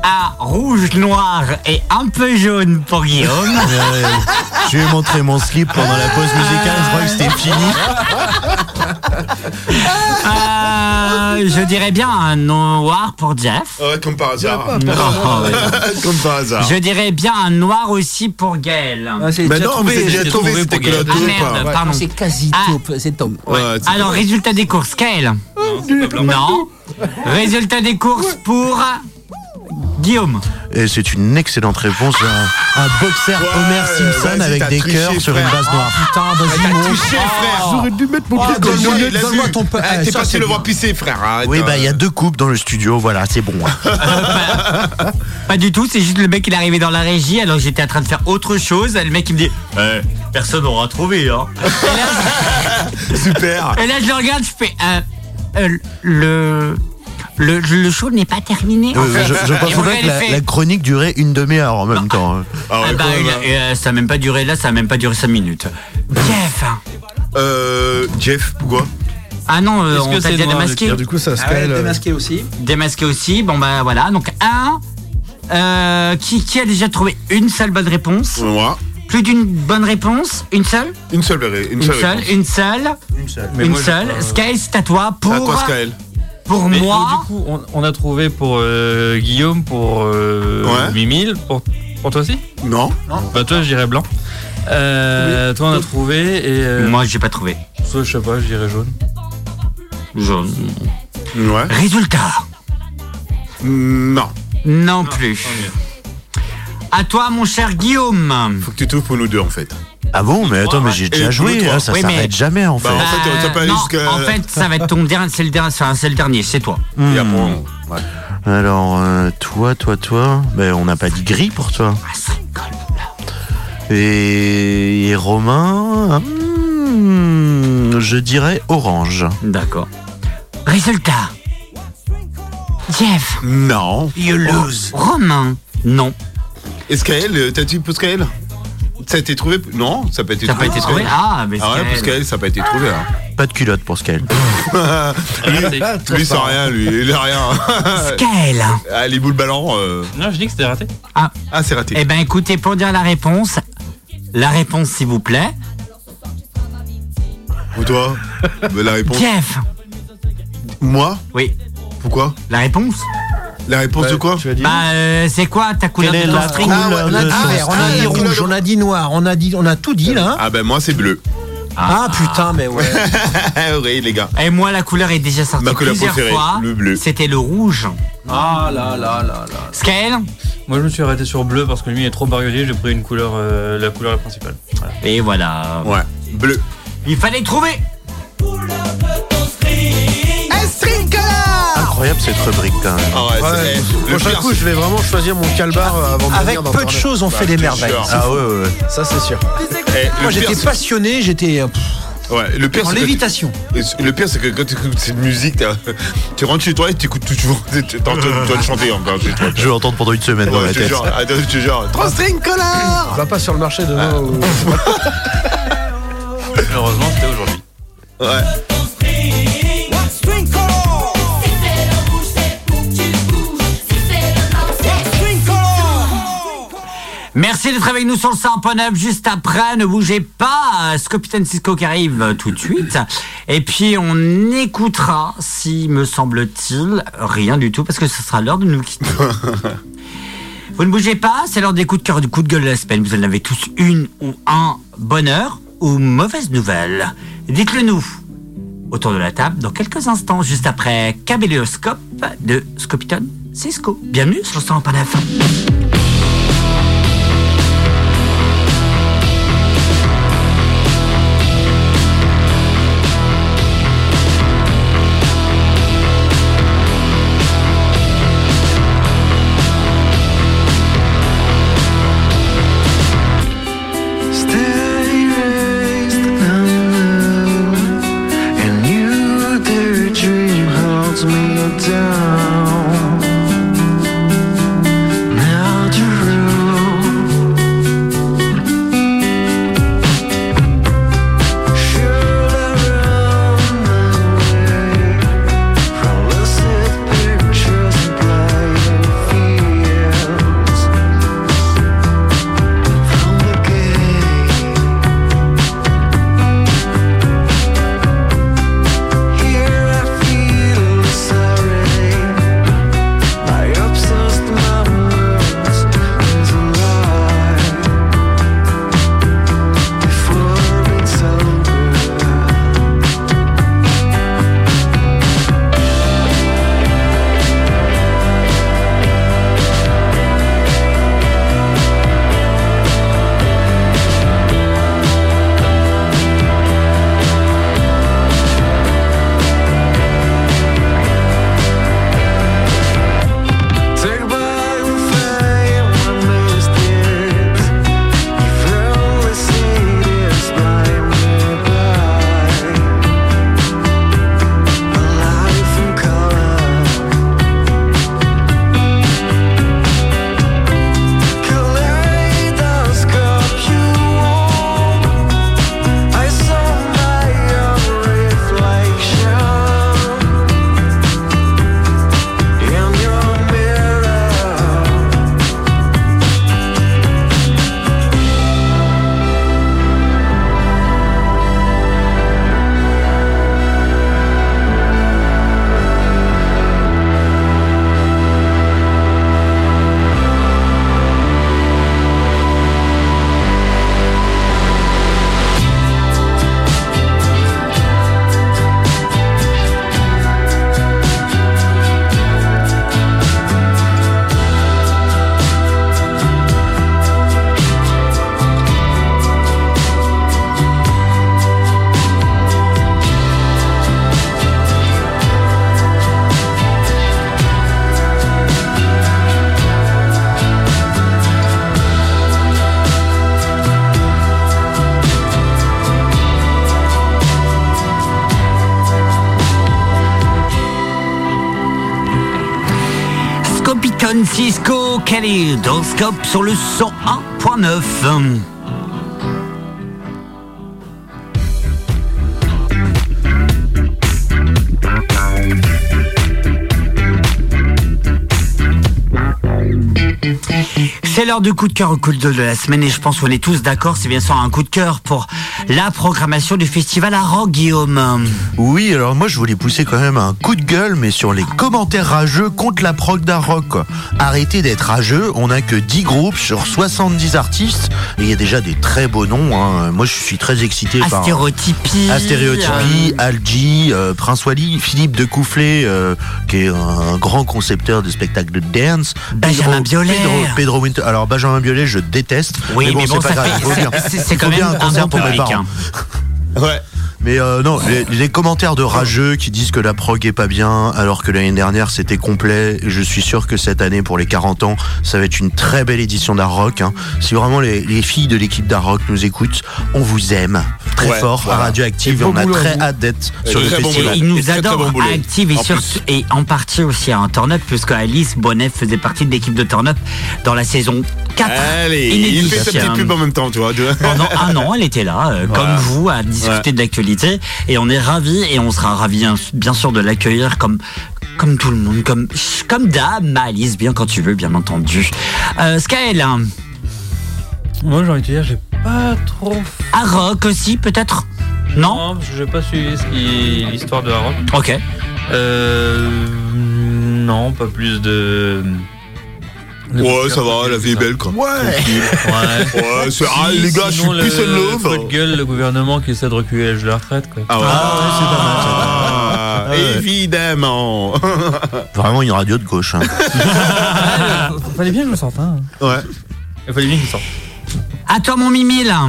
S1: un rouge, noir et un peu jaune pour Guillaume.
S2: Ouais. Je lui ai montré mon slip pendant la pause musicale, je crois que c'était fini.
S1: Euh, je dirais bien un noir pour Jeff.
S18: Ouais, comme par hasard.
S1: Non, ouais.
S18: comme par hasard.
S1: Je dirais bien un noir aussi pour Gaël.
S3: c'est
S18: Bah
S3: déjà
S18: non,
S3: trouvé,
S18: mais c'est déjà
S3: j'ai
S18: trouvé,
S3: trouvé pour Gaël.
S1: Ah
S18: taupe.
S1: merde,
S3: Ouais,
S1: pardon.
S3: C'est quasi
S1: Ah.
S3: c'est
S18: c'est-
S1: Alors, résultat des courses, Gaël Non. Résultat des courses pour Guillaume.
S2: Et c'est une excellente réponse. Un, un boxer
S18: Ouais,
S2: Homer Simpson avec des cœurs sur une base noire.
S3: Putain, vas-y, mon-
S18: touché, frère.
S11: J'aurais dû mettre mon truc
S3: donne-moi- ton
S18: Ah,
S3: eh,
S18: T'es
S3: c'est
S18: le voir pisser, frère. arrête,
S2: Oui, bah il y a deux coupes dans le studio, voilà, c'est bon.
S1: Pas du tout, c'est juste le mec il est arrivé dans la régie alors que j'étais en train de faire autre chose. Le mec il me dit Eh, personne n'aura trouvé hein.
S18: Super.
S1: Et là je le regarde, je fais euh, euh, le, le le show n'est pas terminé.
S2: Euh, je, je que la, chronique durait une demi-heure en même temps.
S18: Ah ouais,
S1: bah, a- ça a même pas duré là, ça a même pas duré 5 minutes. Jeff,
S18: Euh, Jeff, pourquoi?
S1: Ah non, euh, on
S5: que
S1: t'a déjà démasqué.
S11: Du coup, ça se
S3: Ah ouais,
S11: euh,
S3: démasqué aussi.
S1: Démasqué aussi. Bon bah voilà. Donc un. Euh, qui, qui a déjà trouvé une seule bonne réponse?
S18: Moi,
S1: Plus d'une bonne réponse? Une seule?
S18: Une seule, une
S1: Une
S18: seule.
S1: seule,
S18: réponse.
S1: une seule,
S2: Une seule.
S1: Une
S5: moi, j'ai
S1: seule.
S5: pas-
S1: Sky, c'est à toi
S18: à
S1: pour,
S18: toi, Skaël.
S1: Pour
S5: Mais
S1: moi.
S5: donc, du coup, on, on a trouvé pour euh, Guillaume, pour euh,
S18: Ouais.
S5: Mimile, pour, pour toi aussi?
S18: Non
S5: Bah toi, je dirais blanc. Euh, Toi, on a trouvé et. euh,
S1: Moi, j'ai pas trouvé.
S5: Soit, je sais pas, je dirais jaune.
S1: Jaune.
S18: Ouais.
S1: Résultat.
S18: Non.
S1: Non plus. À toi, mon cher Guillaume.
S18: Faut que tu trouves pour nous deux, en fait.
S2: Ah bon, mais attends, mais j'ai déjà joué,
S18: toi.
S2: hein, ça
S1: Oui, mais-
S2: s'arrête jamais en fait.
S18: Bah, en fait,
S1: Euh, non,
S18: jusqu'à-
S1: en fait, ça va être ton dernier, c'est le dernier, enfin, c'est le dernier, c'est toi.
S18: Et après,
S2: Hmm.
S18: on- ouais.
S2: Alors, euh, toi, toi, toi, ben, on n'a pas dit gris pour toi.
S1: Ah, ça.
S2: Et, et Romain, hmm, je dirais orange.
S1: D'accord. Résultat. Jeff.
S18: Non.
S1: You lose. Romain. Non.
S18: Et Skaël, euh, t'as dit Skaël Ça a été trouvé Non, ça n'a pas été
S1: Ça n'a pas
S18: trouvé.
S1: été trouvé Ah, mais
S18: Ah ouais, pour Skaël, ça n'a pas été trouvé. hein.
S2: Pas de culotte pour Skaël.
S18: lui, lui, c'est rien, lui. Il a rien.
S1: Skaël.
S18: Ah, les boules ballants. euh,
S5: Non, je dis que c'était raté.
S1: Ah.
S18: Ah, c'est raté.
S1: Eh ben, écoutez, pour dire la réponse, la réponse, s'il vous plaît.
S18: Pour toi? Bah, La réponse.
S1: Jeff.
S18: Moi?
S1: Oui.
S18: Pourquoi?
S1: La réponse
S18: La réponse de quoi
S11: Tu as dit
S1: Bah, euh, c'est quoi ta couleur
S2: Quelle
S1: de ton
S2: la
S1: string
S2: couleur
S3: Ah, on a
S2: de
S3: dit vert, on a
S18: Ah,
S3: dit rouge, on a dit noir, on a dit, on a tout dit là. hein.
S18: Ah, ben moi, c'est bleu.
S3: Ah, putain, mais ouais.
S18: oui, les gars.
S1: Et moi, la couleur est déjà sortie
S18: Ma couleur
S1: plusieurs
S18: préférée,
S1: fois.
S18: le bleu.
S1: C'était le rouge.
S3: Ah là là là là.
S1: Skaël
S5: Moi, je me suis arrêté sur bleu parce que lui est trop bariolé. J'ai pris une couleur, euh, la couleur principale. Voilà.
S1: Et voilà.
S18: Ouais, bleu.
S1: Il fallait trouver.
S2: Incroyable cette rubrique quand même.
S18: Ah ouais,
S11: Ouais,
S18: c'est.
S11: le
S18: Le
S11: prochain coup, je vais vraiment choisir mon calbar euh, avant de
S3: Avec
S11: venir
S3: peu de choses, on fait des merveilles.
S2: Ah ouais, ouais, ouais.
S11: Ça, c'est sûr.
S18: Eh, le
S3: Moi,
S18: pire,
S3: j'étais
S18: c'est-
S3: passionné, j'étais euh, pff,
S18: Ouais, le pire,
S3: en
S18: c'est que-
S3: lévitation.
S18: Et c- Le pire, c'est que quand tu écoutes cette musique, t'as- tu rentres chez toi et tu écoutes toujours. Tu dois le chanter encore chez toi.
S2: Je vais entendre pendant une semaine dans
S18: Ouais,
S2: la
S18: je te
S2: tête.
S18: jure, attends, je te jure. Trois strings connard
S11: Va pas sur le marché demain. ou-
S5: Heureusement, c'était aujourd'hui.
S18: Ouais.
S1: Merci d'être avec nous sur le 100.9 juste après. Ne bougez pas. Scopitan Cisco qui arrive tout de suite. Et puis on écoutera, si me semble-t-il, rien du tout parce que ce sera l'heure de nous quitter. Vous ne bougez pas, c'est l'heure des coups de cœur et du coup de gueule de la semaine. Vous en avez tous une ou un bonheur ou mauvaise nouvelle. Dites-le nous autour de la table dans quelques instants, juste après Cabellioscope de Scopiton Cisco. Bienvenue sur le 100.9. Aston Cisco, Kaleidoscope sur le 101.9. C'est l'heure du coup de cœur au coup de de la semaine et je pense qu'on est tous d'accord, c'est bien sûr un coup de cœur pour la programmation du festival à Rock, Guillaume.
S2: Oui, alors moi je voulais pousser quand même un coup de gueule, mais sur les commentaires rageux contre la prog d'Aroc. quoi. Arrêtez d'être rageux, on n'a que 10 groupes sur 70 artistes, et il y a déjà des très beaux noms. hein. Moi je suis très excité par...
S1: Astérotypie.
S2: Astéréotypie, Algi, euh, Prince Wally, Philippe de Coufflet, euh, qui est un grand concepteur de spectacles de dance.
S1: Benjamin Biolay.
S2: Pedro, Pedro Winter. Alors Benjamin Biolay, je déteste.
S1: Oui, mais bon,
S2: c'est pas grave,
S1: c'est- quand
S2: bien
S1: même
S2: un concert
S1: un bon
S2: pour mes parents. Ouais. Mais euh, non, les, les commentaires de rageux qui disent que la prog est pas bien, alors que l'année dernière c'était complet. Je suis sûr que cette année, pour les 40 ans, ça va être une très belle édition d'Art Rock. hein. Si vraiment les, les filles de l'équipe d'Art Rock nous écoutent, on vous aime très
S18: Ouais,
S2: fort
S18: voilà.
S2: à Radioactive
S18: Et
S2: et on a
S18: boulot
S2: très hâte d'être sur le festival.
S18: boulot.
S1: Il nous
S18: Et très, très
S1: adore
S18: bon boulot.
S1: à Active et,
S18: En
S1: sur- et en partie aussi à un Turn Up, puisque Alice Bonnet faisait partie de l'équipe de Turn Up dans la saison 4.
S18: Allez, il fait sa petite pub en même temps, tu vois. tu vois.
S1: Pendant un an, elle était là, euh,
S18: Voilà.
S1: comme vous, à discuter
S18: Ouais.
S1: de l'actualité. Et on est ravis, et on sera ravis bien sûr de l'accueillir comme, comme tout le monde, comme, comme dame, Alice, bien quand tu veux, bien entendu. Euh, hein,
S5: Moi, j'ai envie de dire, j'ai pas trop.
S1: à Rock aussi, peut-être? Non?
S5: Non, que j'ai pas suivi ce qui- l'histoire de Harrock.
S1: Ok.
S5: Euh. Non, pas plus de.
S18: Ouais, ça va, la vie est belle, quoi.
S5: Ouais. Ouais.
S18: Ouais, c'est- ah, les gars, je suis
S5: Sinon, le-
S18: peace and
S5: le
S18: love.
S5: coup de gueule, le gouvernement qui essaie de reculer l'âge de la retraite, quoi.
S18: Ah ouais.
S2: Ah,
S18: Ah, évidemment.
S2: Vraiment une radio de gauche. hein.
S5: Fallait bien que je le sorte, hein.
S18: Ouais.
S5: Il fallait bien qu'il sorte.
S1: À toi, mon Mimi, là.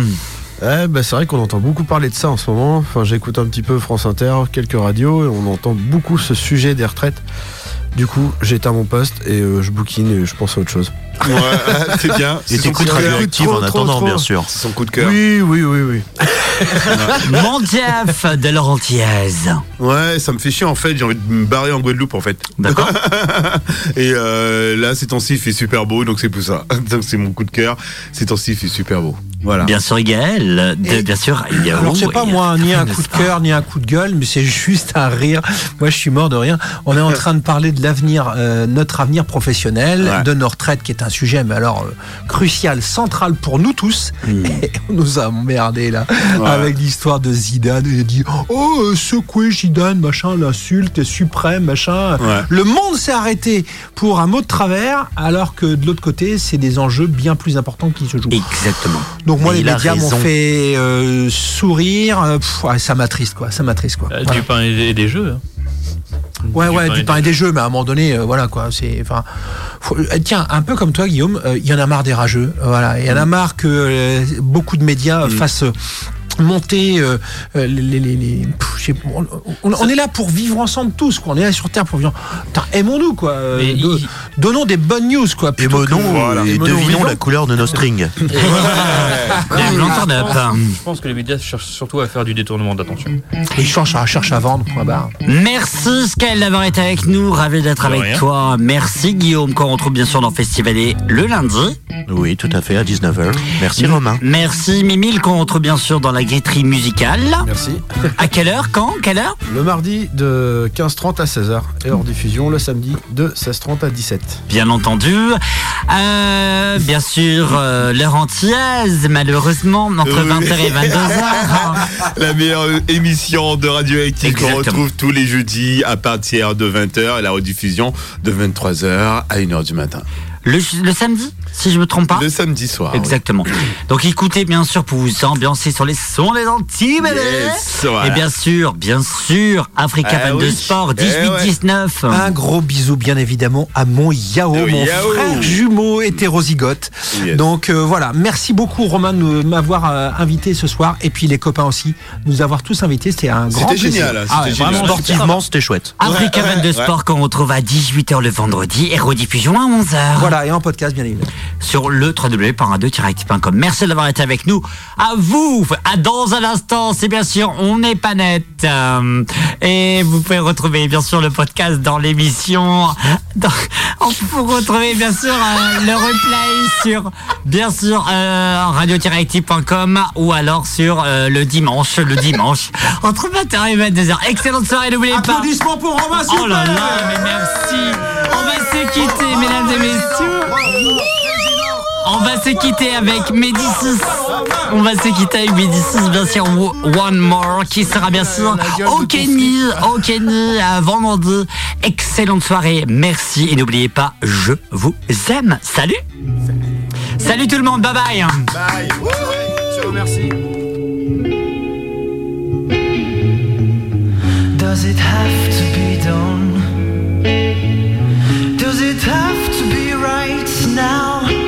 S11: Ouais, bah, c'est vrai qu'on entend beaucoup parler de ça en ce moment. Enfin, j'écoute un petit peu France Inter, quelques radios, et on entend beaucoup ce sujet des retraites. Du coup, j'éteins mon poste et euh, je bouquine et je pense à autre chose.
S18: Ouais, c'est bien.
S2: Et
S18: C'est son
S2: t'écoutes
S18: coup de cœur.
S2: Radioactive en attendant,
S11: trop.
S2: bien sûr.
S18: C'est son coup de cœur.
S11: Oui, oui, oui, oui.
S1: Mon Jeff de Laurentiaise.
S18: Ouais, ça me fait chier en fait, j'ai envie de me barrer en Guadeloupe en fait.
S1: D'accord.
S18: Et euh, là, ces temps-ci, il fait super beau, donc c'est pour ça. Donc c'est mon coup de cœur. Ces temps-ci, il fait super beau. Voilà.
S1: Bien sûr, Gaël. de- bien sûr, il y a
S3: Alors c'est pas
S1: il y a-
S3: moi ni un coup de
S1: pas
S3: cœur ni un coup de gueule, mais c'est juste un rire. Moi je suis mort de rien. On est en train de parler de l'avenir, euh, notre avenir professionnel,
S18: Ouais.
S3: de nos retraites, qui est un sujet, mais alors euh, crucial, central pour nous tous. Et on nous a emmerdé là
S18: Ouais.
S3: avec l'histoire de Zidane. Il a dit oh euh, secouer Zidane, machin, l'insulte suprême, machin.
S18: Ouais.
S3: Le monde s'est arrêté pour un mot de travers, alors que de l'autre côté c'est des enjeux bien plus importants qui se jouent.
S1: Exactement.
S3: Donc moi,
S2: Mais
S3: les médias m'ont fait euh, sourire. pff, ça m'attriste, quoi. Ça m'attriste, quoi.
S5: Euh,
S3: Voilà.
S5: Du pain et des jeux. hein.
S3: Ouais, ouais, du pain et des jeux, mais à un moment donné, euh, voilà, quoi. C'est, enfin, euh, tiens, un peu comme toi, Guillaume, euh, il y en a marre des rageux. Voilà, il y en
S5: Mm.
S3: a marre que euh, beaucoup de médias euh, fassent. monter euh, les, les, les- pff, on, on- on est là pour vivre ensemble tous quoi on est là sur terre pour vivre aimons-nous quoi euh,
S5: il-
S3: donnons des bonnes news quoi plutôt que-
S2: et devinons la couleur de nos strings.
S1: Up.
S5: Je pense que les médias cherchent surtout à faire du détournement d'attention.
S3: ils cherchent à, cherchent à vendre point barre
S1: Merci Skyl d'avoir été avec nous, ravi d'être avec
S5: rien.
S1: toi. Merci Guillaume, qu'on retrouve bien sûr dans Festivalé le lundi.
S2: Oui, tout à fait, à 19h. Merci Romain.
S1: Merci Mimile, qu'on retrouve bien sûr dans la griterie musicale.
S11: Merci.
S1: À quelle heure Quand Quelle heure?
S11: Le mardi de 15h30 à 16h et hors diffusion le samedi de 16h30 à 17h.
S1: Bien entendu. Euh, bien sûr, euh, l'heure entière, malheureusement, entre
S18: Oui.
S1: 20h et 22h.
S18: La meilleure émission de Radioactive qu'on retrouve tous les jeudis à partir de 20h et la rediffusion de 23h à 1h du matin.
S1: Le, le samedi, si je me trompe pas
S18: Le samedi soir. oui.
S1: Exactement. Donc écoutez bien sûr pour vous ambiancer sur les sons des Antilles, bébé.
S18: Yes, voilà.
S1: Et bien sûr, bien sûr, Africa
S18: Ah
S1: 22
S18: oui.
S1: Sport
S18: Eh ouais.
S1: 18-19.
S3: Un gros bisou bien évidemment à mon Yao,
S18: Oh,
S3: mon
S18: Yao.
S3: frère jumeau hétérozygote.
S18: Yes.
S3: Donc euh, voilà, merci beaucoup Romain de m'avoir euh, invité ce soir et puis les copains aussi, nous avoir tous invités, c'était un grand
S18: C'était
S3: plaisir.
S18: génial,
S3: Ah ouais,
S18: c'était génial.
S3: vraiment,
S2: Sportivement, c'était chouette.
S1: Africa
S18: Ouais, ouais,
S1: 22
S18: ouais.
S1: Sport qu'on retrouve à 18h le vendredi et rediffusion à 11h.
S3: Voilà, et en podcast bien évidemment.
S1: Sur le www.radio-active.com. Merci d'avoir été avec nous. À vous, à dans un instant, c'est bien sûr On n'est pas net. Euh, et vous pouvez retrouver bien sûr le podcast dans l'émission. On peut retrouver bien sûr euh, le replay sur bien sûr euh, radio-active.com ou alors sur euh, le dimanche, le dimanche entre 20h et 22h. Excellente soirée, n'oubliez pas.
S3: Applaudissements pour Romain
S1: Oh là là, mais merci. On va se quitter, mesdames et messieurs. On va se quitter avec Médicis. On va se quitter avec Médicis, bien sûr. One More, qui sera bien sûr au Kenny, au Kenny, à vendredi. Excellente soirée. Merci. Et n'oubliez pas, je vous aime. Salut. Salut tout le monde. Bye bye.
S18: Bye. Ciao, merci.
S9: Does it have to be done? Does it have to be right now?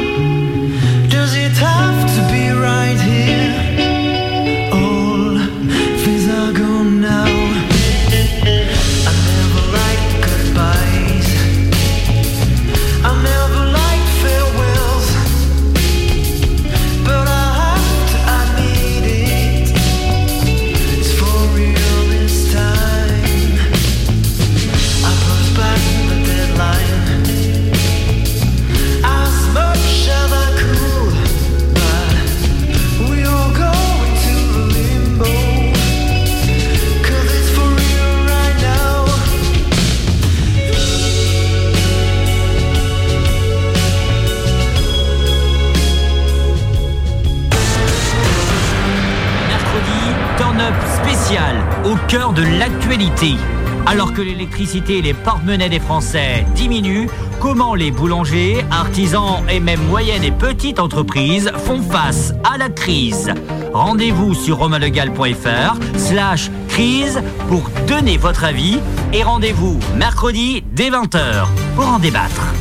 S1: De l'actualité. Alors que l'électricité et les porte-monnaies des Français diminuent, comment les boulangers, artisans et même moyennes et petites entreprises font face à la crise? Rendez-vous sur romalegal.fr slash crise pour donner votre avis et rendez-vous mercredi dès 20h pour en débattre.